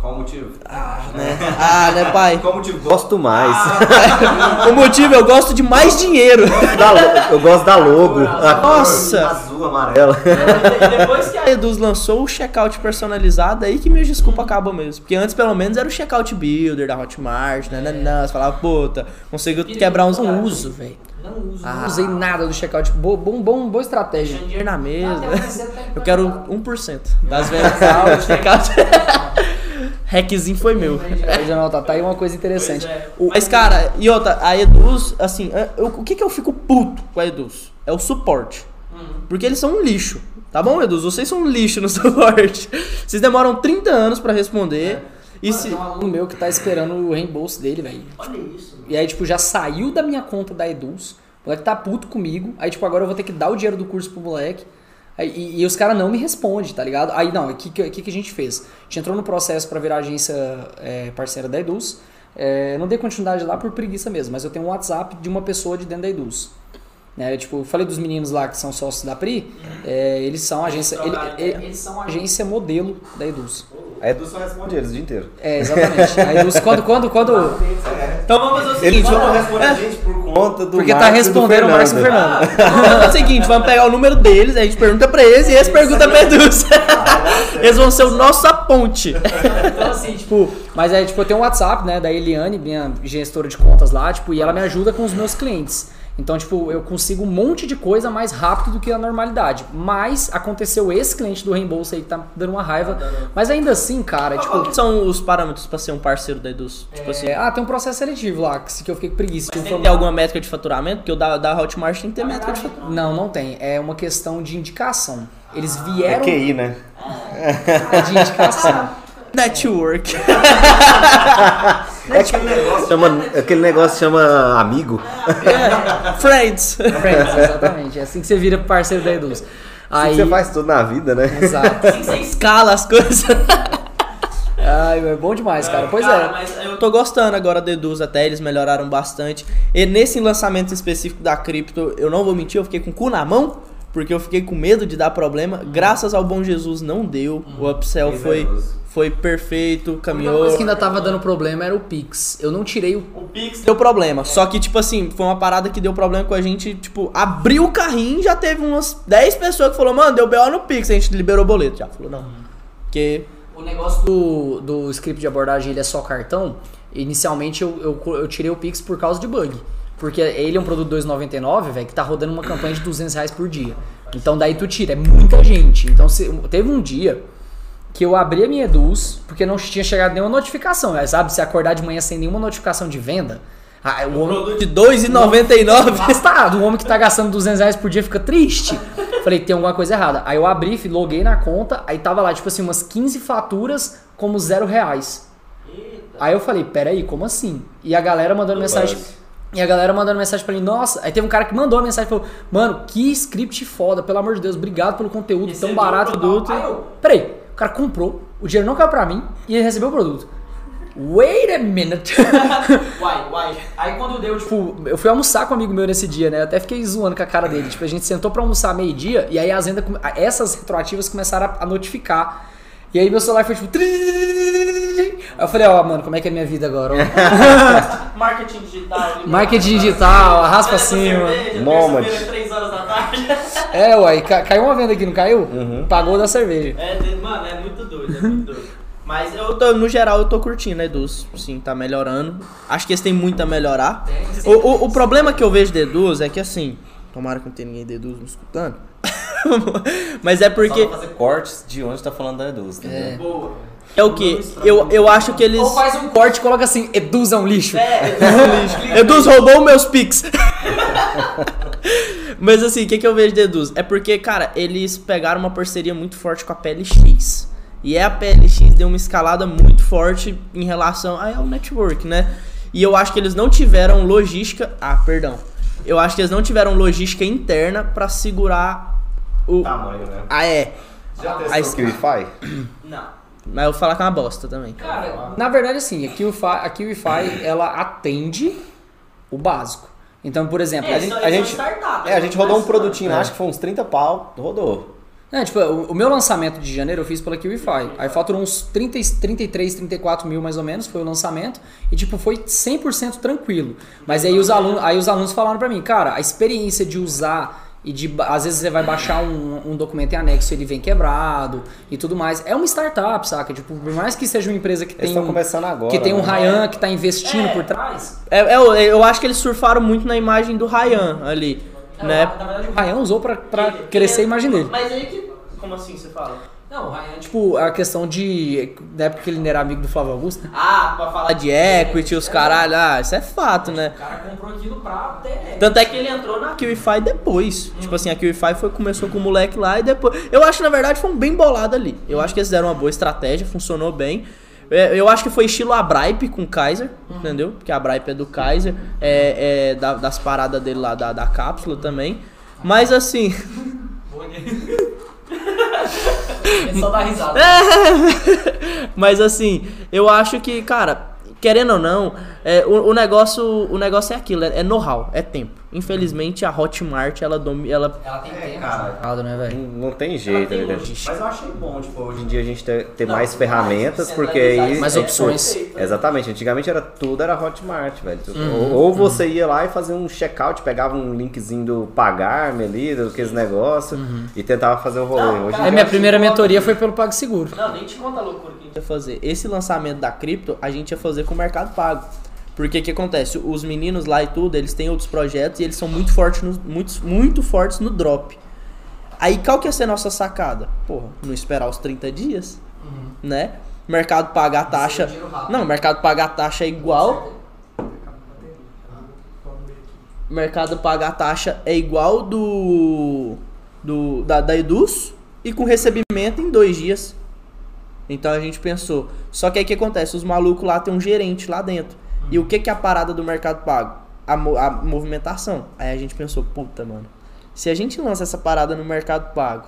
Qual o motivo? Ah, né? Ah, né, pai? Qual o motivo? Gosto mais. O motivo, eu gosto de mais dinheiro. Eu gosto da logo. A Nossa. Azul, amarela. E depois que a Eduz lançou o checkout personalizado, aí que minha desculpa acaba mesmo. Porque antes, pelo menos, era o checkout builder da Hotmart, né? né, né, Você falava, puta, conseguiu quebrar uns Não uso, velho. Não uso. Ah. Não usei nada do checkout. Bo- Bom, bom, boa estratégia. Na mesa. Eu Eu quero 1% das vendas checkout. Hackzinho foi meu. Regional, tá, tá aí uma coisa interessante. O- Mas, cara, e outra, a Eduz, assim, eu- o que que eu fico puto com a Eduz? É o suporte. Porque eles são um lixo. Tá bom, Eduz? Vocês são um lixo no suporte. Vocês demoram 30 anos pra responder. E se. Tem um aluno meu que tá esperando o reembolso dele, velho. Olha isso. E aí, tipo, já saiu da minha conta da Eduz. O moleque tá puto comigo. Aí, tipo, agora eu vou ter que dar o dinheiro do curso pro moleque. E, e os caras não me respondem, tá ligado? Aí, não, o que, que, que a gente fez? A gente entrou no processo pra virar agência é, parceira da Eduz. É, não dei continuidade lá por preguiça mesmo, mas eu tenho um WhatsApp de uma pessoa de dentro da Eduz. Né, tipo, eu falei dos meninos lá que são sócios da PRI, é, eles são agência. ele- ele- eles são agência modelo da Eduz. A Edu só responde eles o dia inteiro. É, exatamente. A Eduz, quando, quando, quando. Então vamos fazer o Eles seguinte. só não vamos- respondem a gente por conta do Porque tá Marcos do respondendo o Marcos e o Fernando. Fernando. É o seguinte, vamos pegar o número deles, a gente pergunta pra eles e eles perguntam pra Eduz. Eles vão ser o nosso ponte. Então, assim, tipo, mas é, tipo, eu tenho um WhatsApp, né, da Eliane, minha gestora de contas lá, tipo, e ela me ajuda com os meus clientes. Então, tipo, eu consigo um monte de coisa mais rápido do que a normalidade. Mas aconteceu esse cliente do reembolso aí que tá dando uma raiva. Mas ainda assim, cara, tipo. Qual que são os parâmetros pra ser um parceiro da Eduz? Tipo assim, é, ah, tem um processo seletivo lá, que que eu fiquei com preguiça. Tipo, tem alguma métrica de faturamento? Porque o da, da Hotmart tem que ter métrica de faturamento. Não, não tem. É uma questão de indicação. Eles É vieram QI, né? de indicação. Network. É aquele negócio chama, aquele negócio chama amigo. É, Friends. Friends, exatamente. É assim que você vira parceiro da Eduz. Aí, Você faz tudo na vida, né? Exato. Você escala as coisas. Ai, é bom demais, cara. Pois Cara, é. mas eu tô gostando agora da Eduz até, eles melhoraram bastante. E nesse lançamento específico da cripto, eu não vou mentir, eu fiquei com o cu na mão, porque eu fiquei com medo de dar problema. Graças ao bom Jesus não deu. O upsell foi, foi perfeito, A única caminhou. coisa que ainda tava dando problema era o Pix. Eu não tirei o. O Pix deu problema. Só que, tipo assim, foi uma parada que deu problema com a gente. Tipo, abriu o carrinho e já teve umas 10 pessoas que falou, mano, deu BO no Pix. A gente liberou o boleto. Já falou, não. Porque. O negócio do, do script de abordagem ele é só cartão. Inicialmente eu, eu, eu tirei o Pix por causa de bug. Porque ele é um produto 2,99, velho, que tá rodando uma campanha de 200 reais por dia. Então daí tu tira, é muita gente. Então se, teve um dia que eu abri a minha Eduz, porque não tinha chegado nenhuma notificação. Aí, sabe, se acordar de manhã sem nenhuma notificação de venda, ah, o homem, De 2,99. Bastado. O homem que tá gastando 200 reais por dia fica triste. Falei, tem alguma coisa errada. Aí eu abri, loguei na conta, aí tava lá, tipo assim, umas 15 faturas como zero reais. Aí eu falei, peraí, como assim? E a galera mandando mensagem. E a galera mandando mensagem pra mim, nossa. Aí teve um cara que mandou uma mensagem e falou, mano, que script foda, pelo amor de Deus, obrigado pelo conteúdo tão Recebeu barato o produto. tal. Aí eu, peraí, o cara comprou, o dinheiro não caiu pra mim e ele recebeu o produto. Wait a minute. Uai, uai. Aí quando deu, tipo, eu fui almoçar com um amigo meu nesse dia, né? Eu até fiquei zoando com a cara dele. Tipo, a gente sentou pra almoçar meio-dia e aí as vendas, essas retroativas começaram a notificar. E aí meu celular foi tipo. Aí eu falei, ó, mano, como é que é a minha vida agora? Marketing digital. Marketing digital, arrasta cima. Nômade. 3 horas da tarde. É, uai, ca- caiu uma venda aqui, não caiu? Pagou da cerveja. É, mano, é muito doido, é muito doido. Mas eu tô, no geral, eu tô curtindo a Eduz. Sim, tá melhorando. Acho que eles têm muito a melhorar. O, o, o problema que eu vejo de Eduz é que assim. Tomara que não tenha ninguém de Eduz me escutando. Mas é porque. Só fazer cortes de onde tá falando da entendeu? Boa. É o que? Eu, eu acho que eles. Ou faz um corte e coloca assim, Eduz é um lixo. Eduz roubou meus pics. Mas assim, o que, que eu vejo de Eduz? É porque, cara, eles pegaram uma parceria muito forte com a PLX. E é a PLX deu uma escalada muito forte em relação ao network, né? E eu acho que eles não tiveram logística. Ah, perdão. Eu acho que eles não tiveram logística interna pra segurar o. Tamanho, né? Ah, é. Já Aí- testou o Wi-Fi? Não. Mas eu vou falar que é uma bosta também. Cara, na verdade, assim, a QIFI, a QIFI ela atende o básico. Então, por exemplo, A gente, a gente, é, a gente rodou um produtinho lá, acho que foi uns 30 pau, rodou. É, tipo, o, o meu lançamento de janeiro eu fiz pela QIFI. Aí faturou uns 30, e- 33, 34 mil mais ou menos, foi o lançamento. E tipo, foi 100% tranquilo. Mas aí os, alunos, aí os alunos falaram pra mim, cara, a experiência de usar e de... Às vezes você vai baixar um, um documento em anexo ele vem quebrado e tudo mais. É uma startup, saca? Tipo, por mais que seja uma empresa que Eles tem... estão um- começando agora. que tem um né? Ryan que tá investindo por trás. É, é, eu, eu acho que eles surfaram muito na imagem do Ryan ali. Né? Na verdade, o Ryan usou pra, pra crescer a imagem dele. Mas aí que. Como assim você fala? Não, o Ryan, tipo, a questão de... Na época que ele não era amigo do Flávio Augusto, né? Ah, pra falar de equity, os caralho, ah, isso é fato, né? O cara comprou aquilo pra ter... Tanto é que ele entrou na QIFI depois. Tipo assim, a QIFI foi, começou com o moleque lá e depois. Eu acho que na verdade foi um bem bolado ali. Eu acho que eles deram uma boa estratégia, funcionou bem. É, Eu acho que foi estilo Abripe com o Kaiser, entendeu? Porque a Abripe é do Kaiser, é, é da- das paradas dele lá da, da cápsula também. Mas assim. É só dar risada. Mas assim, eu acho que, cara, querendo ou não, É, o, o negócio, o negócio é aquilo, é, é know-how, é tempo. Infelizmente a Hotmart, ela dom- ela Ela tem É, tempo cara. mercado, né, velho? Não, não tem jeito, tem né? Mas eu achei bom, tipo, hoje em dia a gente ter, ter mais ferramentas, porque aí. Mais é, opções. tipo, exatamente, antigamente era tudo era Hotmart, velho. Uhum, ou, ou você ia lá e fazia um checkout, pegava um linkzinho do pagar-me ali, daqueles negócios, e tentava fazer o rolê. Não, hoje em cara, É, minha primeira mentoria foi pelo PagSeguro. Não, nem te conta a loucura que a gente ia fazer. Esse lançamento da cripto, a gente ia fazer com o Mercado Pago. Porque o que acontece? Os meninos lá e tudo, eles têm outros projetos e eles são muito fortes no, muito, muito fortes no drop. Aí qual que ia ser a nossa sacada? Porra, não esperar os 30 dias, né? Mercado paga a taxa. rápido. Não, mercado paga a taxa é igual. Mercado paga a taxa é igual do. do da, da Eduz e com recebimento em dois dias. Então a gente pensou. Só que aí o que acontece? Os malucos lá tem um gerente lá dentro. E o que, que é a parada do Mercado Pago? A, mo- a movimentação. Aí a gente pensou, puta, mano. Se a gente lança essa parada no Mercado Pago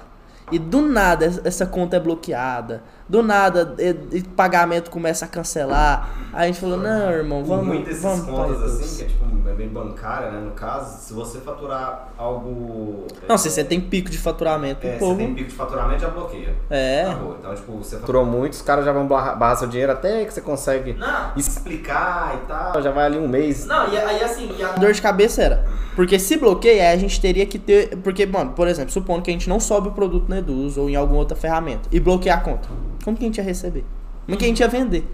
e do nada es- essa conta é bloqueada, do nada e, e pagamento começa a cancelar, aí a gente falou, não, irmão, vamos, Muitas vamos contas assim, que é tipo é bem bancária, né? No caso, se você faturar algo. Não, se você tem pico de faturamento, É, povo. tem pico de faturamento, já bloqueia. É. Acabou. Então, tipo, você faturou muito, os caras já vão barrar, barrar seu dinheiro até que você consegue Não. explicar e tal. Já vai ali um mês. Não, e aí assim, e a dor de cabeça era. Porque se bloqueia, aí a gente teria que ter. Porque, mano, por exemplo, supondo que a gente não sobe o produto na Eduz ou em alguma outra ferramenta e bloquear a conta. Como que a gente ia receber? Como que a gente ia vender?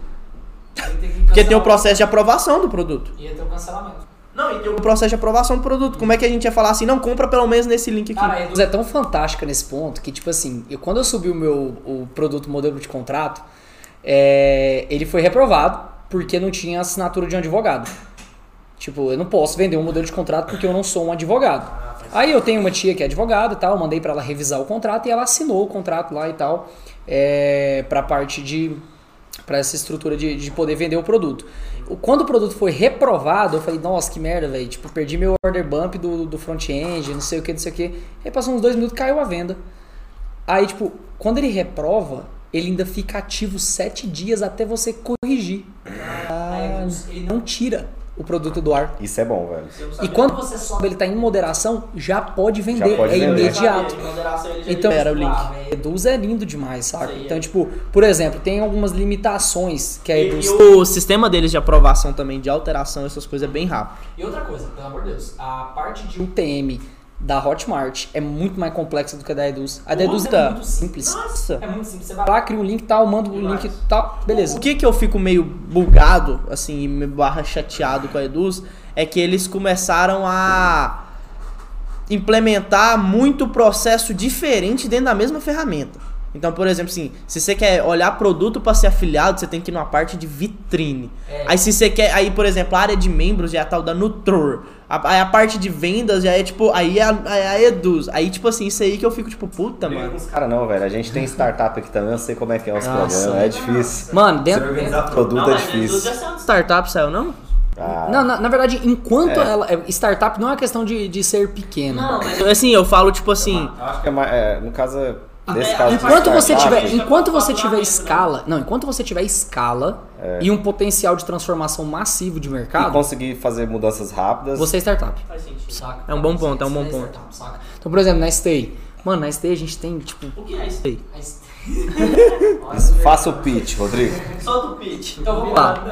Porque tem o processo de aprovação do produto. Ia ter o cancelamento. Não, e tem o processo de aprovação do produto. Como é que a gente ia falar assim, não, compra pelo menos nesse link aqui? Cara, é tão fantástica nesse ponto que, tipo assim, eu, quando eu subi o meu o produto modelo de contrato, é, ele foi reprovado porque não tinha assinatura de um advogado. Tipo, eu não posso vender um modelo de contrato porque eu não sou um advogado. Aí eu tenho uma tia que é advogada e tal, mandei pra ela revisar o contrato e ela assinou o contrato lá e tal, é, pra parte de. pra essa estrutura de, de poder vender o produto. Quando o produto foi reprovado, eu falei, nossa, que merda, velho. Tipo, perdi meu order bump do, do front-end, não sei o que, não sei o que. Aí passou uns dois minutos caiu a venda. Aí, tipo, quando ele reprova, ele ainda fica ativo sete dias até você corrigir. Aí, ele não tira o produto do ar. Isso é bom, velho. E quando você sobe, ele tá em moderação, já pode vender, Já pode é vender. imediato. Então, libera o link. ah, véi, Eduz é lindo demais, saca? Aí, Então, é. tipo, por exemplo, tem algumas limitações que a E, Eduz o sistema deles de aprovação também, de alteração, essas coisas é bem rápido. E outra coisa, pelo amor de Deus, a parte de UTM da Hotmart é muito mais complexa do que a da Eduz. A da Eduz é Puta. muito simples. Nossa. É muito simples. Você vai lá, cria um link tal, manda o link tal, beleza. O que que eu fico meio bugado, assim, me barra chateado com a Eduz, é que eles começaram a implementar muito processo diferente dentro da mesma ferramenta. Então, por exemplo, assim, se você quer olhar produto para ser afiliado, você tem que ir numa parte de vitrine. É. Aí se você quer, aí por exemplo, a área de membros é a tal da Nutror. A- Aí a parte de vendas já é tipo, aí é a, é a Eduz. Aí tipo assim, isso aí que eu fico tipo, puta, Não mano. os caras não, velho. A gente tem startup aqui também, eu sei como é que é os problemas. É difícil. Mano, Você dentro. organizar produto é difícil. saiu de startup, saiu não? Ah, Não, na, na verdade, enquanto É. ela. é, Startup não é uma questão de, de ser pequena. Assim, eu falo tipo assim, eu acho que é mais. é, no caso, desse caso. Enquanto você startup, tiver, enquanto você tiver escala, não, enquanto você tiver escala e um potencial de transformação massivo de E mercado, conseguir fazer mudanças rápidas. você é startup. Faz sentido. Saca? É um bom ponto, é um bom ponto. Então, por exemplo, na Stay, mano, na Stay a gente tem tipo O que é Stay- Faça o pitch, Rodrigo. Solta o pitch. Então vamos lá.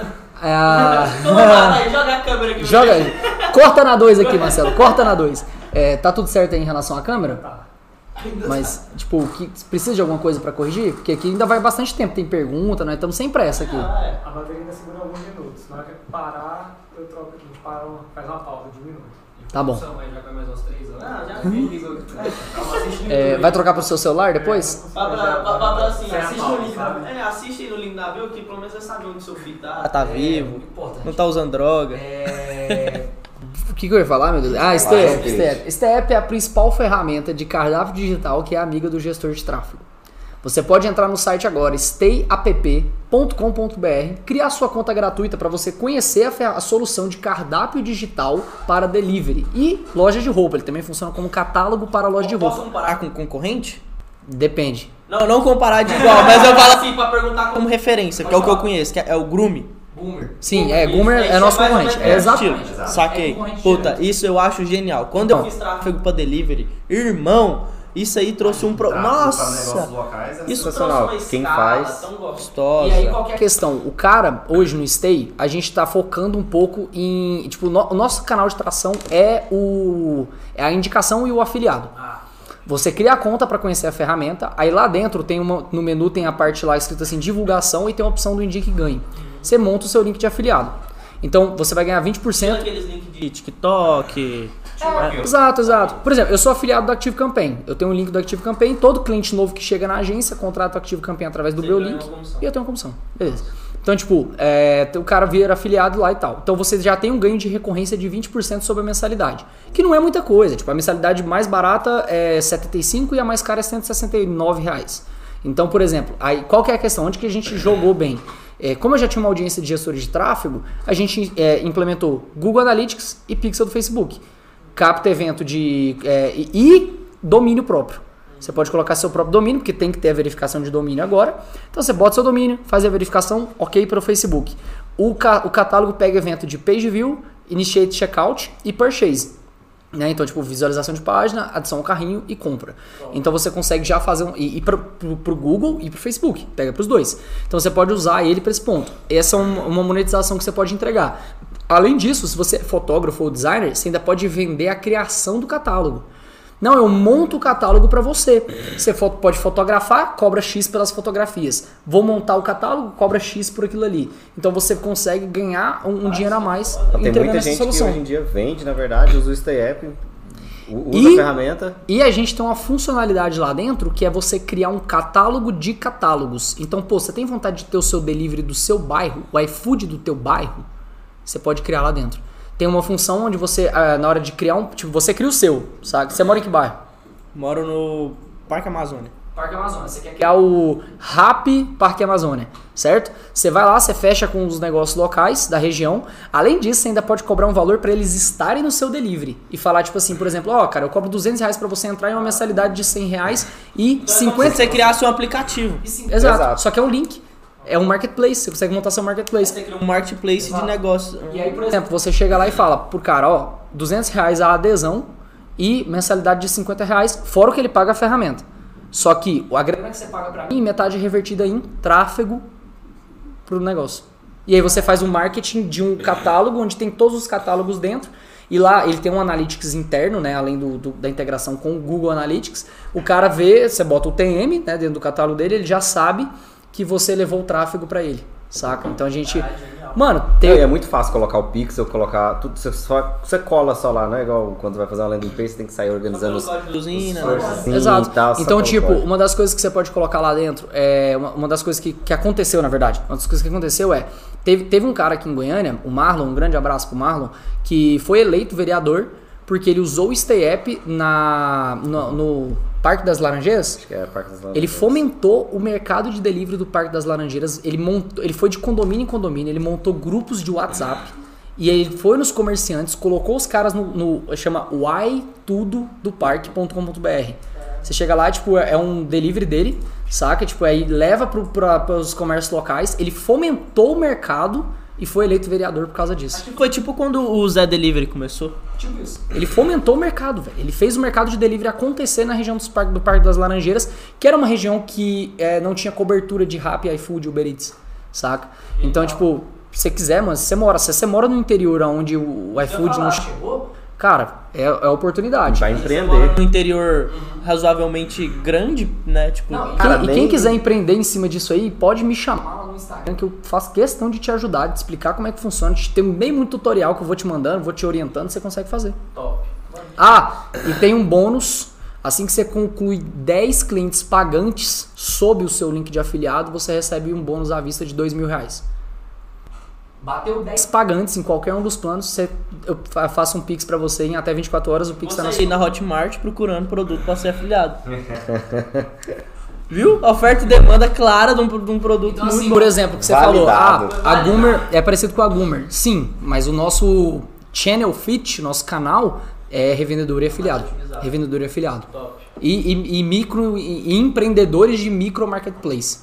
É joga a câmera aqui. Joga aí. Corta na 2 aqui, Marcelo. Corta na 2. tá tudo certo aí em relação à câmera? Mas, tipo, que, precisa de alguma coisa pra corrigir? Porque aqui ainda vai bastante tempo, tem pergunta, nós estamos sem pressa aqui. A bateria ainda segura alguns minutos. Na hora que parar, eu troco aqui. Para, faz uma pausa de um minuto. Tá bom. Mas já vai mais uns três anos. Ah, no É, YouTube. vai trocar pro seu celular depois? Pra, pra, pra, pra, pra, assim, assiste no link da, é, assiste aí no link da Viu que pelo menos vai saber onde seu filho tá. tá vivo, Importante. não tá usando droga. É... O que, que eu ia falar, meu Deus? Ah, STEP, Cris. STEP. STEP é a principal ferramenta de cardápio digital que é amiga do gestor de tráfego. Você pode entrar no site agora, stayapp.com.br, criar sua conta gratuita para você conhecer a, a solução de cardápio digital para delivery e loja de roupa. Ele também funciona como catálogo para loja de Posso roupa. comparar com concorrente? Depende. Não, não comparar de igual, mas eu falo assim pra perguntar como referência, que é o que eu conheço, que é, o Groom. Goomer. Sim, é, Goomer é nosso concorrente. É exatamente. Exato. Saquei. Puta, isso eu acho genial. Quando eu fiz tráfego pra delivery, irmão, isso aí trouxe um pro... Nossa! Locais, é Isso sensacional. uma Quem faz. tão gostosa. E aí, qual que é a questão? O cara, hoje no Stay, a gente tá focando um pouco em. Tipo, no- o nosso canal de tração é o. É a indicação e o afiliado. Você cria a conta para conhecer a ferramenta, aí lá dentro tem uma. No menu tem a parte lá escrita assim, divulgação e tem a opção do Indique Ganhe. Você monta o seu link de afiliado. Então você vai ganhar 20%. aqueles links de TikTok. Exato, exato. Por exemplo, eu sou afiliado do Active Campaign. Eu tenho um link do Active Campaign. Todo cliente novo que chega na agência contrata o Active Campaign através do Você meu link uma comissão. e eu tenho uma comissão. Beleza. Então, tipo, é, o cara vira afiliado lá e tal. Então você já tem um ganho de recorrência de 20% sobre a mensalidade. Que não é muita coisa. Tipo, a mensalidade mais barata é 75 e a mais cara é 169 reais. Então, por exemplo, aí qual que é a questão? Onde que a gente jogou bem? É, como eu já tinha uma audiência de gestores de tráfego, a gente é, implementou Google Analytics e Pixel do Facebook. Capta evento de. é, e, domínio próprio. Você pode colocar seu próprio domínio, porque tem que ter a verificação de domínio agora. Então você bota seu domínio, faz a verificação, ok para o Facebook. O, o catálogo pega evento de page view, initiate checkout e purchase. Né? Então, tipo, visualização de página, adição ao carrinho e compra. Então você consegue já fazer um. E, e para o Google e para o Facebook. Pega para os dois. Então você pode usar ele para esse ponto. Essa é um- uma monetização que você pode entregar. Além disso, se você é fotógrafo ou designer, você ainda pode vender a criação do catálogo. Não, eu monto o catálogo para você. Você pode fotografar, cobra X pelas fotografias. Vou montar o catálogo, cobra X por aquilo ali. Então você consegue ganhar um, um dinheiro a mais Tem muita gente que solução. hoje em dia vende, na verdade, usa o Stay App, usa E- a ferramenta. E a gente tem uma funcionalidade lá dentro que é você criar um catálogo de catálogos. Então, pô, você tem vontade de ter o seu delivery do seu bairro, o iFood do teu bairro? Você pode criar lá dentro. Tem uma função onde você, ah, na hora de criar um. Tipo, você cria o seu, sabe? Você mora em que bairro? Moro no Parque Amazônia. Parque Amazônia. Você quer criar o Rap Parque Amazônia, certo? Você vai lá, você fecha com os negócios locais da região. Além disso, você ainda pode cobrar um valor para eles estarem no seu delivery. E falar, tipo assim, por exemplo, ó, cara, eu cobro 200 reais para você entrar em uma mensalidade de 100 reais e Se 50... você criasse um aplicativo. Exato. Exato. Só que é um link. É um marketplace. Você consegue montar seu marketplace. Você um marketplace de negócios. E aí, por exemplo, você chega lá e fala pro cara, ó, 200 reais a adesão e mensalidade de 50 reais, fora o que ele paga a ferramenta. Só que a grana que você paga pra mim, metade é revertida em tráfego pro negócio. E aí você faz um marketing de um catálogo onde tem todos os catálogos dentro. E lá ele tem um analytics interno, né? Além do, do- da integração com o Google Analytics. O cara vê, você bota o TM né, dentro do catálogo dele, ele já sabe que você levou o tráfego pra ele. Saca? Então a gente. Mano, tem. É, é muito fácil colocar o pixel, colocar tudo, você, só, você cola só lá, não é igual quando você vai fazer uma landing page, você tem que sair organizando os, os né? Exato. e tal, então, tipo, uma das coisas que você pode colocar lá dentro é. Uma, uma das coisas que, que aconteceu, na verdade. Uma das coisas que aconteceu é. Teve, teve um cara aqui em Goiânia, o Marlon, um grande abraço pro Marlon, que foi eleito vereador porque ele usou o Stay App na, no, no Parque das Laranjeiras. Acho que é Parque das Ele Laranjeiras. fomentou o mercado de delivery do Parque das Laranjeiras. Ele, montou, ele foi de condomínio em condomínio, ele montou grupos de WhatsApp. E aí ele foi nos comerciantes, colocou os caras no. no chama whytudodoparque.com.br. Você chega lá, tipo, é um delivery dele, saca? Tipo, aí leva pro, pra, pros comércios locais. Ele fomentou o mercado e foi eleito vereador por causa disso. Foi tipo quando o Zé Delivery começou. Tipo isso. Ele fomentou o mercado, velho. Ele fez o mercado de delivery acontecer na região dos parque, do Parque das Laranjeiras, que era uma região que é, não tinha cobertura de Rap, iFood, Uber Eats, saca? Então, tipo, se você quiser, mano, se você mora, se você mora no interior onde o iFood não chegou, cara, é, é oportunidade. Vai Mora empreender. no interior razoavelmente grande, né? Tipo, Não, e Cara, quem, e nem- quem quiser empreender em cima disso aí, pode me chamar lá no Instagram, que eu faço questão de te ajudar, de explicar como é que funciona. Tem bem muito tutorial que eu vou te mandando, vou te orientando, você consegue fazer. top. Ah, e tem um bônus. Assim que você conclui 10 clientes pagantes sob o seu link de afiliado, você recebe um bônus à vista de 2 mil reais. Bateu 10 pagantes em qualquer um dos planos, você, eu fa- faço um Pix pra você em até 24 horas, o Pix tá na aí na Hotmart procurando produto pra ser afiliado. Viu? Oferta e demanda clara de um, de um produto Então, muito assim, por exemplo, que você Validado. falou, ah, a Goomer é parecido com a Goomer. Sim, mas o nosso channel fit, nosso canal, é revendedor e afiliado. Revendedor e afiliado. Top. E, e- e micro e empreendedores de micro marketplace.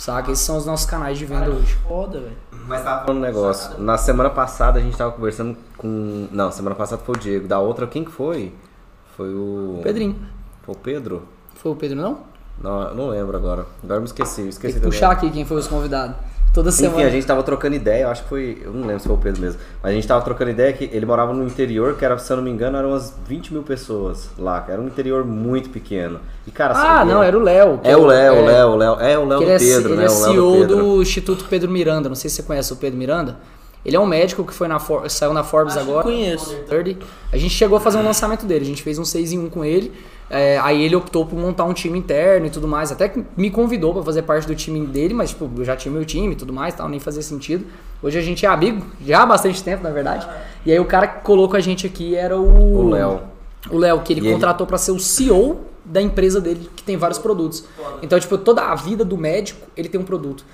Saca? Esses são os nossos canais de venda hoje. Foda, velho. Mas tava falando um negócio. Na semana passada a gente tava conversando com. Não, semana passada foi o Diego. Da outra, quem que foi? Foi o. Pedrinho. Foi o Pedro? Foi o Pedro, não? Não, eu não lembro agora. Agora eu me esqueci. Esqueci Tem que também. puxar aqui quem foi os convidados. Toda semana. Enfim, a gente tava trocando ideia, eu acho que foi. Eu não lembro se foi o Pedro mesmo. Mas a gente tava trocando ideia que ele morava no interior, que era, se eu não me engano, eram umas 20 mil pessoas lá. que Era um interior muito pequeno. E, cara, Ah, não, era o Léo. É o Léo, o é, Léo, o Léo. É o Léo que do ele é, Pedro, ele né? é o Léo CEO do Instituto Pedro Miranda. Não sei se você conhece o Pedro Miranda. Ele é um médico que foi na For- saiu na Forbes Acho que agora. conheço. 30. A gente chegou a fazer um lançamento dele. A gente fez um 6 em 1 com ele. É, aí ele optou por montar um time interno e tudo mais. Até me convidou pra fazer parte do time dele, mas tipo, eu já tinha meu time e tudo mais, tal, nem fazia sentido. Hoje a gente é amigo, já há bastante tempo, na verdade. E aí o cara que colocou a gente aqui era o. O Léo. O Léo, que ele E ele- contratou pra ser o CEO da empresa dele, que tem vários produtos. Então, tipo, toda a vida do médico, ele tem um produto.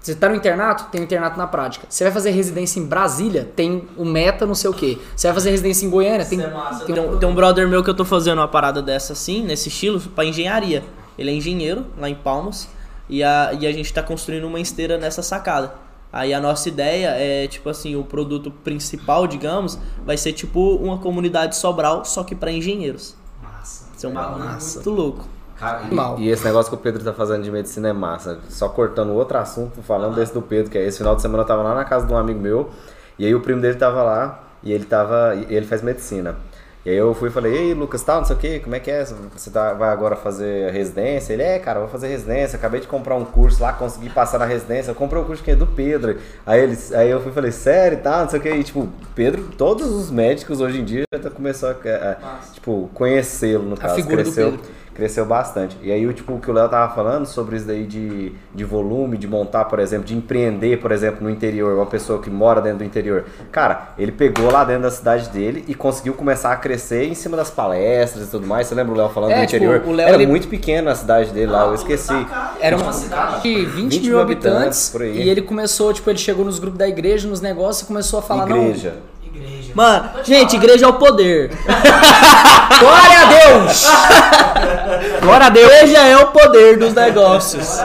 Você tá no internato? Tem um internato na prática. Você vai fazer residência em Brasília? Tem o meta não sei o quê. Você vai fazer residência em Goiânia? Tem, tem Tem um, tem um brother meu que eu tô fazendo uma parada dessa assim, nesse estilo, pra engenharia. Ele é engenheiro lá em Palmas e a, e a gente tá construindo uma esteira nessa sacada. Aí a nossa ideia é, tipo assim, o produto principal, digamos, vai ser tipo uma comunidade Sobral, só que pra engenheiros. Isso é um bagulho Massa. muito louco. E, e esse negócio que o Pedro tá fazendo de medicina é massa. Só cortando outro assunto, falando desse do Pedro, que é esse final de semana eu tava lá na casa de um amigo meu, e aí o primo dele tava lá, e ele tava. e ele faz medicina. E aí eu fui e falei, ei Lucas, tal, não sei o que, como é que é? Você tá, vai agora fazer residência? Ele, é, cara, vou fazer residência, acabei de comprar um curso lá, consegui passar na residência, eu comprei um curso que é do Pedro. Aí, ele, aí eu fui e falei, sério e tal, não sei o que, e tipo, Pedro, todos os médicos hoje em dia já começou a, a, tipo, conhecê-lo no caso. figura do cresceu, Pedro. Cresceu bastante. E aí, o tipo, o que o Léo tava falando sobre isso daí de, de volume, de montar, por exemplo, de empreender, por exemplo, no interior, uma pessoa que mora dentro do interior. Cara, ele pegou lá dentro da cidade dele e conseguiu começar a crescer em cima das palestras e tudo mais. Você lembra o Léo falando É, do tipo, interior? o Léo, Era ele- muito pequeno a cidade dele lá, eu esqueci. Era uma cidade de 20, mil habitantes, por aí. e ele começou, tipo, ele chegou nos grupos da igreja, nos negócios e começou a falar, Igreja. Mano, gente, igreja é o poder. glória a Deus! glória a Deus! Igreja é o poder dos negócios.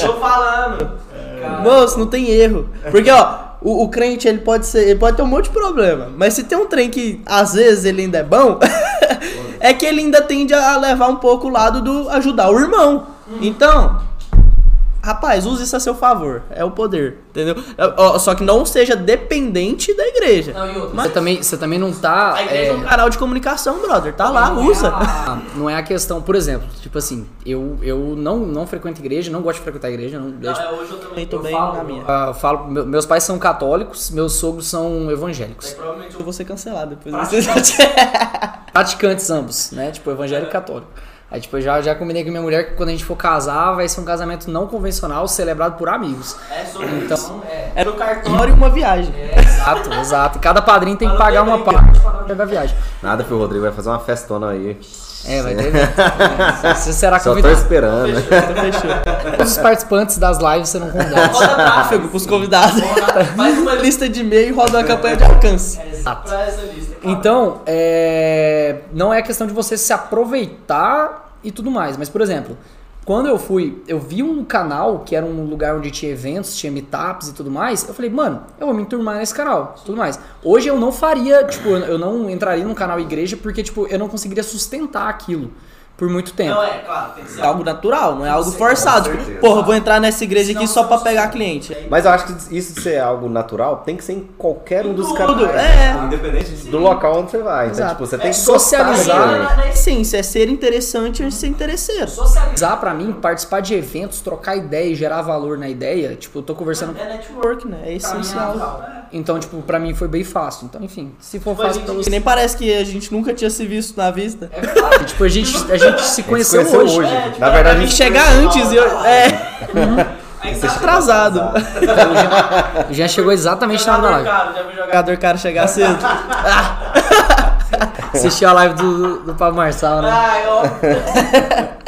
Tô falando. Moço, não tem erro. Porque, ó, o, o crente, ele pode ser. Ele pode ter um monte de problema. Mas se tem um trem que às vezes ele ainda é bom, é que ele ainda tende a levar um pouco o lado do ajudar o irmão. Então. Rapaz, use isso a seu favor. É o poder, entendeu? Ó, Só que não seja dependente da igreja. Você também, você também não tá... A igreja é é, um canal de comunicação, brother. Tá lá, usa. Ah, não é a questão, por exemplo, tipo assim, eu, eu não, não frequento igreja, não gosto de frequentar igreja, não, eu, tipo, hoje eu também tô eu bem falo, na minha. ah, eu falo, meu- meus pais são católicos, meus sogros são evangélicos. Provavelmente eu vou ser cancelado depois Praticantes ambos, né? Tipo, evangélico e católico. Aí, tipo, eu já, já combinei com minha mulher que quando a gente for casar, vai ser um casamento não convencional, celebrado por amigos. Então, É no cartório uma viagem. exato, exato. Cada padrinho tem que pagar uma parte da viagem. Nada que o Rodrigo vai fazer uma festona aí. É, vai ter evento. Você será Só tô convidado. esperando. Então fechou. Todos os participantes das lives serão convidados. Roda tráfego pros convidados. Faz uma lista de e-mail e roda uma campanha de alcance. Exato. Pra essa lista. Então, é... não é questão de você se aproveitar e tudo mais, mas por exemplo, quando eu fui, eu vi um canal que era um lugar onde tinha eventos, tinha meetups e tudo mais, eu falei, mano, eu vou me enturmar nesse canal, tudo mais. Hoje eu não faria, tipo, eu não entraria num canal igreja porque, tipo, eu não conseguiria sustentar aquilo por muito tempo. Não, é, claro, tem que ser algo natural, não é algo forçado. Tipo, porra, eu vou entrar nessa igreja aqui só pra pegar cliente. Mas eu acho que isso de ser algo natural tem que ser em qualquer um dos Tudo, canais. é. Independente do local onde você vai. Então, Exato. tipo, você tem É que gostar socializar, daquilo. Na, na essência, é ser interessante e ser interesseiro. Socializar pra mim, participar de eventos, trocar ideia e gerar valor na ideia, tipo, eu tô conversando É network, né? É essencial. Então, tipo, pra mim foi bem fácil. Então, enfim, se for fácil pra Que você. nem parece que a gente nunca tinha se visto na vista. Tipo, a gente, a gente se conheceu, conheceu hoje. hoje. É, Na verdade, a Tem que gente chegar antes e eu. É. Aí tá atrasado. o Jean chegou exatamente na hora da live. caro, já viu jogador caro chegar cedo? Assistiu a live do, do Pablo Marçal, né? Ai, ó.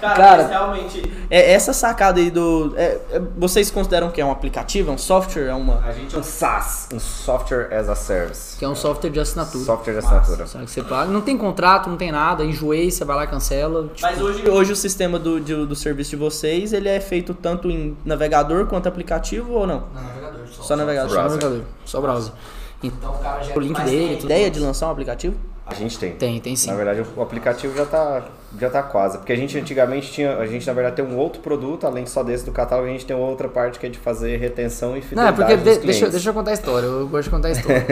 Cara, Cara. mas realmente é essa sacada aí do. é- é- vocês consideram que é um aplicativo, é um software, é uma. A gente é um SaaS, um Software as a Service. Que é um software de assinatura. Software de assinatura. Sabe que você paga. Não tem contrato, não tem nada, enjoei, você vai lá e cancela. Tipo, Mas hoje, hoje o sistema do, de- do serviço de vocês, ele é feito tanto em navegador quanto aplicativo ou não? Não, navegador. Só, Só navegador. Só navegador. Só browser. Então o cara gera o link dele. ideia de lançar um aplicativo? A gente tem. Tem, tem sim. Na verdade, o aplicativo já tá, já tá quase. Porque a gente antigamente tinha. A gente, na verdade, tem um outro produto, além só desse do catálogo, a gente tem outra parte que é de fazer retenção e Não, é fidelidade. porque dos de- deixa, clientes. deixa eu contar a história, eu gosto de contar a história.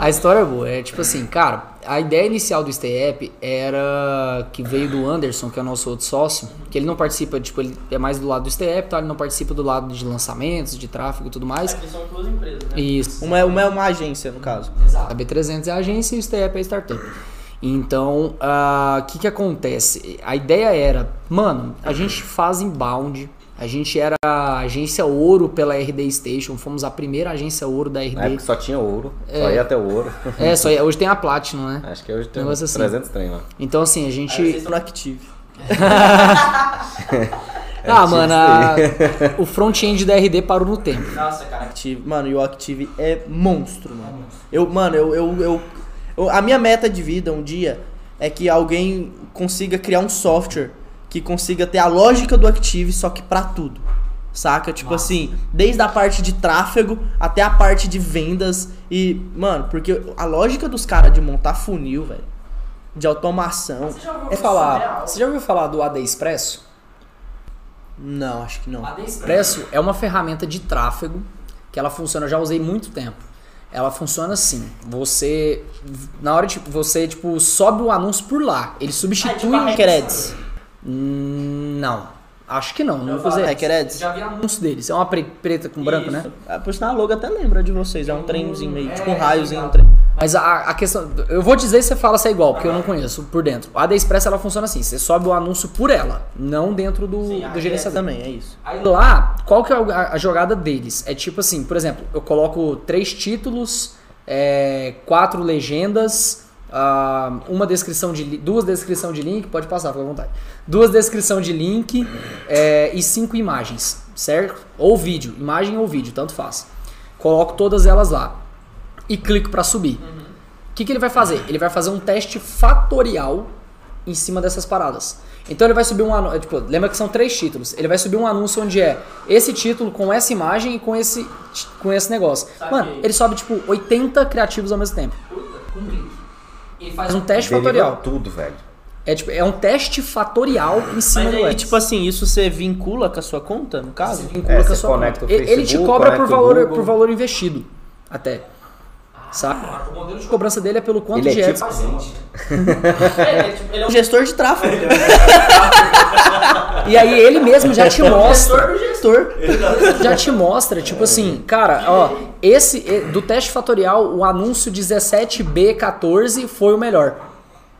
a história é boa, é tipo assim, cara, a ideia inicial do Stay App era que veio do Anderson, que é o nosso outro sócio, que ele não participa, tipo, ele é mais do lado do Stay App, tá? ele não participa do lado de lançamentos, de tráfego e tudo mais. são duas empresas, né? Isso. Uma é uma, é uma agência, no caso. A B300 é a agência e o Stay App é a startup. Então, ah, o que que acontece? A ideia era, mano, a gente faz inbound, a gente era a agência ouro pela RD Station, fomos a primeira agência ouro da Na RD. época só tinha ouro, É. só ia até o ouro. É, só hoje tem a Platinum, né? Acho que hoje tem Negócio assim. 300 trem lá. Então, assim, a Vocês gente. estão no Active. Ah, mano, a- o front-end da RD parou no tempo. Nossa, cara. Active. Mano, e o Active é monstro, mano. Eu, mano, eu, eu, eu- A minha meta de vida um dia é que alguém consiga criar um software que consiga ter a lógica do Active, só que pra tudo. Saca? Tipo assim, desde a parte de tráfego até a parte de vendas. E, mano, porque a lógica dos caras de montar funil, velho, de automação. É falar. Você já ouviu falar do AD Expresso? Não, acho que não. O AD Expresso é uma ferramenta de tráfego que ela funciona, eu já usei muito tempo. Ela funciona assim, você na hora de você tipo sobe o anúncio por lá, ele substitui a Hacker Ads. Hum, Não. Acho que não, não vou fazer. falar Hacker Ads? Já vi anúncio deles. É uma pre- preta com branco, né? Ah, por sinal, a logo até lembra de vocês. É um trenzinho meio, tipo um raiozinho. Um trem. Mas a, a questão. Eu vou dizer e você fala se é igual, porque eu não conheço por dentro. A AD Express ela funciona assim: você sobe o anúncio por ela, não dentro do, do gerenciador. também, é isso. Lá, qual que é a, a jogada deles? É tipo assim, por exemplo, eu coloco três títulos, é, quatro legendas, ah, uma descrição de duas descrição de link, pode passar, fica à vontade. Duas descrição de link é, e cinco imagens, certo? Ou vídeo, imagem ou vídeo, tanto faz. Coloco todas elas lá e clico para subir. O que, que ele vai fazer? Ele vai fazer um teste fatorial em cima dessas paradas. Então ele vai subir um anúncio. Tipo, lembra que são três títulos. Ele vai subir um anúncio onde é esse título com essa imagem e com esse, com esse negócio. Mano, ele sobe tipo 80 criativos ao mesmo tempo. Com clique. Ele faz um teste Deriva fatorial. tudo, velho. É, tipo, é um teste fatorial em cima Mas do aí, Ads. tipo assim, isso você vincula com a sua conta, no caso? vincula É, com a você sua conecta conta. o Ele- Ele te Facebook, cobra por conecta o valor, Google. por valor investido. Até. Sabe? O modelo de cobrança dele é pelo quanto Ele de é ads tipo- você vende. Ele é um gestor de tráfego. E aí ele mesmo já te mostra. do gestor. já te mostra, tipo assim, cara, ó, esse do teste fatorial, o anúncio 17B14 foi o melhor.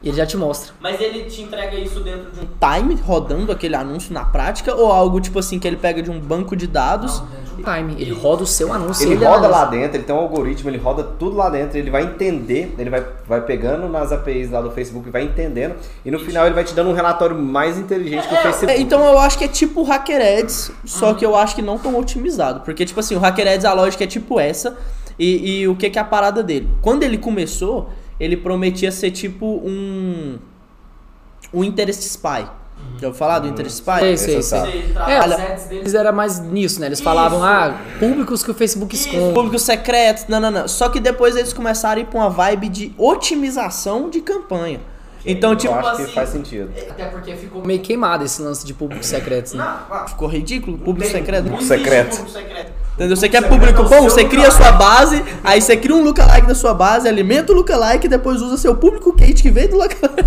E ele já te mostra. Mas ele te entrega isso dentro de um time rodando aquele anúncio na prática ou algo tipo assim que ele pega de um banco de dados? Time, ele roda o seu anúncio. Ele e roda analisa. lá dentro, ele tem um algoritmo, ele roda tudo lá dentro, ele vai entender, ele vai, vai pegando nas APIs lá do Facebook e vai entendendo, e no final ele vai te dando um relatório mais inteligente que o Facebook. É, então eu acho que é tipo o Hacker Ads, só que eu acho que não tão otimizado. Porque, tipo assim, o Hacker Ads, a lógica é tipo essa. E, e o que, que é a parada dele? Quando ele começou, ele prometia ser tipo um. Um Interest Spy. Já ouviu falar do Interest Spy? Sei, sei, sei. É, os ads deles era mais nisso, né? Eles falavam, ah, públicos que o Facebook Isso, esconde. públicos secretos, não, não, não. Só que depois eles começaram a ir pra uma vibe de otimização de campanha. Então, tipo Eu acho assim. que faz sentido. Até porque ficou meio queimado esse lance de públicos secretos, né? Ficou ridículo, público secreto. Público secreto. Entendeu? Você quer público bom, você cria a sua base, aí você cria um lookalike da sua base, alimenta o lookalike e depois usa seu público quente que veio do lookalike.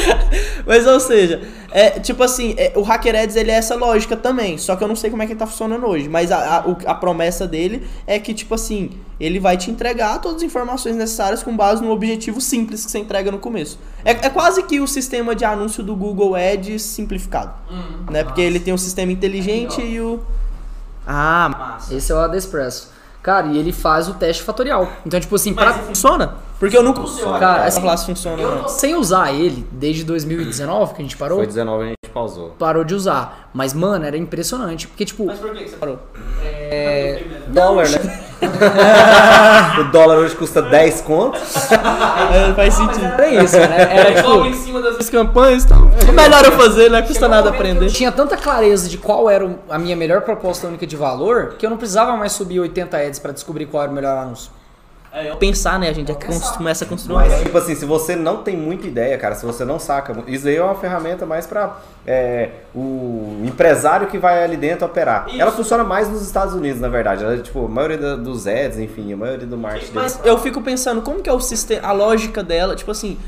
Mas, ou seja, é tipo assim, é, o Hacker Ads ele é essa lógica também, só que eu não sei como é que ele tá funcionando hoje. Mas a, a, a promessa dele é que, tipo assim, ele vai te entregar todas as informações necessárias com base num objetivo simples que você entrega no começo. É, é quase que o sistema de anúncio do Google Ads simplificado, né? Porque ele tem o sistema inteligente e o... Ah, massa. Esse é o AD Expresso. Cara, e ele faz o teste fatorial. Então, tipo assim, pra... Funciona? Porque eu nunca Cara, essa assim, falar se funciona ou Eu não. sem usar ele desde 2019, que a gente parou. Foi 19 a gente pausou. Parou de usar. Mas, mano, era impressionante. Porque, tipo. Mas por que você parou? É... Dólar, né? o dólar hoje custa 10 contos. É, faz sentido. Era isso, né? Era tipo. Em cima das campanhas, então. É melhor eu fazer, não custa nada aprender. Tinha tanta clareza de qual era o- a minha melhor proposta única de valor que eu não precisava mais subir 80 ads pra descobrir qual era o melhor anúncio. É, pensar, né? A gente já cons- começa a construir Mas, tipo assim, se você não tem muita ideia, cara, se você não saca, isso aí é uma ferramenta mais pra é, o empresário que vai ali dentro operar. Ela funciona mais nos Estados Unidos, na verdade. Ela, tipo, a maioria dos ads, enfim, a maioria do marketing deles. Mas eu fico pensando, como que é o sistema, a lógica dela, tipo assim,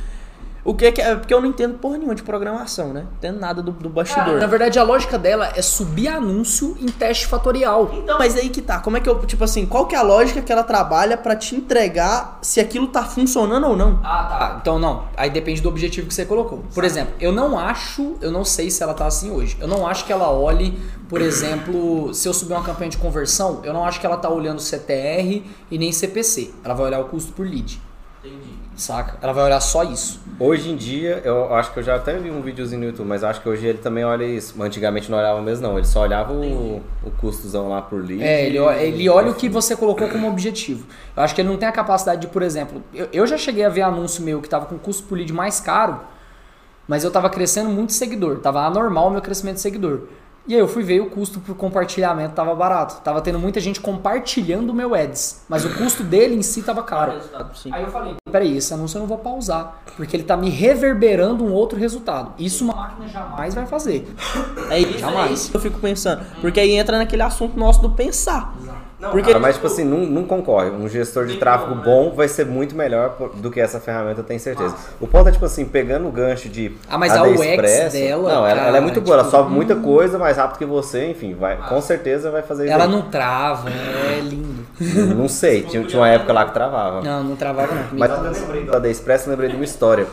o que que é, porque eu não entendo porra nenhuma de programação, né? Não entendo nada do, do bastidor. Na verdade, a lógica dela é subir anúncio em teste fatorial. Então, mas aí que tá, como é que eu, tipo assim, qual que é a lógica que ela trabalha pra te entregar se aquilo tá funcionando ou não? Ah, tá. Então não. Aí depende do objetivo que você colocou. Por exemplo, eu não acho, eu não sei se ela tá assim hoje. Eu não acho que ela olhe, por exemplo, se eu subir uma campanha de conversão, eu não acho que ela tá olhando CTR e nem CPC. Ela vai olhar o custo por lead. Entendi. Saca? Ela vai olhar só isso. Hoje em dia, eu acho que eu já até vi um videozinho no YouTube, mas acho que hoje ele também olha isso. Antigamente não olhava mesmo, não. Ele só olhava o, o custozão lá por lead. É, ele, olha- ele olha o que você colocou como objetivo. Eu acho que ele não tem a capacidade de, por exemplo, eu, eu já cheguei a ver anúncio meu que tava com custo por lead mais caro, mas eu tava crescendo muito seguidor, tava anormal o meu crescimento de seguidor. E aí eu fui ver o custo por compartilhamento tava barato. Tava tendo muita gente compartilhando o meu ads, mas o custo dele em si tava caro. Aí eu falei, peraí, esse anúncio eu não vou pausar, porque ele tá me reverberando um outro resultado. Isso uma máquina jamais vai fazer. É isso, Jamais. é isso que eu fico pensando. Porque aí entra naquele assunto nosso do pensar. Não, Porque- cara, mas tipo assim, não, não concorre. Um gestor de tráfego bom vai ser muito melhor do que essa ferramenta, eu tenho certeza. O ponto é tipo assim, pegando o gancho de Ah, mas a AD UX Expresso, dela, Não, ela, ela é cara, muito boa, ela tipo, sobe muita coisa mais rápido que você, enfim, vai, com certeza vai fazer isso. Ela não trava, é lindo. Não sei, tinha, tinha uma época lá que travava. Não, não travava não. Mas eu lembrei do AD Express, eu lembrei de uma história.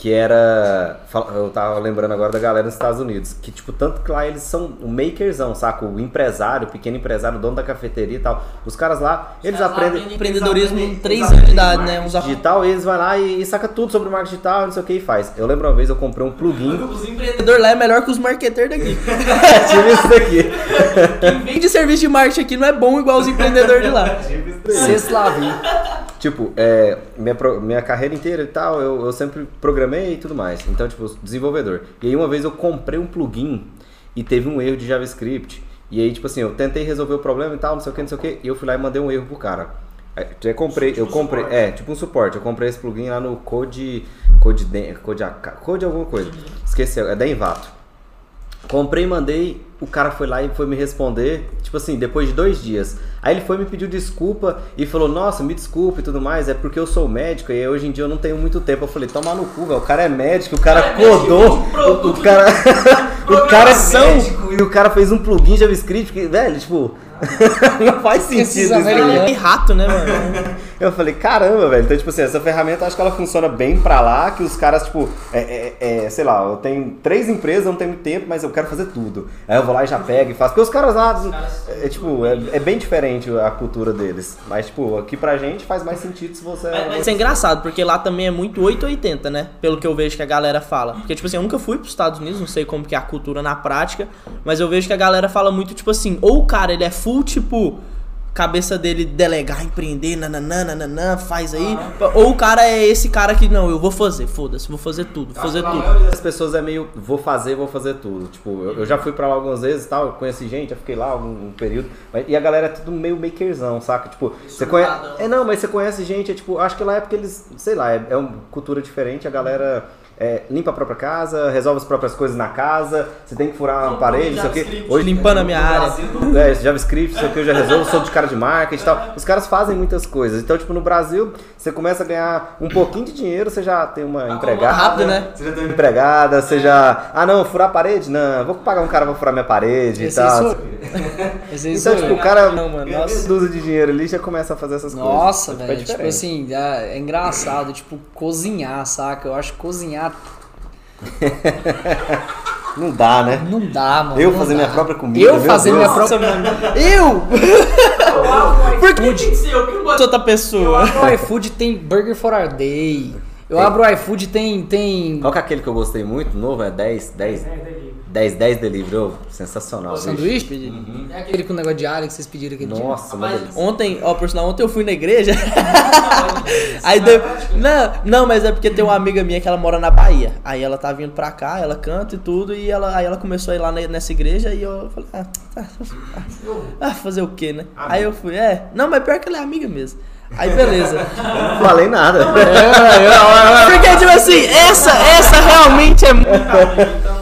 Que era. Eu tava lembrando agora da galera nos Estados Unidos. Que, tipo, tanto que lá eles são o makerzão, saca? O empresário, o pequeno empresário, o dono da cafeteria e tal. Os caras lá, eles aprendem. empreendedorismo em 3 anos de idade, né? Uns Digital, e eles vão lá e, e saca tudo sobre marketing digital, não sei o que e faz. Eu lembro uma vez eu comprei um plugin. Os empreendedores lá é melhor que os marqueteiros daqui. Tive isso daqui. Quem vende serviço de marketing aqui não é bom igual os empreendedores de lá. Viu. Tipo, é, minha, pro- minha carreira inteira e tal, eu, eu sempre programei e tudo mais. Então, tipo, desenvolvedor. E aí uma vez eu comprei um plugin e teve um erro de JavaScript. E aí, tipo assim, eu tentei resolver o problema e tal, não sei o que, não sei o que, e eu fui lá e mandei um erro pro cara. Aí, Eu comprei, eu comprei, é, tipo um suporte. Eu comprei esse plugin lá no Code, Code, Code, AK Code alguma coisa. Esqueceu, é da Envato. Comprei, mandei, o cara foi lá e foi me responder, tipo assim, depois de dois dias. Aí ele foi me pediu desculpa e falou, nossa, me desculpe e tudo mais, é porque eu sou médico e hoje em dia eu não tenho muito tempo. Eu falei, toma no cu, velho, o cara é médico, o cara codou, o, o cara. o cara é médico e o cara fez um plugin JavaScript que, velho, tipo. não faz sentido Esses isso. americanos. É rato, né, mano? Eu falei, caramba, velho. Então, tipo assim, essa ferramenta acho que ela funciona bem pra lá, que os caras, tipo, é, é- é, sei lá, eu tenho três empresas, eu não tenho muito tempo, mas eu quero fazer tudo. Aí eu vou lá e já pego e faço. Porque os caras lá, é, tipo, é, é bem diferente a cultura deles. Mas, tipo, aqui pra gente faz mais sentido se você. Mas, mas é engraçado, porque lá também é muito 880, né? Pelo que eu vejo que a galera fala. Porque, tipo assim, eu nunca fui pros Estados Unidos, não sei como que é a cultura na prática, mas eu vejo que a galera fala muito, tipo assim, ou o cara, ele é full, tipo, cabeça dele delegar, empreender, nananã, nananã, faz aí. Ou o cara é esse cara que, não, eu vou fazer, foda-se, vou fazer tudo, vou fazer A tudo. das pessoas é meio, vou fazer, vou fazer tudo. Tipo, eu, eu já fui pra lá algumas vezes e tal, eu conheci gente, eu fiquei lá algum um período. mas- e a galera é tudo meio makerzão, saca? Tipo, você conhece. É não, mas você conhece gente, é tipo, acho que lá é porque eles, sei lá, é, é uma cultura diferente, a galera. É, limpa a própria casa, resolve as próprias coisas na casa, você tem que furar uma parede, não sei o quê. Hoje, Limpando a minha área. é, JavaScript, sei o que eu já resolvo, sou de cara de marketing e tal. Os caras fazem muitas coisas. Então, tipo, no Brasil, você começa a ganhar um pouquinho de dinheiro, você já tem uma empregada. rápido, né? Você já tem uma empregada, você já. Ah, não, furar a parede? Não, vou pagar um cara pra furar minha parede Esse e tal. Esse Então, tipo, eu. o cara Não, mano, nossa. dúzia de dinheiro ali e já começa a fazer essas Nossa, coisas. velho. Fica Tipo diferente. assim, é, é engraçado, tipo, cozinhar, saca? Eu acho que cozinhar Não dá, né? não dá, mano. Eu fazer dá. minha própria comida, Eu fazer Deus. minha própria. Eu! Por que tem que ser eu? Que ser outra pessoa? O iFood tem Burger for a Day. Eu Tem. abro o iFood tem. tem... Qual que é aquele que eu gostei muito, novo? É 10, 10, 10, 10 delivery, ô, sensacional. bicho. Sanduíche? É aquele com negócio de alho que vocês pediram aquele dia. Nossa, uma Mas ontem, ó, por sinal, ontem eu fui na igreja. aí deu. Não, não, mas é porque tem uma amiga minha que ela mora na Bahia. Aí ela tá vindo pra cá, ela canta e tudo, e ela, aí ela começou a ir lá ne- nessa igreja e eu falei, ah, tá, ah, fazer o quê, né? Aí eu fui, é. Não, mas pior que ela é amiga mesmo. Aí beleza. Eu não falei nada. Porque, tipo assim, essa, essa realmente é muito.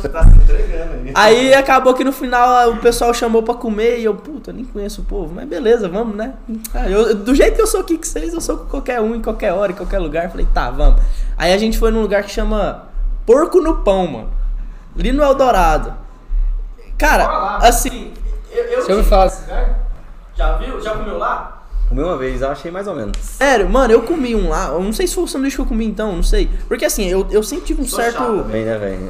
Você tá se entregando. Aí acabou que no final o pessoal chamou pra comer e eu, puta, nem conheço o povo, mas beleza, vamos, né? Ah, eu- do jeito que eu sou aqui que vocês, eu sou com qualquer um, em qualquer hora, em qualquer lugar. Falei, tá, vamos. Aí a gente foi num lugar que chama Porco no Pão, mano. Ali no Eldorado. Cara, assim. Eu, eu Você ouviu falar? Já viu? Já comeu lá? Comi uma vez, eu achei mais ou menos. Sério, mano, eu comi um lá. Eu não sei se foi o sanduíche que eu comi então, não sei. Porque assim, eu, eu sempre tive um certo. Bem, né, velho?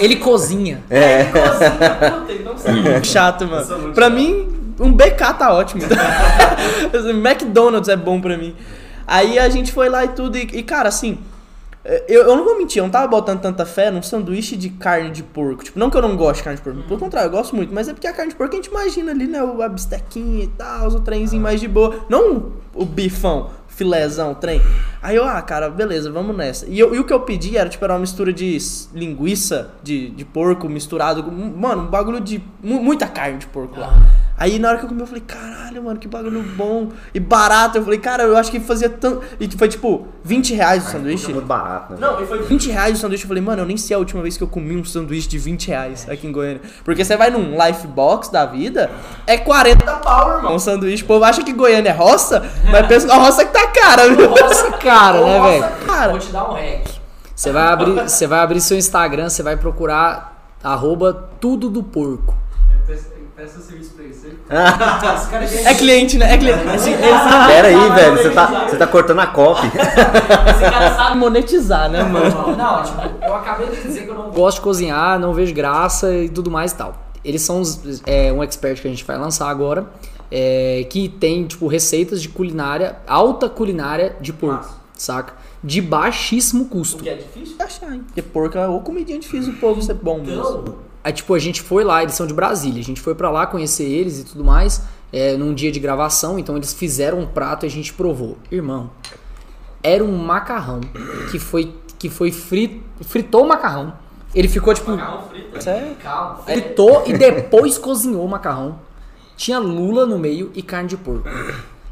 Ele cozinha. É. chato, mano. Pra mim, um BK tá ótimo. McDonald's é bom pra mim. Aí a gente foi lá e tudo, e, e, cara, assim, eu, eu não vou mentir, eu não tava botando tanta fé num sanduíche de carne de porco. Tipo, não que eu não gosto de carne de porco, pelo contrário, eu gosto muito, mas é porque a carne de porco a gente imagina ali, né? O a bistequinha e tal, o trenzinho mais de boa. Não o bifão, filézão, trem. Aí eu, ah, cara, beleza, vamos nessa. E, eu- e o que eu pedi era, tipo, era uma mistura de linguiça de, de porco misturado com. Mano, um bagulho de. mu- muita carne de porco lá. Aí na hora que eu comi, eu falei, caralho, mano, que bagulho bom e barato. Eu falei, cara, eu acho que fazia tanto. E foi tipo, 20 reais o sanduíche. É muito barato, né? Não, e foi 20 reais o sanduíche. Eu falei, mano, eu nem sei a última vez que eu comi um sanduíche de 20 reais aqui em Goiânia. Porque você vai num life box da vida, é 40 pau, irmão. Um sanduíche. O povo acha que Goiânia é roça, mas pensa na roça que tá cara, viu? Nossa, cara, né, velho? Cara, te dar um hack. Você vai abrir, você vai abrir seu Instagram, você vai procurar arroba tudo do porco. Peça serviço pra isso. é cliente, né? É cliente. Esse, esse, Pera aí, velho, você tá, você tá cortando a copy. esse cara sabe monetizar, né, mano? Não, tipo, eu acabei de dizer que eu não gosto de cozinhar, não vejo graça e tudo mais e tal. Eles são os- é, um expert que a gente vai lançar agora, é, que tem, tipo, receitas de culinária, alta culinária de porco, saca? De baixíssimo custo. Que é difícil de achar, hein? Porque porco é ou comidinha difícil o povo ser bom mesmo. Aí, tipo, a gente foi lá, eles são de Brasília, a gente foi pra lá conhecer eles e tudo mais, é, num dia de gravação, então eles fizeram um prato e a gente provou. Irmão, era um macarrão que foi, que foi frito, fritou o macarrão. Ele ficou, tipo, Sério? fritou e depois cozinhou o macarrão. Tinha lula no meio e carne de porco.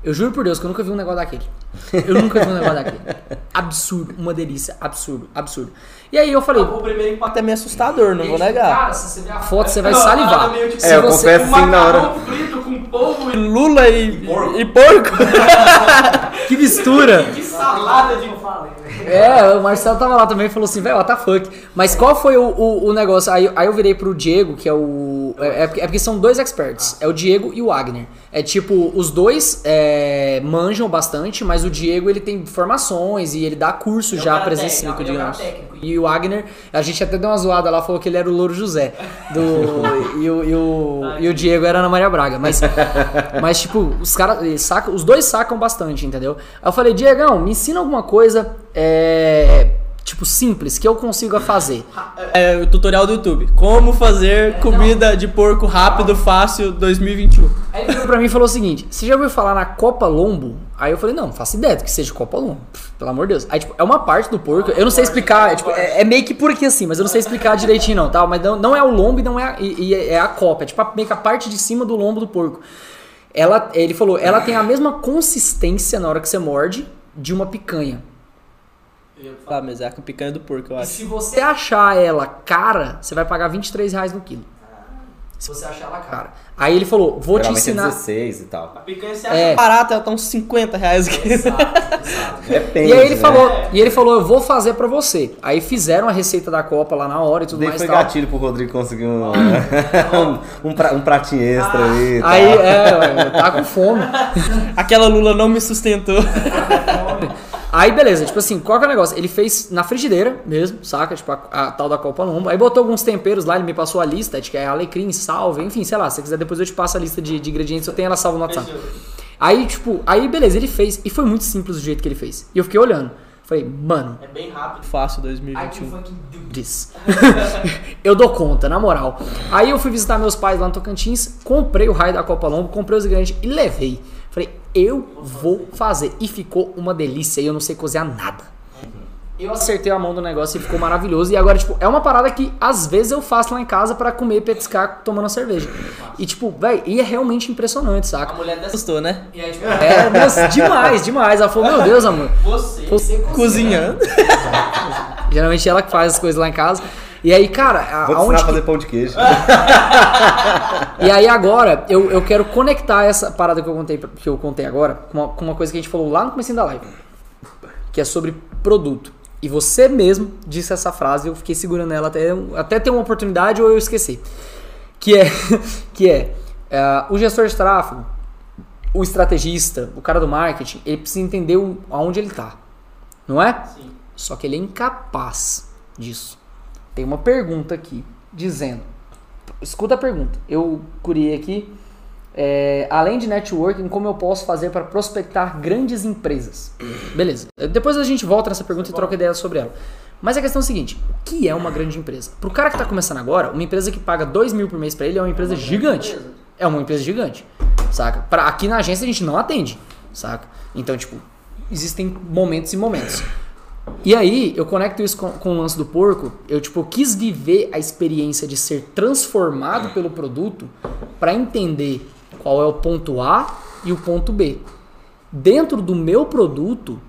Eu juro por Deus que eu nunca vi um negócio daquele. Eu nunca vi um negócio daquele. Absurdo, uma delícia, absurdo, absurdo. E aí eu falei, O primeiro impacto é meio assustador, não vou negar. Cara, se você ver a foto, você vai salivar. Se É, eu você- confesso assim na hora. frito com polvo e lula e porco. E porco. Que mistura! que salada de É, o Marcelo tava lá também e falou assim, velho, what the fuck. Mas qual foi o, o, o negócio? Aí, aí eu virei pro Diego, que é o. É, é porque- é porque são dois experts. É o Diego e o Wagner. É tipo, os dois é, manjam bastante, mas o Diego ele tem formações e ele dá curso já cara presencial, é digamos. cara técnico. E o Wagner, a gente até deu uma zoada lá, falou que ele era o Louro José. Do, e, o, e, o, e o Diego era Ana Maria Braga. Mas, mas tipo, os, cara, eles sacam, os dois sacam bastante, entendeu? Aí eu falei, Diegão, me ensina alguma coisa, é, tipo, simples, que eu consiga fazer. É o tutorial do YouTube. Como fazer comida de porco rápido, fácil, 2021. Aí ele virou pra mim e falou o seguinte: Você já ouviu falar na Copa Lombo? Aí eu falei: Não, não faço ideia do que seja Copa Lombo. Pelo amor de Deus. Aí, tipo, é uma parte do porco. Eu não sei explicar. É, tipo, é, é meio que por aqui assim, mas eu não sei explicar direitinho, não, tá? Mas não, não é o lombo e não é a, e, e é a copa. É tipo a- meio que a parte de cima do lombo do porco. Ela, ele falou: Ela tem a mesma consistência na hora que você morde de uma picanha. Ah, mas é a picanha do porco, eu E acho. se você achar ela cara, você vai pagar 23 reais no quilo. Se você achar ela cara. Aí ele falou: Vou te Geralmente é ensinar. 16 e tal. picanha você É. acha barata, ela tá uns 50 reais aqui. Depende, E aí ele né? falou, e ele falou, eu vou fazer pra você. Aí fizeram a receita da Copa lá na hora e tudo Daí mais. foi tal. gatilho pro Rodrigo conseguir um, um, pra- um pratinho extra ali. e tal. Aí, é, ué, tá com fome. Aquela lula não me sustentou. Aí, beleza, tipo assim, qual que é o negócio? Ele fez na frigideira mesmo, saca? Tipo, a, a tal da Copa Lombo. Aí botou alguns temperos lá, ele me passou a lista, de que é alecrim, salve, enfim, sei lá. Se você quiser, depois eu te passo a lista de, de ingredientes, eu tenho ela salva no WhatsApp. Aí, tipo, aí beleza, ele fez. E foi muito simples o jeito que ele fez. E eu fiquei olhando. Falei, mano. É bem rápido, fácil 2021. Diz. eu dou conta, na moral. Aí eu fui visitar meus pais lá no Tocantins, comprei o raio da Copa Lombo, comprei os ingredientes e levei. Eu vou fazer. E ficou uma delícia. E eu não sei cozinhar nada. Eu acertei a mão do negócio e ficou maravilhoso. E agora, tipo, é uma parada que às vezes eu faço lá em casa para comer, petiscar, tomando cerveja. E, tipo, velho, e é realmente impressionante, saca? A mulher gostou, né? E aí, tipo, é, nossa, demais, demais. Ela falou, meu Deus, amor. Você, você cozinhando. Geralmente ela que faz as coisas lá em casa. E aí, cara, a, Vou aonde ensinar a que- fazer pão de queijo. E aí agora, eu, eu quero conectar essa parada que eu contei, que eu contei agora com uma, com uma coisa que a gente falou lá no começo da live. Que é sobre produto. E você mesmo disse essa frase, eu fiquei segurando ela até, até ter uma oportunidade ou eu esqueci. Que é, que é, é, o gestor de tráfego, o estrategista, o cara do marketing, ele precisa entender o- aonde ele tá. Não é? Sim. Só que ele é incapaz disso. Tem uma pergunta aqui dizendo. Escuta a pergunta. Eu curiei aqui. é, além de networking, como eu posso fazer para prospectar grandes empresas? Beleza. Depois a gente volta nessa pergunta e troca ideia sobre ela. Mas a questão é a seguinte: o que é uma grande empresa? Para o cara que está começando agora, uma empresa que paga 2 mil por mês para ele é uma empresa gigante. É uma empresa gigante. Saca? Pra, aqui na agência a gente não atende. Saca? Então, tipo, existem momentos e momentos. E aí, eu conecto isso com, com o lance do porco. Eu, tipo, quis viver a experiência de ser transformado pelo produto para entender qual é o ponto A e o ponto B. Dentro do meu produto,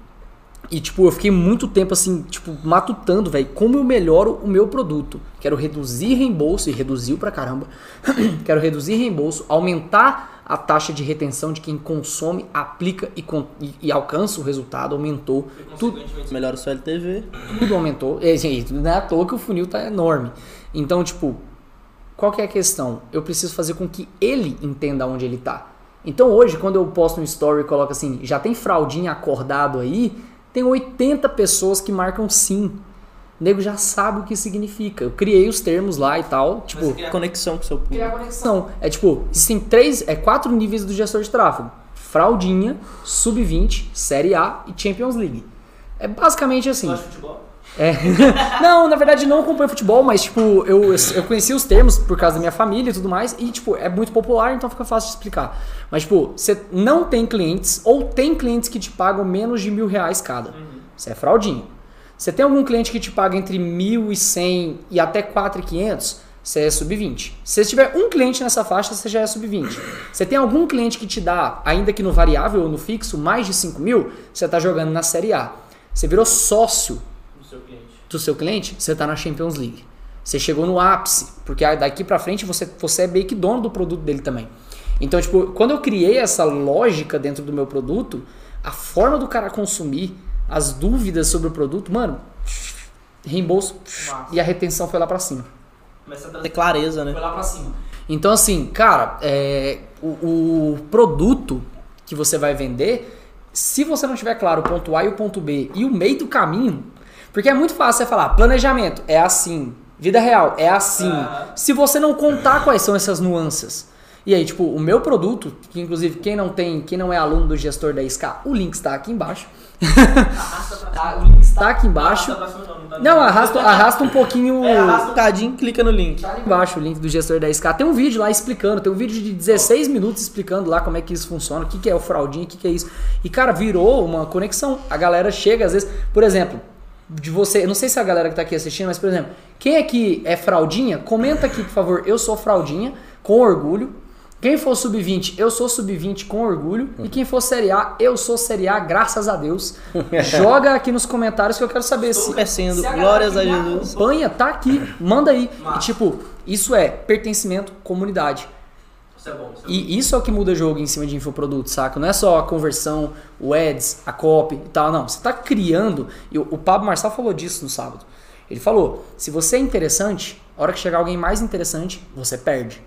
e, tipo, eu fiquei muito tempo, assim, tipo, matutando, velho, como eu melhoro o meu produto. Quero reduzir reembolso, e reduziu pra caramba. Quero reduzir reembolso, aumentar a taxa de retenção de quem consome, aplica e, con- e- e alcança o resultado. Aumentou. Tudo, Melhora o seu LTV. tudo aumentou. E, gente, não é à toa que o funil tá enorme. Então, tipo, qual que é a questão? Eu preciso fazer com que ele entenda onde ele tá. Então hoje, quando eu posto um story e coloco assim, já tem fraldinha acordado aí, tem 80 pessoas que marcam sim. O nego já sabe o que significa. Eu criei os termos lá e tal. Tipo, Criar conexão com o seu público. criar conexão. É tipo, existem três, é quatro níveis do gestor de tráfego: fraldinha, sub-20, série A e Champions League. É basicamente assim. futebol? É. não, na verdade não acompanho futebol, mas tipo, eu, eu conheci os termos por causa da minha família e tudo mais, e tipo, é muito popular, então fica fácil de explicar. Mas tipo, você não tem clientes, ou tem clientes que te pagam menos de mil reais cada. Você é fraudinho. Você tem algum cliente que te paga entre mil e cem até quatro e quinhentos, você é sub-20. Se você tiver um cliente nessa faixa, você já é sub-20. Você tem algum cliente que te dá, ainda que no variável ou no fixo, mais de 5 mil, você está jogando na série A. Você virou sócio Do seu cliente. do seu cliente, você está na Champions League. Você chegou no ápice, porque daqui pra frente você, você é meio que dono do produto dele também. Então, tipo, quando eu criei essa lógica dentro do meu produto, a forma do cara consumir, as dúvidas sobre o produto, mano, reembolso e a retenção foi lá pra cima. Começa a trazer clareza, né? lá pra cima. Então, assim, cara, é, o, o produto que você vai vender, se você não tiver claro o ponto A e o ponto B e o meio do caminho, porque é muito fácil você falar, planejamento é assim, vida real é assim, se você não contar quais são essas nuances. E aí, tipo, o meu produto, que inclusive quem não tem, quem não é aluno do gestor da SK, o link está aqui embaixo. Tá, o link está aqui embaixo. Não, arrasta, arrasta um pouquinho. É, arrasta um cadinho, clica no link. Tá embaixo o link do gestor da SK. Tem um vídeo lá explicando, tem um vídeo de 16 minutos explicando lá como é que isso funciona, o que, que é o fraudinho, o que, que é isso. E, cara, virou uma conexão. A galera chega, às vezes, por exemplo, de você, não sei se é a galera que tá aqui assistindo, mas, por exemplo, quem aqui é fraldinha, comenta aqui, por favor, eu sou fraldinha, com orgulho. Quem for sub-20, eu sou sub-20 com orgulho. E quem for Série A, eu sou Série A, graças a Deus. Joga aqui nos comentários que eu quero saber se, crescendo, se a glórias a Jesus. acompanha, tá aqui, manda aí. E tipo, isso é pertencimento, comunidade. Isso é bom. Isso E isso é o que muda jogo em cima de infoproduto, saca? Não é só a conversão, o ads, a copy e tal, não. Você tá criando, e o o Pablo Marçal falou disso no sábado. Ele falou, se você é interessante, a hora que chegar alguém mais interessante, você perde.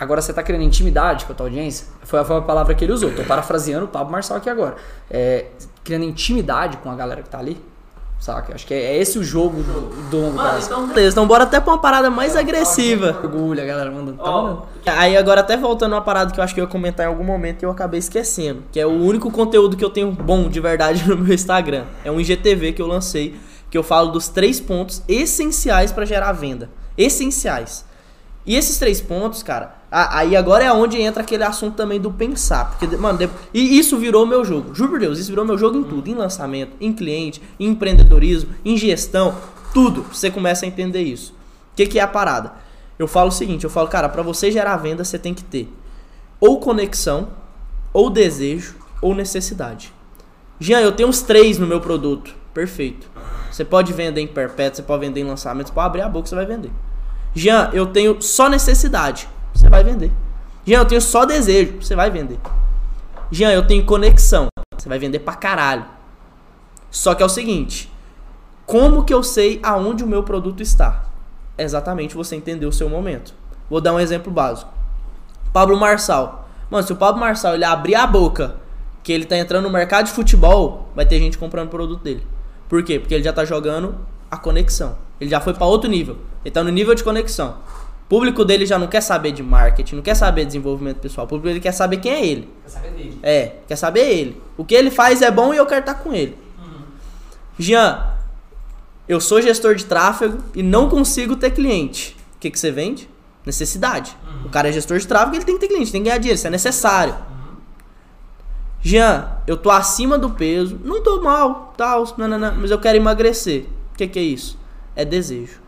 Agora você tá criando intimidade com a tua audiência. Foi a, foi a palavra que ele usou. Tô parafraseando o Pablo Marçal aqui agora. É, criando intimidade com a galera que tá ali. Saca? Acho que é esse o jogo do, do longo Mano, prazo. então beleza, então bora até pra uma parada mais agressiva. Orgulho, a galera mandando. Tá mandando. aí agora até voltando uma parada que eu acho que eu ia comentar em algum momento e eu acabei esquecendo, que é o único conteúdo que eu tenho bom de verdade no meu Instagram. É um IGTV que eu lancei, que eu falo dos três pontos essenciais pra gerar venda. Essenciais. E esses três pontos, cara, a- aí agora é onde entra aquele assunto também do pensar. Porque, mano, e isso virou meu jogo. Juro por Deus, isso virou meu jogo em tudo. Em lançamento, em cliente, em empreendedorismo, em gestão, tudo. Você começa a entender isso. O que, que é a parada? Eu falo o seguinte, eu falo, cara, pra você gerar venda, você tem que ter ou conexão, ou desejo, ou necessidade. Jean, eu tenho os três no meu produto. Perfeito. Você pode vender em perpétuo, você pode vender em lançamento, você pode abrir a boca, você vai vender. Jean, eu tenho só necessidade. Você vai vender. Jean, eu tenho só desejo. Você vai vender. Jean, eu tenho conexão. Você vai vender pra caralho. Só que é o seguinte: como que eu sei aonde o meu produto está? Exatamente você entender o seu momento. Vou dar um exemplo básico. Pablo Marçal. Mano, se o Pablo Marçal ele abrir a boca que ele tá entrando no mercado de futebol, vai ter gente comprando o produto dele. Por quê? Porque ele já tá jogando a conexão. Ele já foi para outro nível. Ele tá no nível de conexão. O público dele já não quer saber de marketing, não quer saber de desenvolvimento pessoal. O público dele quer saber quem é ele. Quer saber dele? É, quer saber ele. O que ele faz é bom e eu quero estar com ele. Jean, eu sou gestor de tráfego e não consigo ter cliente. O que, que você vende? Necessidade. O cara é gestor de tráfego, ele tem que ter cliente, tem que ganhar dinheiro, isso é necessário. Jean, eu tô acima do peso, não tô mal, tal, nanana, mas eu quero emagrecer. O que, que é isso? É desejo.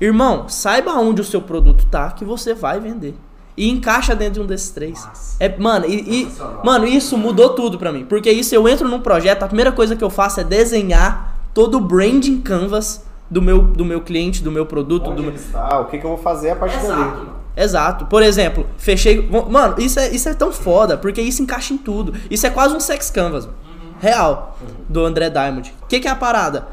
Irmão, saiba onde o seu produto tá que você vai vender. E encaixa dentro de um desses três. É, mano, e, e- mano, isso mudou tudo pra mim. Porque isso eu entro num projeto, a primeira coisa que eu faço é desenhar todo o branding canvas do meu, do meu cliente, do meu produto, do Onde meu. ele está, o que, que eu vou fazer a partir dali. Exato. Por exemplo, fechei. Mano, isso é, isso é tão foda, porque isso encaixa em tudo. Isso é quase um sex canvas. mano. Real. Do André Diamond. O que, que é a parada?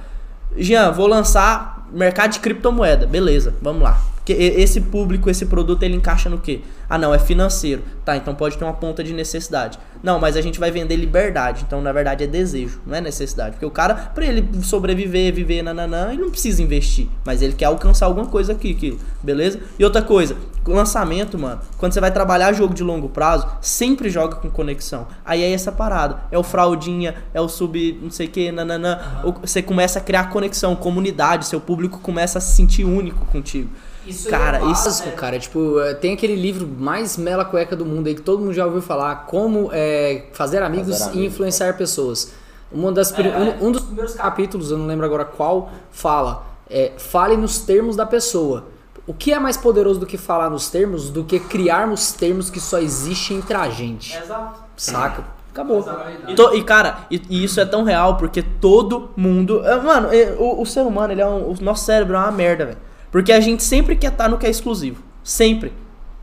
Jean, vou lançar mercado de criptomoeda. Beleza, vamos lá. Porque esse público, esse produto, ele encaixa no quê? Ah, não, é financeiro. Tá, então pode ter uma ponta de necessidade. Não, mas a gente vai vender liberdade. Então, na verdade, é desejo, não é necessidade. Porque o cara, pra ele sobreviver, viver, nananã, ele não precisa investir. Mas ele quer alcançar alguma coisa aqui, aqui, beleza? E outra coisa, lançamento, mano, quando você vai trabalhar jogo de longo prazo, sempre joga com conexão. Aí é essa parada. É o fraldinha, é o sub, não sei o que, nananã. Você começa a criar conexão, comunidade, seu público começa a se sentir único contigo. Isso Cara, é isso- básico, cara. Tipo, é, tem aquele livro mais mela cueca do mundo aí que todo mundo já ouviu falar, como é, fazer amigos Fazer e amigos. influenciar pessoas. Uma das, pri- um, um dos primeiros capítulos, eu não lembro agora qual, fala, é, fale nos termos da pessoa. O que é mais poderoso do que falar nos termos do que criarmos termos que só existem entre a gente? Exato. Saca? Acabou. E, to- e, cara, e, e isso é tão real porque todo mundo. é, Mano, é, o, o ser humano, ele é um, o nosso cérebro é uma merda, velho. Porque a gente sempre quer estar no que é exclusivo. Sempre.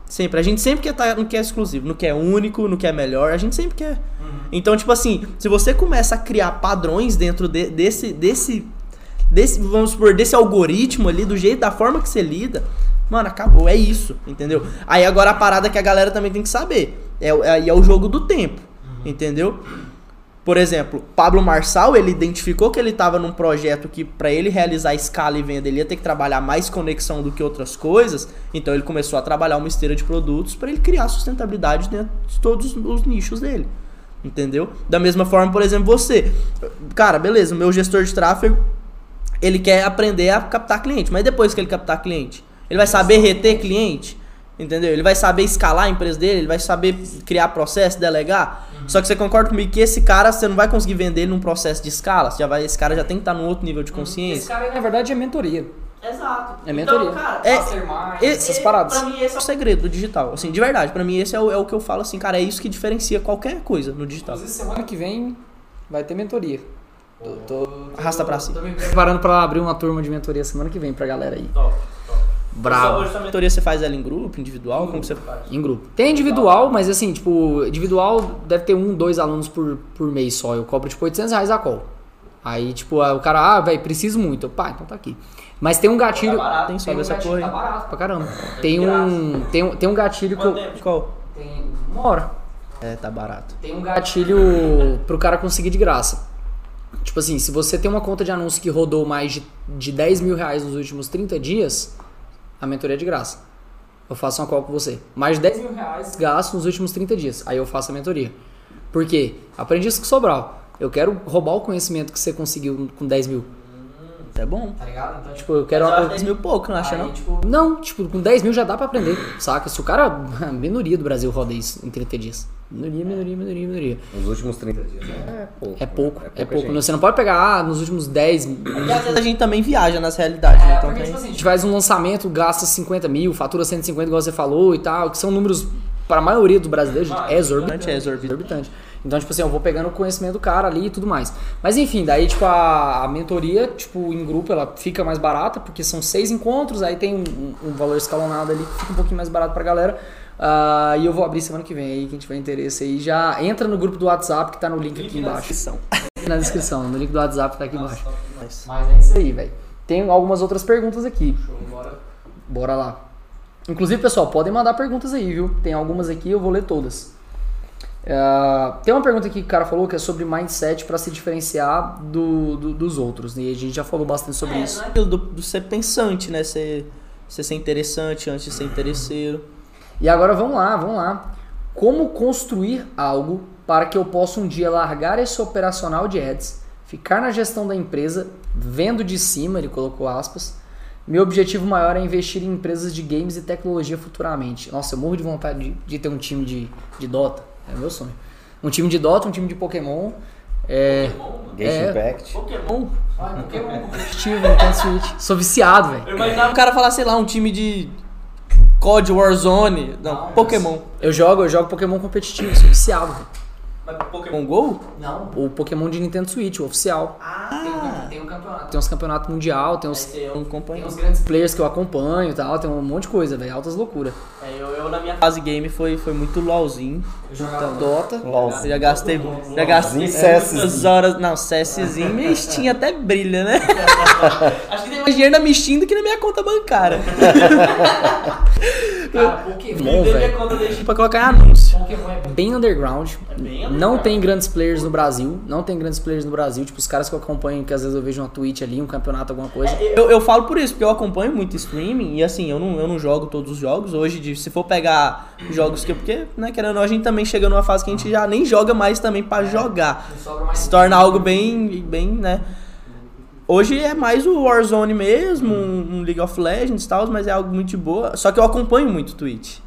Sempre. A gente sempre quer estar no que é exclusivo, no que é único, no que é melhor. A gente sempre quer. Então, tipo assim, se você começa a criar padrões dentro de- desse, desse, desse, vamos supor, desse algoritmo ali, do jeito, da forma que você lida, mano, acabou. É isso, entendeu? Aí agora a parada que a galera também tem que saber. É, é, é o jogo do tempo, entendeu? Por exemplo, Pablo Marçal, ele identificou que ele estava num projeto que para ele realizar escala e venda, ele ia ter que trabalhar mais conexão do que outras coisas, então ele começou a trabalhar uma esteira de produtos para ele criar sustentabilidade dentro de todos os nichos dele. Entendeu? Da mesma forma, por exemplo, você. Cara, beleza, o meu gestor de tráfego, ele quer aprender a captar cliente, mas depois que ele captar cliente, ele vai saber reter cliente, entendeu? Ele vai saber escalar a empresa dele, ele vai saber criar processo, delegar. Só que você concorda comigo que esse cara você não vai conseguir vender ele num processo de escala, você já vai, esse cara já tem que estar num outro nível de Esse consciência. cara, na verdade, é mentoria. Exato. É mentoria. é, Mastermind, e- essas paradas. Pra mim, esse é o segredo do digital. Assim, de verdade, pra mim, esse é o, é o que eu falo assim, cara, é isso que diferencia qualquer coisa no digital. Inclusive, semana que vem vai ter mentoria. Tô, tô- Arrasta pra cima. Tô me preparando pra abrir uma turma de mentoria semana que vem pra galera aí. Bravo. Hoje a mentoria você faz ela em grupo, individual, como você faz? Em grupo. Tem individual, mas assim, tipo, individual deve ter um, dois alunos por, por mês só. Eu cobro, tipo, 800 reais a call. Aí, tipo, o cara, ah, velho, preciso muito. Eu, pá, então tá aqui. Mas tem um gatilho. Tá barato, hein? Sobe um essa porra. Tá barato pra caramba. Tem um, tem um, tem um gatilho que eu. Qual? Tem uma hora. É, tá barato. Tem um gatilho pro cara conseguir de graça. Tipo assim, se você tem uma conta de anúncio que rodou mais de, de 10 mil reais nos últimos 30 dias, a mentoria é de graça. Eu faço uma call com você. Mais de 10 mil reais gasto nos últimos 30 dias. Aí eu faço a mentoria. Por quê? Aprendi isso com Sobral. Eu quero roubar o conhecimento que você conseguiu com 10 mil. Isso é bom. Tá ligado? Então, tipo, eu quero. Eu acho eu- 10 mil pouco, não acha Aí, não? tipo, não, tipo, com 10 mil já dá pra aprender, saca? Se o cara. A minoria do Brasil roda isso em 30 dias. Minoria, minoria, minoria, minoria. Nos últimos 30 dias é pouco. É pouco, é, pouca pouco. gente. Você não pode pegar, ah, nos últimos 10. E às vezes a gente também viaja nas realidades, né? Então porque, tem... tipo assim, a gente faz um lançamento, gasta 50 mil, fatura 150, igual você falou e tal, que são números, para a maioria dos brasileiros, gente, é exorbitante. É exorbitante. Então, tipo assim, eu vou pegando o conhecimento do cara ali e tudo mais. Mas enfim, daí, tipo, a, a mentoria, tipo, em grupo, ela fica mais barata, porque são seis encontros, aí tem um, um valor escalonado ali que fica um pouquinho mais barato pra galera. Ah, e eu vou abrir semana que vem aí, quem tiver interesse aí, já entra no grupo do WhatsApp que tá no link aqui embaixo. descrição. Na descrição, no link do WhatsApp que tá aqui embaixo. Mas- Mas é isso aí, velho. Tem algumas outras perguntas aqui. Bora lá. Inclusive, pessoal, podem mandar perguntas aí, viu? Tem algumas aqui, eu vou ler todas. Ah, tem uma pergunta aqui que o cara falou que é sobre mindset para se diferenciar do, do- dos outros. né? E a gente já falou bastante sobre É, isso. não é do, do ser pensante, né? Ser, você ser interessante antes de ser interesseiro. E agora vamos lá, vamos lá. Como construir algo para que eu possa um dia largar esse operacional de ads, ficar na gestão da empresa, vendo de cima, ele colocou aspas. Meu objetivo maior é investir em empresas de games e tecnologia futuramente. Nossa, eu morro de vontade de, de ter um time de, de Dota. É meu sonho. Um time de Dota, um time de Pokémon. É. Genshin É. Impact. Pokémon. Ai, Pokémon competitivo, Nintendo Switch. Sou viciado, velho. Eu imaginava o cara falar, sei lá, um time de COD Warzone. Não, Pokémon. Eu jogo, eu jogo Pokémon competitivo, sou viciado, velho. Mas Pokémon GO? Não, o Pokémon de Nintendo Switch, o oficial. Ah, Tem um campeonato. Tem uns campeonatos mundial, tem uns, esse eu tem uns grandes players que eu acompanho e tal, tem um monte de coisa, velho. Altas loucuras. É, eu, eu na minha fase game foi, foi muito LOLzinho. Então, Dota. Eu já gastei. Já gastei. LOLzinho, é, CSzinho. muitas horas. Não, CSzinho, minha Steam até brilha, né? Acho que tem mais dinheiro na minha Steam do que na minha conta bancária. Cara, Pokémon, velho. conta da Steam pra colocar em anúncio. É bem underground. bem Não tem grandes players no Brasil. Não tem grandes players no Brasil. Tipo, os caras que eu acompanho, que às vezes eu vejo uma Twitch ali, um campeonato, alguma coisa. Eu, eu falo por isso, porque eu acompanho muito streaming e assim, eu não, eu não jogo todos os jogos. Hoje, se for pegar jogos que. Porque, né, querendo ou não, a gente também chega numa fase que a gente já nem joga mais também pra jogar. Se torna algo bem, bem, né? Hoje é mais o Warzone mesmo, um, um League of Legends e tal, mas é algo muito de boa. Só que eu acompanho muito Twitch.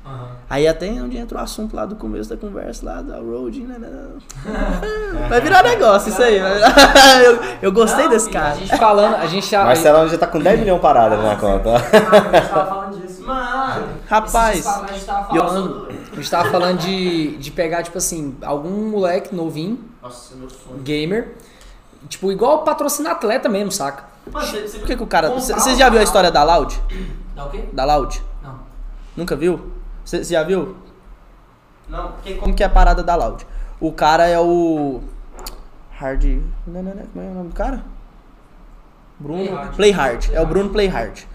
Aí até onde entra o assunto lá do começo da conversa, lá da Road, né? né, né. Vai virar negócio isso aí. eu, eu gostei desse A cara. gente falando, a gente já. Marcelão já tá com 10 milhões parado ali na conta. ó. A gente tava falando disso. Mano, rapaz. A gente tava eu- falando, a gente tava falando de, de pegar, tipo assim, algum moleque novinho, Nossa, meu sonho. gamer, tipo, igual patrocinar atleta mesmo, saca? Mano, você, você, por que, que o cara. Você já viu a história da Loud? Dá o quê? Da Loud? Não. Nunca viu? Você já viu? Não. Como que é a parada da Loud? O cara é o. Hard. Não, não, não. Como é o nome do cara? Bruno. Playhard. Playhard. É o Bruno Playhard.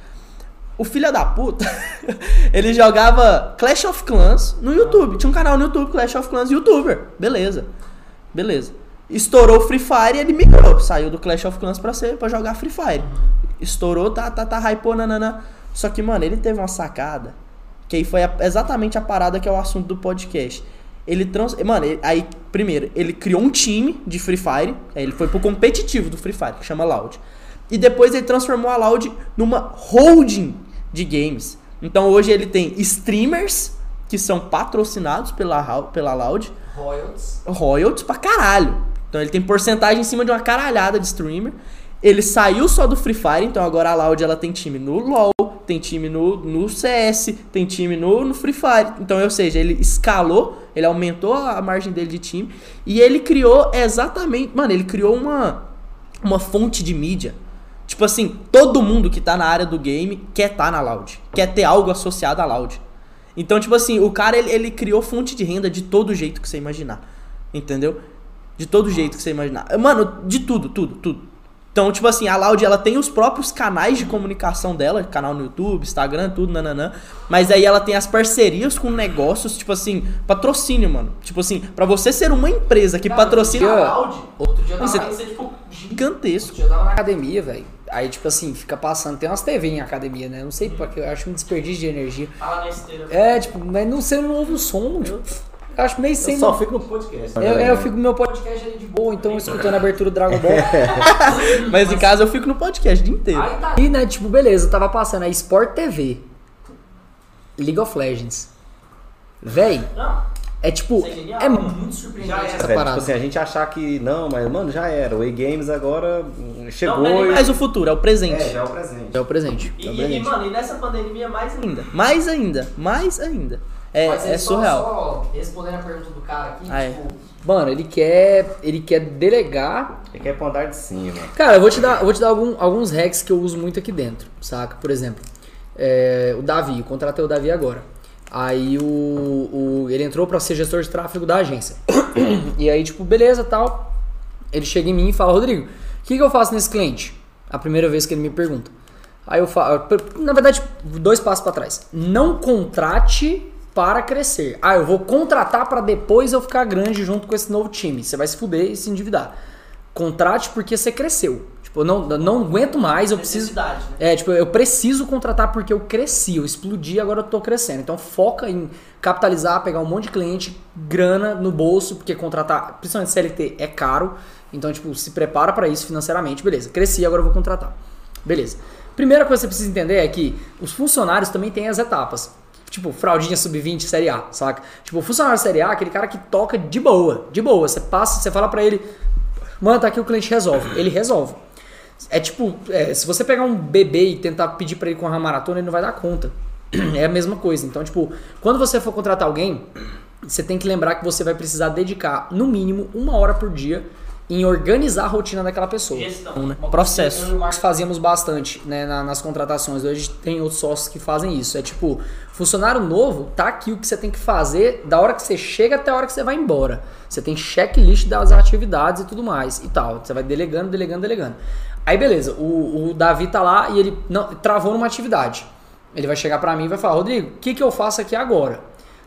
O filho da puta, ele jogava Clash of Clans no YouTube. Tinha um canal no YouTube, Clash of Clans, youtuber. Beleza. Beleza. Estourou o Free Fire e ele migrou. Saiu do Clash of Clans pra, ser, pra jogar Free Fire. Estourou, tá, tá, tá, hypou, nanana. Só que, mano, ele teve uma sacada. Que aí foi a- exatamente a parada que é o assunto do podcast. Ele trans... Mano, ele- aí, primeiro, ele criou um time de Free Fire. Aí ele foi pro competitivo do Free Fire, que chama Loud. E depois ele transformou a Loud numa holding de games. Então hoje ele tem streamers que são patrocinados pela, pela Loud, Royals. royalties pra caralho. Então ele tem porcentagem em cima de uma caralhada de streamer. Ele saiu só do Free Fire, então agora a Loud ela tem time no LoL, tem time no, no CS, tem time no, no Free Fire. Então, ou seja, ele escalou, ele aumentou a margem dele de time e ele criou exatamente, mano, ele criou uma uma fonte de mídia. Tipo assim, todo mundo que tá na área do game quer tá na Loud, quer ter algo associado à Loud. Então, tipo assim, o cara ele, ele criou fonte de renda de todo jeito que você imaginar. Entendeu? De todo jeito que você imaginar. Mano, de tudo, tudo, tudo. Então, tipo assim, a Loud ela tem os próprios canais de comunicação dela, canal no YouTube, Instagram, tudo, nananã. Mas aí ela tem as parcerias com negócios, tipo assim, patrocínio, mano. Tipo assim, pra você ser uma empresa que Cara, patrocina outro dia- a Loud, Outro dia eu você tava, ser, tipo, gigantesco. eu tava na academia, velho. Aí, tipo assim, fica passando. Tem umas TV em academia, né? Não sei porque eu acho um desperdício de energia. Fala na esteira. É, tipo, mas não sei, não ouve o som. Tipo, eu acho meio sem. Eu só fico no podcast. Eu, eu fico no meu podcast ali de boa, então escutando a abertura do Dragon Ball. Mas em casa eu fico no podcast o dia inteiro. Aí tá aí, né? Tipo, beleza, tava passando a Sport TV. League of Legends. Véi, Não, é tipo. É genial. É muito surpreendente essa É, tipo parada. assim, a gente achar que não, mas mano, já era. O E-Games agora hum, chegou não, é e. mais o futuro, é o presente. É, já é o presente. É o presente. E, é o e, presente. mano, e nessa pandemia mais ainda. Mais ainda, mais ainda. É, é surreal. respondendo a pergunta do cara aqui, Ah, é. tipo, mano, ele quer. Ele quer delegar. Ele quer pro andar de cima. Cara, eu vou te dar, vou te dar algum- alguns hacks que eu uso muito aqui dentro, saca? Por exemplo, é, o Davi, eu contratei o Davi agora. Aí o, o- ele entrou pra ser gestor de tráfego da agência. e aí, tipo, beleza tal. Ele chega em mim e fala, Rodrigo, o que, que eu faço nesse cliente? A primeira vez que ele me pergunta. Aí eu falo, na verdade, dois passos pra trás. Não contrate para crescer. Ah, eu vou contratar para depois eu ficar grande junto com esse novo time. Você vai se fuder e se endividar. Contrate porque você cresceu. Tipo, eu não, não aguento mais, eu preciso. Né? É, tipo, eu preciso contratar porque eu cresci, eu explodi, agora eu tô crescendo. Então foca em capitalizar, pegar um monte de cliente, grana no bolso, porque contratar, principalmente CLT, é caro. Então, tipo, se prepara para isso financeiramente. Beleza, cresci, agora eu vou contratar. Beleza. Primeira coisa que você precisa entender é que os funcionários também têm as etapas. Tipo, fraldinha sub-20, série A, saca? Tipo, funcionário série A aquele cara que toca de boa, de boa. Você passa, você fala pra ele, mano, tá aqui o cliente resolve. Ele resolve. É tipo, é, se você pegar um bebê e tentar pedir pra ele correr uma maratona, ele não vai dar conta. É a mesma coisa. Então, tipo, quando você for contratar alguém, você tem que lembrar que você vai precisar dedicar, no mínimo, uma hora por dia em organizar a rotina daquela pessoa. Gestão, né? Uma Processo. Marcos fazíamos bastante né, na- nas contratações. Hoje tem outros sócios que fazem isso. É tipo, funcionário novo, tá aqui o que você tem que fazer da hora que você chega até a hora que você vai embora. Você tem checklist das atividades e tudo mais e tal. Você vai delegando, delegando, delegando. Aí beleza, o, o Davi tá lá e ele não, travou numa atividade. Ele vai chegar pra mim e vai falar, Rodrigo, o que, que eu faço aqui agora?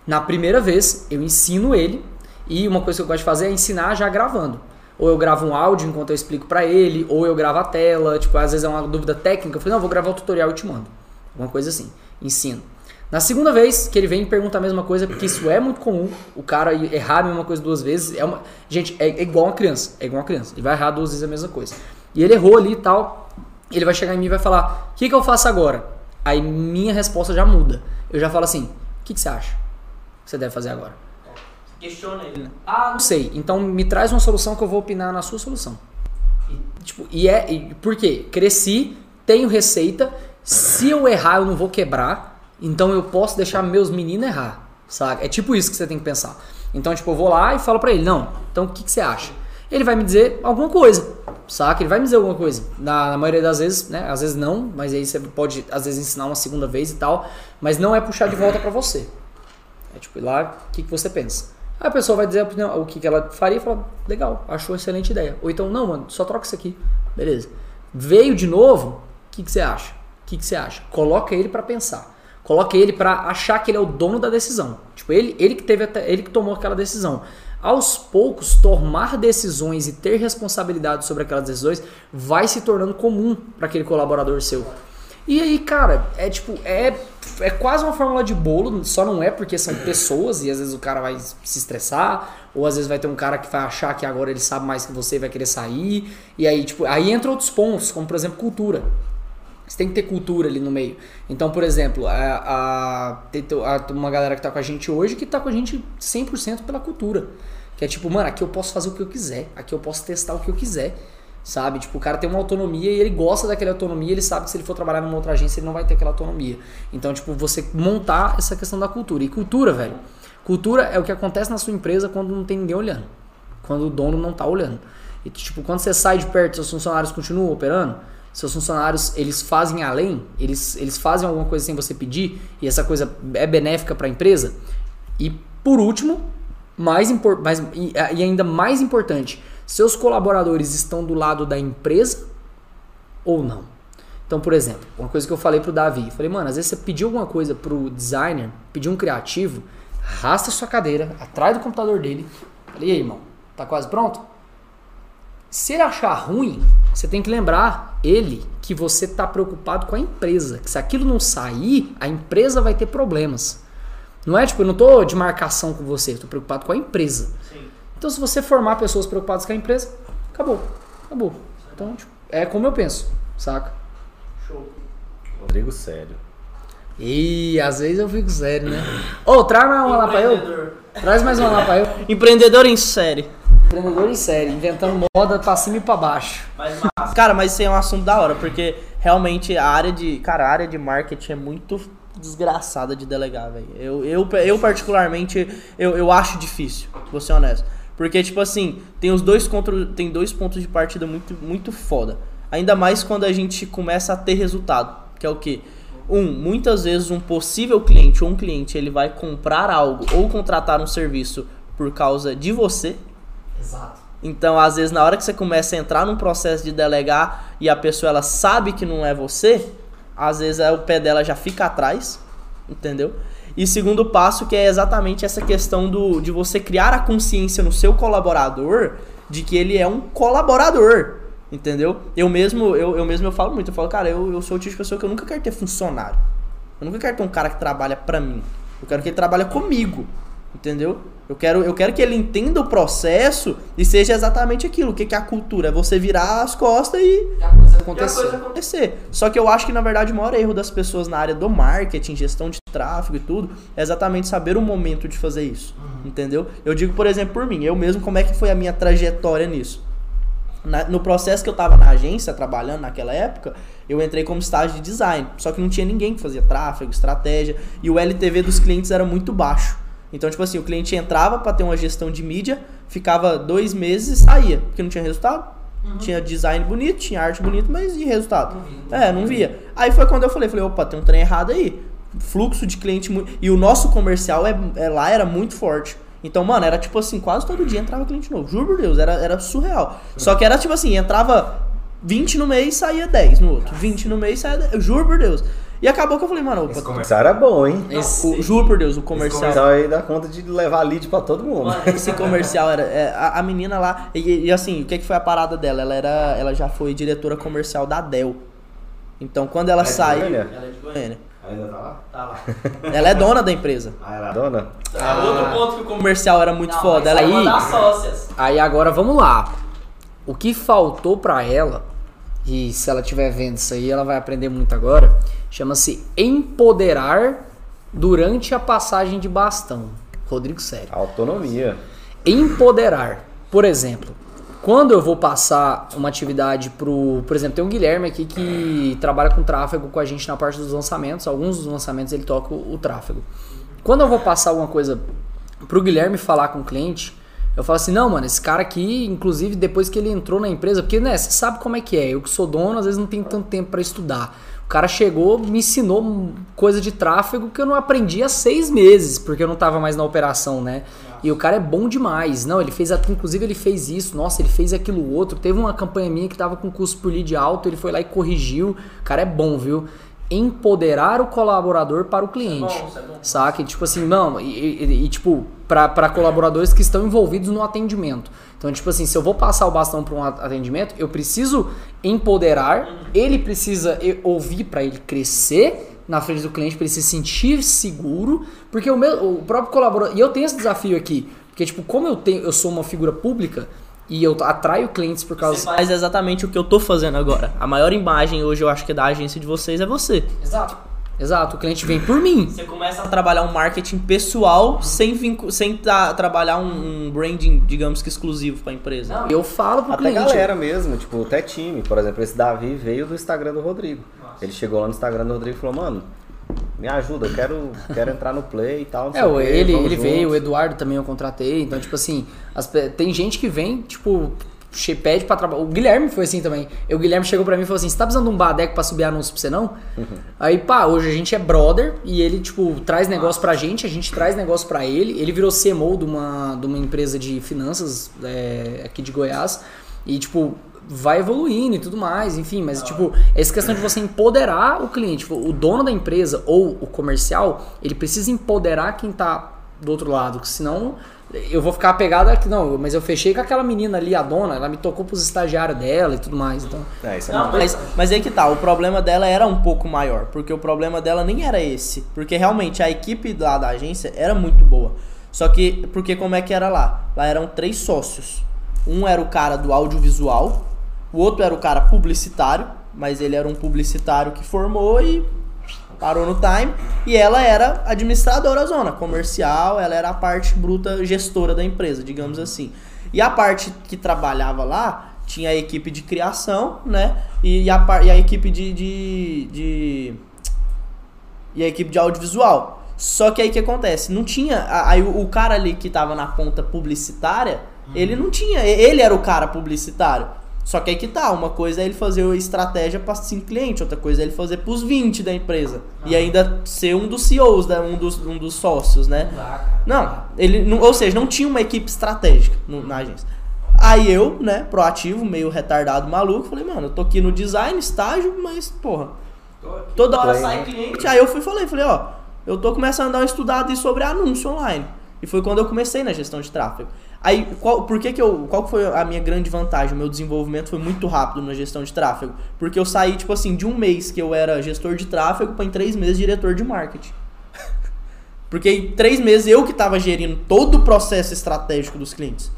Na primeira vez, eu ensino ele e uma coisa que eu gosto de fazer é ensinar já gravando. Ou eu gravo um áudio enquanto eu explico pra ele, ou eu gravo a tela, tipo, às vezes é uma dúvida técnica, eu falei, não, vou gravar o tutorial e te mando. Alguma coisa assim, ensino. Na segunda vez que ele vem e pergunta a mesma coisa, porque isso é muito comum, o cara errar a mesma coisa duas vezes, é uma... Gente, é, é igual uma criança, é igual uma criança, ele vai errar duas vezes a mesma coisa. E ele errou ali e tal, ele vai chegar em mim e vai falar, o que, que eu faço agora? Aí minha resposta já muda. Eu já falo assim, o que, que você acha que você deve fazer agora? Questiona ele, né? Ah, não sei. Então me traz uma solução que eu vou opinar na sua solução. E, tipo, e é. E, por quê? Cresci, tenho receita. Se eu errar, eu não vou quebrar. Então eu posso deixar meus meninos errar. Sabe? É tipo isso que você tem que pensar. Então, tipo, eu vou lá e falo pra ele, não, então o que, que você acha? Ele vai me dizer alguma coisa, saca? Ele vai me dizer alguma coisa. Na, na maioria das vezes, né? Às vezes não, mas aí você pode, às vezes, ensinar uma segunda vez e tal. Mas não é puxar de volta pra você. É tipo, ir lá, o que, que você pensa? Aí a pessoa vai dizer opinião, o que, que ela faria e fala, legal, achou excelente ideia. Ou então, não, mano, só troca isso aqui. Beleza. Veio de novo, o que, que você acha? O que, que você acha? Coloca ele pra pensar. Coloca ele pra achar que ele é o dono da decisão. Tipo, ele, ele que teve até, ele que tomou aquela decisão. Aos poucos, tomar decisões e ter responsabilidade sobre aquelas decisões vai se tornando comum para aquele colaborador seu. E aí, cara, é tipo, é, é quase uma fórmula de bolo, só não é porque são pessoas e às vezes o cara vai se estressar, ou às vezes vai ter um cara que vai achar que agora ele sabe mais que você e vai querer sair. E aí, tipo, aí entra outros pontos, como por exemplo, cultura. Você tem que ter cultura ali no meio. Então, por exemplo, a, a, a- uma galera que tá com a gente hoje que tá com a gente 100% pela cultura. Que é tipo, mano, aqui eu posso fazer o que eu quiser, aqui eu posso testar o que eu quiser. Sabe? Tipo, o cara tem uma autonomia e ele gosta daquela autonomia, ele sabe que se ele for trabalhar numa outra agência, ele não vai ter aquela autonomia. Então, tipo, você montar essa questão da cultura. E cultura, velho. Cultura é o que acontece na sua empresa quando não tem ninguém olhando. Quando o dono não tá olhando. E, tipo, quando você sai de perto, seus funcionários continuam operando, seus funcionários, eles fazem além, eles, eles fazem alguma coisa sem você pedir, e essa coisa é benéfica para a empresa. E, por último, mais, mais e ainda mais importante, seus colaboradores estão do lado da empresa ou não. Então, por exemplo, uma coisa que eu falei pro Davi, falei, mano, às vezes você pediu alguma coisa pro designer, pediu um criativo, arrasta sua cadeira atrás do computador dele. Falei, e aí, irmão, tá quase pronto? Se ele achar ruim, você tem que lembrar ele que você tá preocupado com a empresa, que se aquilo não sair, a empresa vai ter problemas. Não é tipo, eu não tô de marcação com você, tô preocupado com a empresa. Sim. Então, se você formar pessoas preocupadas com a empresa, acabou. Acabou. Então, tipo, é como eu penso, saca? Show. Rodrigo sério. E às vezes eu fico sério, né? Ô, oh, traz mais uma lá pra eu. Traz mais uma lá pra eu. Empreendedor em série. Empreendedor em série, inventando moda pra cima e pra baixo. Mas, cara, mas isso é um assunto da hora, porque realmente a área de. Cara, a área de marketing é muito desgraçada de delegar, velho. Eu, eu, eu, particularmente, eu, eu acho difícil, vou ser honesto. Porque, tipo assim, tem os dois contra, tem dois pontos de partida muito, muito foda. Ainda mais quando a gente começa a ter resultado. Que é o quê? Um, muitas vezes um possível cliente ou um cliente ele vai comprar algo ou contratar um serviço por causa de você. Exato. Então, às vezes, na hora que você começa a entrar num processo de delegar e a pessoa ela sabe que não é você, às vezes o pé dela já fica atrás, entendeu? E segundo passo, que é exatamente essa questão do, de você criar a consciência no seu colaborador de que ele é um colaborador, entendeu? Eu mesmo, eu, eu mesmo eu falo muito, eu falo, cara, eu, eu sou o tipo de pessoa que eu nunca quero ter funcionário. Eu nunca quero ter um cara que trabalha pra mim. Eu quero que ele trabalhe comigo, entendeu? Eu quero, eu quero que ele entenda o processo e seja exatamente aquilo. O que, que é a cultura? É você virar as costas e, e a coisa acontecer. a coisa acontecer. Só que eu acho que, na verdade, o maior erro das pessoas na área do marketing, gestão de tráfego e tudo, é exatamente saber o momento de fazer isso. Uhum. Entendeu? Eu digo, por exemplo, por mim, eu mesmo, como é que foi a minha trajetória nisso? Na, no processo que eu estava na agência, trabalhando naquela época, eu entrei como estágio de design. Só que não tinha ninguém que fazia tráfego, estratégia, e o LTV dos clientes era muito baixo. Então, tipo assim, o cliente entrava para ter uma gestão de mídia, ficava dois meses e saía, porque não tinha resultado. Uhum. Tinha design bonito, tinha arte bonito, mas e resultado? Não é, não via. Aí foi quando eu falei, falei, opa, tem um trem errado aí. Fluxo de cliente muito... E o nosso comercial é, é, lá era muito forte. Então, mano, era tipo assim, quase todo dia entrava cliente novo. Juro por Deus, era, era surreal. Só que era tipo assim, entrava 20 no mês, saía 10 no outro. 20 no mês, saía 10. Juro por Deus. E acabou que eu falei, mano, opa, esse comercial era bom, hein? Esse... O, juro por Deus, o comercial. Esse comercial aí dá conta de levar lead pra todo mundo. Mano, esse comercial era. É, a, a, menina lá. E, e, assim, o que, que foi a parada dela? Ela era. Ela já foi diretora comercial da Dell. Então quando ela, ela saiu. É ela é de Goiânia. Ainda tá lá? Tá lá. Ela é dona da empresa. Ah, ela é dona? Ah, outro ponto que o comercial era muito Não, foda. Ela aí. Sócias. Aí agora vamos lá. O que faltou pra ela, e se ela estiver vendo isso aí, ela vai aprender muito agora Chama-se Empoderar durante a passagem de bastão. Rodrigo Sério. Autonomia. Empoderar. Por exemplo, quando eu vou passar uma atividade pro, por exemplo, tem um Guilherme aqui que trabalha com tráfego com a gente na parte dos lançamentos, alguns dos lançamentos ele toca o, tráfego. Quando eu vou passar alguma coisa pro Guilherme falar com o cliente, eu falo assim, não, mano, esse cara aqui, inclusive depois que ele entrou na empresa, porque né, você sabe como é que é, eu que sou dono, às vezes não tenho tanto tempo para estudar. O cara chegou, me ensinou coisa de tráfego que eu não aprendi há seis meses, porque eu não estava mais na operação, né? E o cara é bom demais. Não, ele fez, inclusive ele fez isso, nossa, ele fez aquilo outro. Teve uma campanha minha que tava com custo por lead alto, ele foi lá e corrigiu. O cara é bom, viu? Empoderar o colaborador para o cliente. Isso é bom, isso é bom. Saca? E, tipo assim, não, e, e, e tipo, para colaboradores que estão envolvidos no atendimento. Então, tipo assim, se eu vou passar o bastão para um atendimento, eu preciso empoderar, ele precisa ouvir para ele crescer na frente do cliente, para ele se sentir seguro, porque o, meu, o próprio colaborador. E eu tenho esse desafio aqui, porque, tipo, como eu, tenho, eu sou uma figura pública, e eu atraio clientes por causa. Você faz exatamente o que eu tô fazendo agora. A maior imagem hoje, eu acho que é da agência de vocês é você. Exato. Exato, o cliente vem por mim. Você começa a trabalhar um marketing pessoal sem, sem tra trabalhar um, um, branding, digamos que exclusivo para a empresa. Não, eu falo pro Até cliente. Até galera mesmo, tipo, até time. Por exemplo, esse Davi veio do Instagram do Rodrigo. Nossa. Ele chegou lá no Instagram do Rodrigo e falou, mano, me ajuda, eu quero, quero entrar no play e tal. é, ele, ele veio, o Eduardo também eu contratei. Então, tipo assim, as, tem gente que vem, tipo, pede pra trabalhar. O Guilherme foi assim também. O Guilherme chegou pra mim e falou assim: Você tá precisando de um badeco pra subir anúncio pra você não? Uhum. Aí, pá, hoje a gente é brother e ele, tipo, traz negócio pra gente, a gente traz negócio pra ele. Ele virou CMO de uma, de uma empresa de finanças é, aqui de Goiás. E, tipo, vai evoluindo e tudo mais, enfim, mas tipo, essa questão de você empoderar o cliente, tipo, o dono da empresa ou o comercial, ele precisa empoderar quem tá do outro lado, senão eu vou ficar apegado aqui, não, mas eu fechei com aquela menina ali, a dona, ela me tocou pros estagiários dela e tudo mais, então. É, isso é Não, mas, mas aí que tá, o problema dela era um pouco maior, porque o problema dela nem era esse, porque realmente a equipe lá da agência era muito boa. Só que, porque como é que era lá? Lá eram três sócios. Um era o cara do audiovisual, o outro era o cara publicitário, mas ele era um publicitário que formou e parou no time, e ela era administradora zona, comercial, ela era a parte bruta gestora da empresa, digamos assim. E a parte que trabalhava lá tinha a equipe de criação, né? E a, e a equipe de, de, de- E a equipe de audiovisual. Só que aí o que acontece? Não tinha. Aí o, o cara ali que tava na ponta publicitária, ele não tinha. Ele era o cara publicitário. Só que aí que tá, uma coisa é ele fazer a estratégia para 5 clientes, outra coisa é ele fazer pros 20 da empresa. E ainda ser um dos CEOs, né? um, dos, um dos sócios, né? Não, ele, não- ou seja, não tinha uma equipe estratégica no- na agência. Aí eu, né, proativo, meio retardado, maluco, falei, mano, eu tô aqui no design, estágio, mas, porra, toda hora sai né? cliente. Aí eu fui e falei, falei, ó, eu tô começando a dar uma estudada sobre anúncio online. E foi quando eu comecei na gestão de tráfego. Aí, qual, por que que eu, qual que foi a minha grande vantagem? O meu desenvolvimento foi muito rápido na gestão de tráfego. Porque eu saí, tipo assim, de um mês que eu era gestor de tráfego para em três meses diretor de marketing. Porque em três meses eu que tava gerindo todo o processo estratégico dos clientes.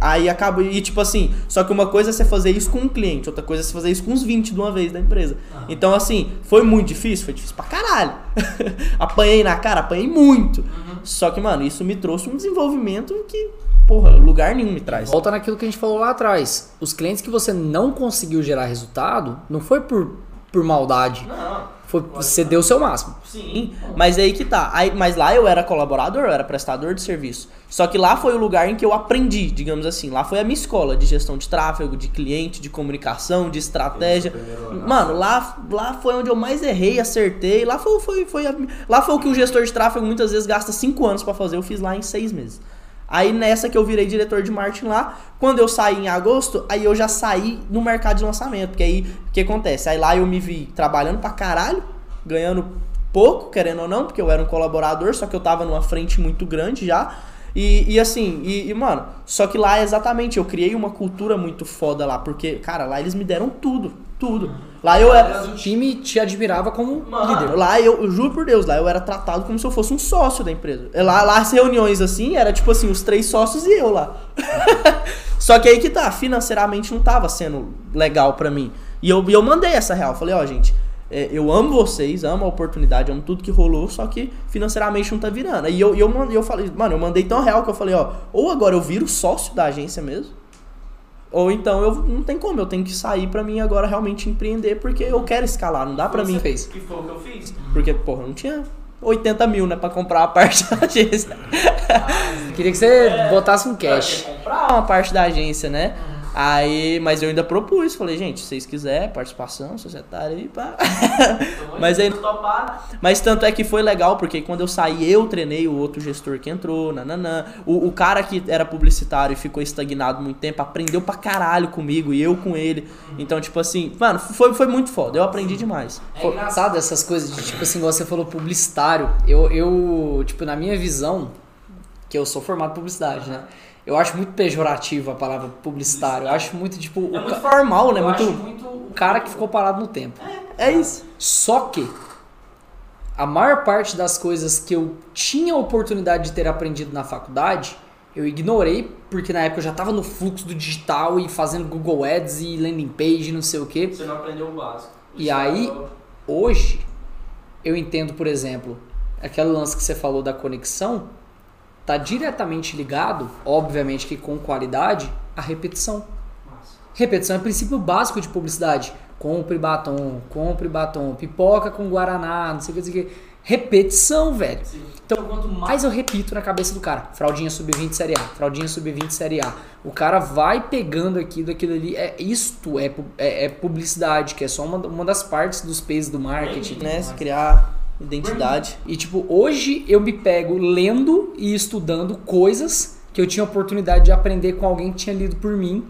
Aí acaba. E tipo assim, só que uma coisa é você fazer isso com um cliente, outra coisa é você fazer isso com uns 20 de uma vez da empresa. Então, assim, foi muito difícil? Foi difícil pra caralho. apanhei na cara, apanhei muito. Só que, mano, isso me trouxe um desenvolvimento que, porra, lugar nenhum me traz. Volta naquilo que a gente falou lá atrás. Os clientes que você não conseguiu gerar resultado, não foi por, por maldade. Não. Foi, você deu o seu máximo. Sim, mas aí que tá. Aí, mas lá eu era colaborador, eu era prestador de serviço. Só que lá foi o lugar em que eu aprendi, digamos assim. Lá foi a minha escola de gestão de tráfego, de cliente, de comunicação, de estratégia. Mano, lá, lá foi onde eu mais errei, acertei. Lá foi, foi, foi a- lá foi o que o gestor de tráfego muitas vezes gasta cinco anos pra fazer. Eu fiz lá em seis meses. Aí nessa que eu virei diretor de marketing lá, quando eu saí em agosto, aí eu já saí no mercado de lançamento. Porque aí o que acontece? Aí lá eu me vi trabalhando pra caralho, ganhando pouco, querendo ou não, porque eu era um colaborador, só que eu tava numa frente muito grande já. E, e assim, e, e, mano, só que lá exatamente, eu criei uma cultura muito foda lá, porque, cara, lá eles me deram tudo, tudo. Lá eu era. O time te admirava como líder. Lá eu, eu juro por Deus, lá eu era tratado como se eu fosse um sócio da empresa. Lá, lá as reuniões assim, era tipo assim, os três sócios e eu lá. Só que aí que tá, financeiramente não tava sendo legal pra mim. E eu, e eu mandei essa real, falei, ó, gente, é, eu amo vocês, amo a oportunidade, amo tudo que rolou, só que financeiramente não tá virando. Aí eu, eu, eu falei, mano, eu mandei tão real que eu falei, ó, ou agora eu viro sócio da agência mesmo, ou então eu não tem como, eu tenho que sair pra mim agora realmente empreender, porque eu quero escalar, não dá que mim. fez. Que foi o que eu fiz. Porque, porra, eu não tinha 80 mil, né, pra comprar a parte da agência. Queria que você botasse um cash. comprar uma parte da agência, né? Aí, mas eu ainda propus, falei, gente, se vocês quiserem, participação, societária aí, pá. mas aí. Mas tanto é que foi legal, porque quando eu saí, eu treinei o outro gestor que entrou, nananã. O, o cara que era publicitário e ficou estagnado muito tempo, aprendeu pra caralho comigo e eu com ele. Então, tipo assim, mano, foi, foi muito foda, eu aprendi demais. É engraçado essas coisas de, tipo assim, igual você falou, publicitário. Eu, eu, tipo, na minha visão, que eu sou formado em publicidade, né? Eu acho muito pejorativo a palavra publicitário. Eu acho muito, tipo, É o, muito formal, né? eu Muito... acho muito o cara que ficou parado no tempo. É isso. Só que a maior parte das coisas que eu tinha oportunidade de ter aprendido na faculdade, eu ignorei, porque na época eu já tava no fluxo do digital e fazendo Google Ads e landing page, não sei o que. Você não aprendeu o básico. E aí, hoje, eu entendo, por exemplo, aquele lance que você falou da conexão, tá diretamente ligado, obviamente que com qualidade, à repetição. Repetição é princípio básico de publicidade. Compre batom, compre batom, pipoca com guaraná, não sei o que, não sei o que. Repetição, velho. Então, quanto mais eu repito na cabeça do cara, fraldinha sub-20 série A, fraldinha sub-20 série A, o cara vai pegando aquilo, aquilo ali. É, isto é, é, é publicidade, que é só uma, uma das partes dos P's do marketing. Né? Se criar identidade. E tipo, hoje eu me pego lendo e estudando coisas que eu tinha oportunidade de aprender com alguém que tinha lido por mim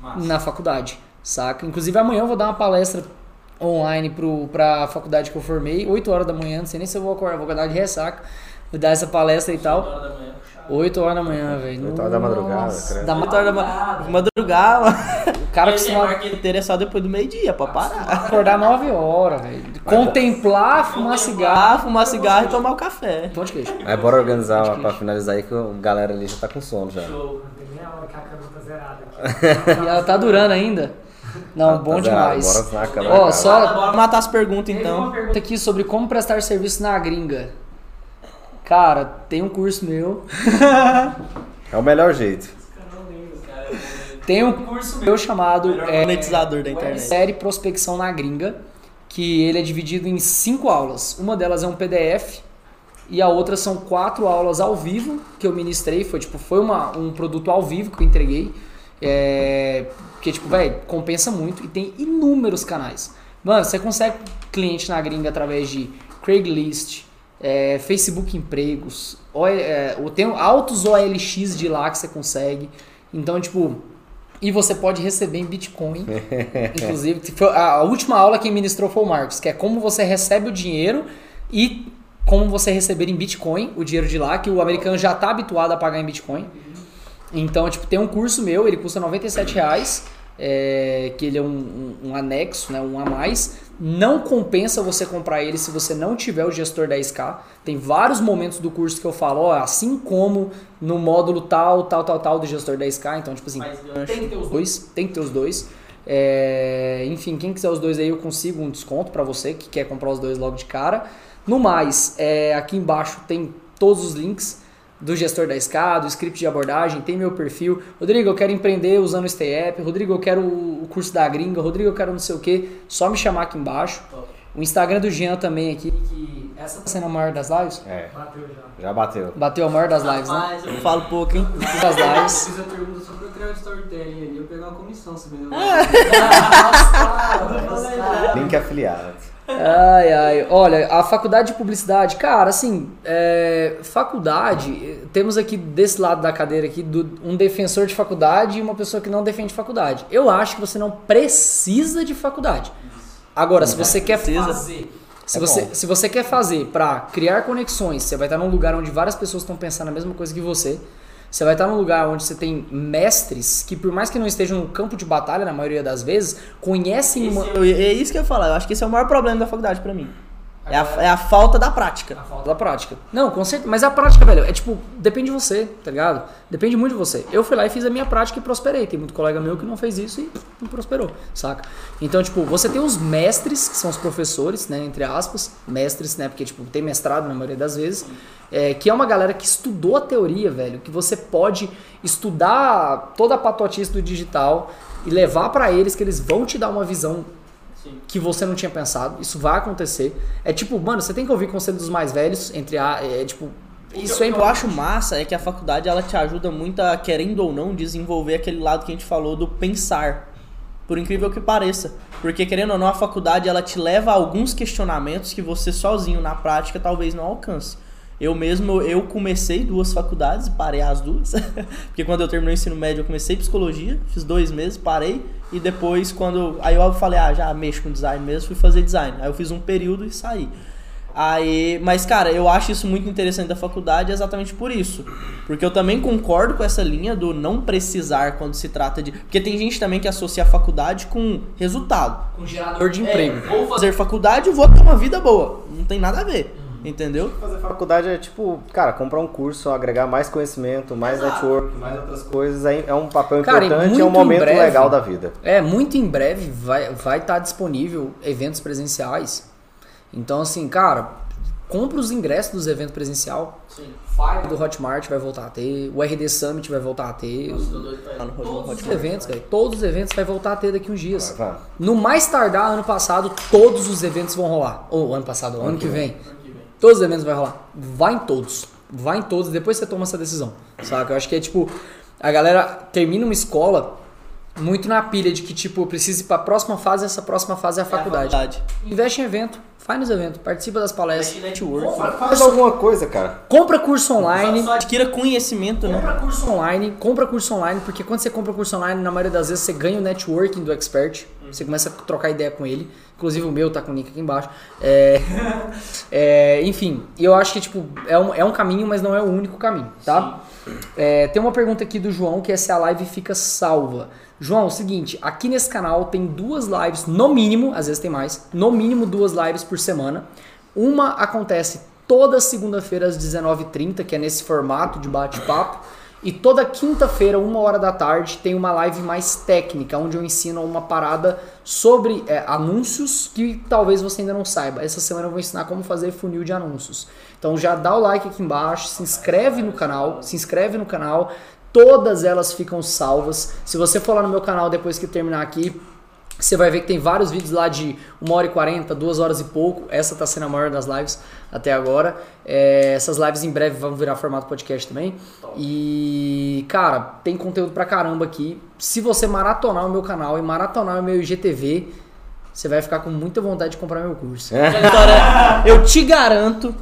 Massa. na faculdade, saca? Inclusive amanhã eu vou dar uma palestra online pro, pra faculdade que eu formei, 8 horas da manhã, não sei nem se eu vou acordar, vou acordar de ressaca, vou dar essa palestra e tal. 8 horas da manhã, velho. 8 horas da madrugada, Nossa, credo. Da Oito horas da ma- madrugada, O cara Esse costuma marqueteiro é só depois do meio-dia, pra parar. acordar 9 horas, velho. Contemplar, fumar cigarro. Ah, fumar cigarro e tomar o café. Pão de queijo. Aí bora organizar pra finalizar aí que a galera ali já tá com sono já. Show. Não tem nem a hora que a câmera tá zerada aqui. E ela tá durando ainda. Não, Tá bom zerado, demais. Bora assinar a câmera, Ó, só Bora matar as perguntas Tem uma então. pergunta aqui sobre como prestar serviço na gringa. Cara, tem um curso meu. É o melhor jeito. Tem um curso meu chamado é, Monetizador da internet. Série Prospecção na Gringa, que ele é dividido em cinco aulas. Uma delas é um PDF e a outra são quatro aulas ao vivo que eu ministrei. Foi tipo, foi uma, um produto ao vivo que eu entreguei. É, porque, tipo, velho, compensa muito e tem inúmeros canais. Mano, você consegue cliente na gringa através de Craigslist, é, Facebook Empregos, O- é, tem altos OLX de lá que você consegue. Então, tipo, e você pode receber em Bitcoin. Inclusive, a última aula quem ministrou foi o Marcos, que é como você recebe o dinheiro e como você receber em Bitcoin o dinheiro de lá, que o americano já está habituado a pagar em Bitcoin. Então, tipo, tem um curso meu, ele custa 97 reais, é, que ele é um, um- um anexo, né, um a mais. Não compensa você comprar ele se você não tiver o gestor 10K. Tem vários momentos do curso que eu falo, ó, assim como no módulo tal, tal, tal, tal do gestor 10K. Então, tipo assim, tem que ter os dois, tem que ter os dois. É, enfim, quem quiser os dois aí, eu consigo um desconto pra você que quer comprar os dois logo de cara. No mais, é, aqui embaixo tem todos os links do gestor da SK, do script de abordagem, tem meu perfil. Rodrigo, eu quero empreender usando o Stay App. Rodrigo, eu quero o curso da gringa. Rodrigo, eu quero não sei o que. Só me chamar aqui embaixo. O Instagram do Jean também aqui. Que essa tá sendo a maior das lives? É, Bateu já. já bateu. Bateu a maior das lives, né? Rapaz, eu falo pouco, hein? Das Eu lives. fiz a pergunta só pra eu criar um storytelling ali, eu pegar uma comissão, você vendeu. Link afiliado. Ai, ai. Olha, a faculdade de publicidade, cara, assim, é, faculdade, temos aqui desse lado da cadeira aqui do- um defensor de faculdade e uma pessoa que não defende faculdade. Eu acho que você não precisa de faculdade. Agora, se você quer fazer, se É você, bom. se você quer fazer pra criar conexões, você vai estar num lugar onde várias pessoas estão pensando a mesma coisa que você. Você vai estar num lugar onde você tem mestres que, por mais que não estejam no campo de batalha, na maioria das vezes, conhecem uma, Eu- é isso que eu ia falar. Eu acho que esse é o maior problema da faculdade pra mim. É a, é a falta da prática. Falta da prática. Não, com certeza. Mas a prática, velho, é tipo, depende de você, tá ligado? Depende muito de você. Eu fui lá e fiz a minha prática e prosperei. Tem muito colega meu que não fez isso e não prosperou, saca? Então, tipo, você tem os mestres, que são os professores, né? Entre aspas, mestres, né? Porque, tipo, tem mestrado na maioria das vezes. é, que é uma galera que estudou a teoria, velho. Que você pode estudar toda a patotice do digital e levar pra eles que eles vão te dar uma visão que você não tinha pensado. Isso vai acontecer. É tipo, mano, você tem que ouvir conselho dos mais velhos, entre a. É, tipo. Isso é o que eu acho massa é que a faculdade ela te ajuda muito a, querendo ou não, desenvolver aquele lado que a gente falou do pensar. Por incrível que pareça. Porque, querendo ou não, a faculdade ela te leva a alguns questionamentos que você sozinho, na prática, talvez não alcance. Eu mesmo, eu comecei duas faculdades e parei as duas. Porque quando eu terminei o ensino médio, eu comecei psicologia, fiz dois meses, parei. E depois, quando. Aí eu falei, ah, já mexo com design mesmo, fui fazer design. Aí eu fiz um período e saí. Aí, mas cara, eu acho isso muito interessante da faculdade exatamente por isso. Porque eu também concordo com essa linha do não precisar quando se trata de. Porque tem gente também que associa a faculdade com resultado. Com gerador de emprego. É, vou fazer faculdade e vou ter uma vida boa. Não tem nada a ver. Entendeu? Fazer faculdade é tipo, cara, comprar um curso, agregar mais conhecimento, mais network, mais outras coisas. aí É um papel Cara, e importante, é um momento breve- legal da vida. É, muito em breve vai estar vai tá disponível eventos presenciais. Então, assim, cara, compra os ingressos dos eventos presencial. Sim. Fire do Hotmart vai voltar a ter. O RD Summit vai voltar a ter. Todos os eventos, velho. Todos os eventos vai voltar a ter daqui uns dias. Vai, vai. No mais tardar, ano passado, todos os eventos vão rolar. Ou ano passado, ano que vem. Todos os eventos vai rolar. Vai em todos. Vai em todos, depois você toma essa decisão. Saca? Eu acho que é tipo, a galera termina uma escola muito na pilha de que, tipo, eu preciso ir pra próxima fase, essa próxima fase é a faculdade. faculdade. Investe em evento, faz nos eventos, participa das palestras. network. Faz alguma coisa, cara. Compra curso online. Só adquira conhecimento, né? Compra curso online, compra curso online, porque quando você compra curso online, na maioria das vezes você ganha o networking do expert, você começa a trocar ideia com ele. Inclusive o meu tá com o link aqui embaixo. É, é, enfim, eu acho que tipo, é um, é um caminho, mas não é o único caminho, tá? É, tem uma pergunta aqui do João que é se a live fica salva. João, é o seguinte, aqui nesse canal tem duas lives, no mínimo, às vezes tem mais, no mínimo duas lives por semana. Uma acontece toda segunda-feira às 19h30, que é nesse formato de bate-papo. E toda quinta-feira, uma hora da tarde, tem uma live mais técnica, onde eu ensino uma parada sobre é, anúncios que talvez você ainda não saiba. Essa semana eu vou ensinar como fazer funil de anúncios. Então já dá o like aqui embaixo, se inscreve no canal, se inscreve no canal. Todas elas ficam salvas. Se você for lá no meu canal depois que terminar aqui, você vai ver que tem vários vídeos lá de 1 hora e 40, 2 horas e pouco. Essa tá sendo a maior das lives até agora. É, essas lives em breve vão virar formato podcast também. E, cara, tem conteúdo pra caramba aqui. Se você maratonar o meu canal e maratonar o meu IGTV, você vai ficar com muita vontade de comprar meu curso. Vitória, eu te garanto,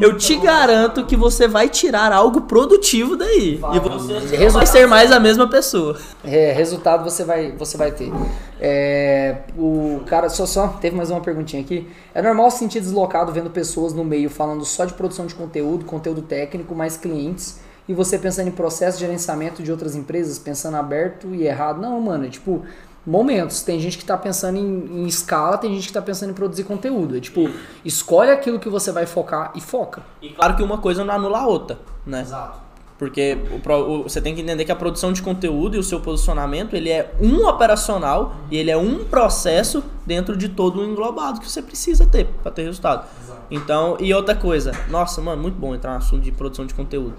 eu te garanto que você vai tirar algo produtivo daí. e você vai ser mais a mesma pessoa. É, resultado você vai, você vai ter. É, o cara, só, só, teve mais uma perguntinha aqui. É normal se sentir deslocado vendo pessoas no meio falando só de produção de conteúdo, conteúdo técnico, mais clientes, e você pensando em processo de gerenciamento de outras empresas, pensando aberto e errado. Não, mano, é tipo, momentos. Tem gente que tá pensando em, em escala, tem gente que tá pensando em produzir conteúdo. É tipo, escolhe aquilo que você vai focar e foca. E claro que uma coisa não anula a outra, né? Exato. Porque o o- você tem que entender que a produção de conteúdo e o seu posicionamento, ele é um operacional e ele é um processo dentro de todo o englobado que você precisa ter para ter resultado. Então, e outra coisa, nossa, mano, muito bom entrar no assunto de produção de conteúdo.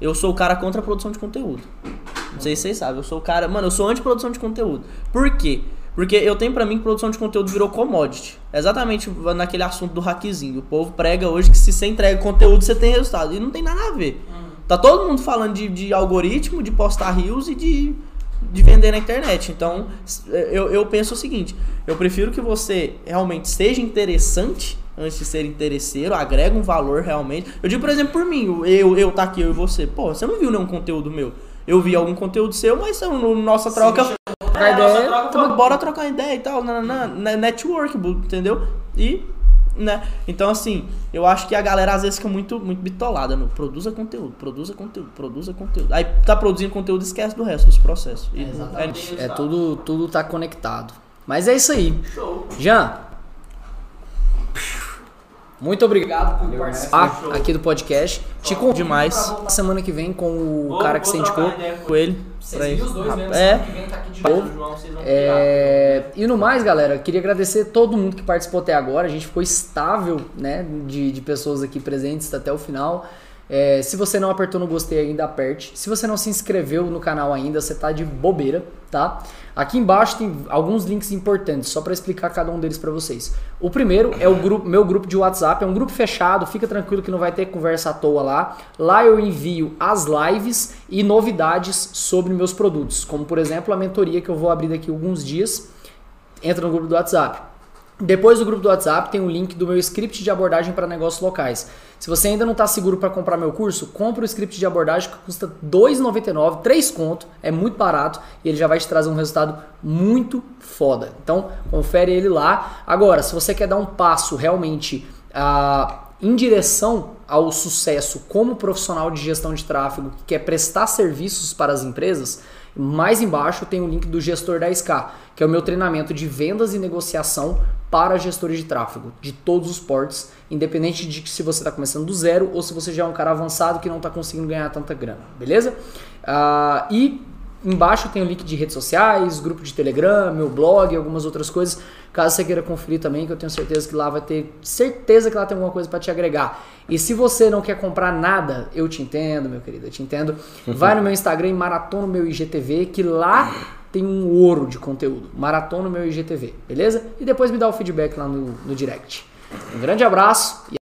Eu sou o cara contra a produção de conteúdo. Não sei se vocês sabem, eu sou o cara, mano, eu sou anti-produção de conteúdo. Por quê? Porque eu tenho pra mim que produção de conteúdo virou commodity. Exatamente naquele assunto do hackzinho. O povo prega hoje que se você entrega conteúdo, você tem resultado. E não tem nada a ver. Tá todo mundo falando de, de algoritmo, de postar rios e de, de vender na internet. Então, eu, eu penso o seguinte: eu prefiro que você realmente seja interessante antes de ser interesseiro, agrega um valor realmente. Eu digo, por exemplo, por mim, eu, eu tá aqui, eu e você. Pô, você não viu nenhum conteúdo meu. Eu vi algum conteúdo seu, mas eu- no, nossa troca. Trocar É, nossa ideia, troca, bora trocar ideia e tal, nananã, né, network, bu- entendeu? E, né? Então, assim, eu acho que a galera às vezes fica muito, muito bitolada no produza conteúdo, produza conteúdo, produza conteúdo. Aí tá produzindo conteúdo e esquece do resto dos processos. E É tudo, tudo tá conectado. Mas é isso aí. Jean, muito obrigado por participar aqui do podcast. Te convido Demais. semana que vem com o cara que você indicou. com ele. pra ir. É. É, e no mais, galera, queria agradecer todo mundo que participou até agora. A gente ficou estável, né, de, de pessoas aqui presentes até o final. É, se você não apertou no gostei ainda, aperte. Se você não se inscreveu no canal ainda, você tá de bobeira, tá? Aqui embaixo tem alguns links importantes, só para explicar cada um deles para vocês. O primeiro é o grupo, meu grupo de WhatsApp, é um grupo fechado, fica tranquilo que não vai ter conversa à toa lá. Lá eu envio as lives e novidades sobre meus produtos, como por exemplo a mentoria que eu vou abrir daqui a alguns dias. Entra no grupo do WhatsApp. Depois do grupo do WhatsApp tem o link do meu script de abordagem para negócios locais. Se você ainda não está seguro para comprar meu curso, compre o script de abordagem que custa R$ 2,99, 3 conto, é muito barato e ele já vai te trazer um resultado muito foda. Então, confere ele lá. Agora, se você quer dar um passo realmente ah, em direção ao sucesso como profissional de gestão de tráfego que quer prestar serviços para as empresas, mais embaixo tem o link do gestor 10K, que é o meu treinamento de vendas e negociação para gestores de tráfego de todos os portes, independente de se você está começando do zero ou se você já é um cara avançado que não está conseguindo ganhar tanta grana, beleza? Ah, e embaixo tem o link de redes sociais, grupo de Telegram, meu blog, algumas outras coisas, caso você queira conferir também, que eu tenho certeza que lá vai ter certeza que lá tem alguma coisa para te agregar. E se você não quer comprar nada, eu te entendo, meu querido, eu te entendo. Vai no meu Instagram e maratona o meu IGTV, que lá tem um ouro de conteúdo. Maratona o meu IGTV, beleza? E depois me dá o feedback lá no, no direct. Um grande abraço e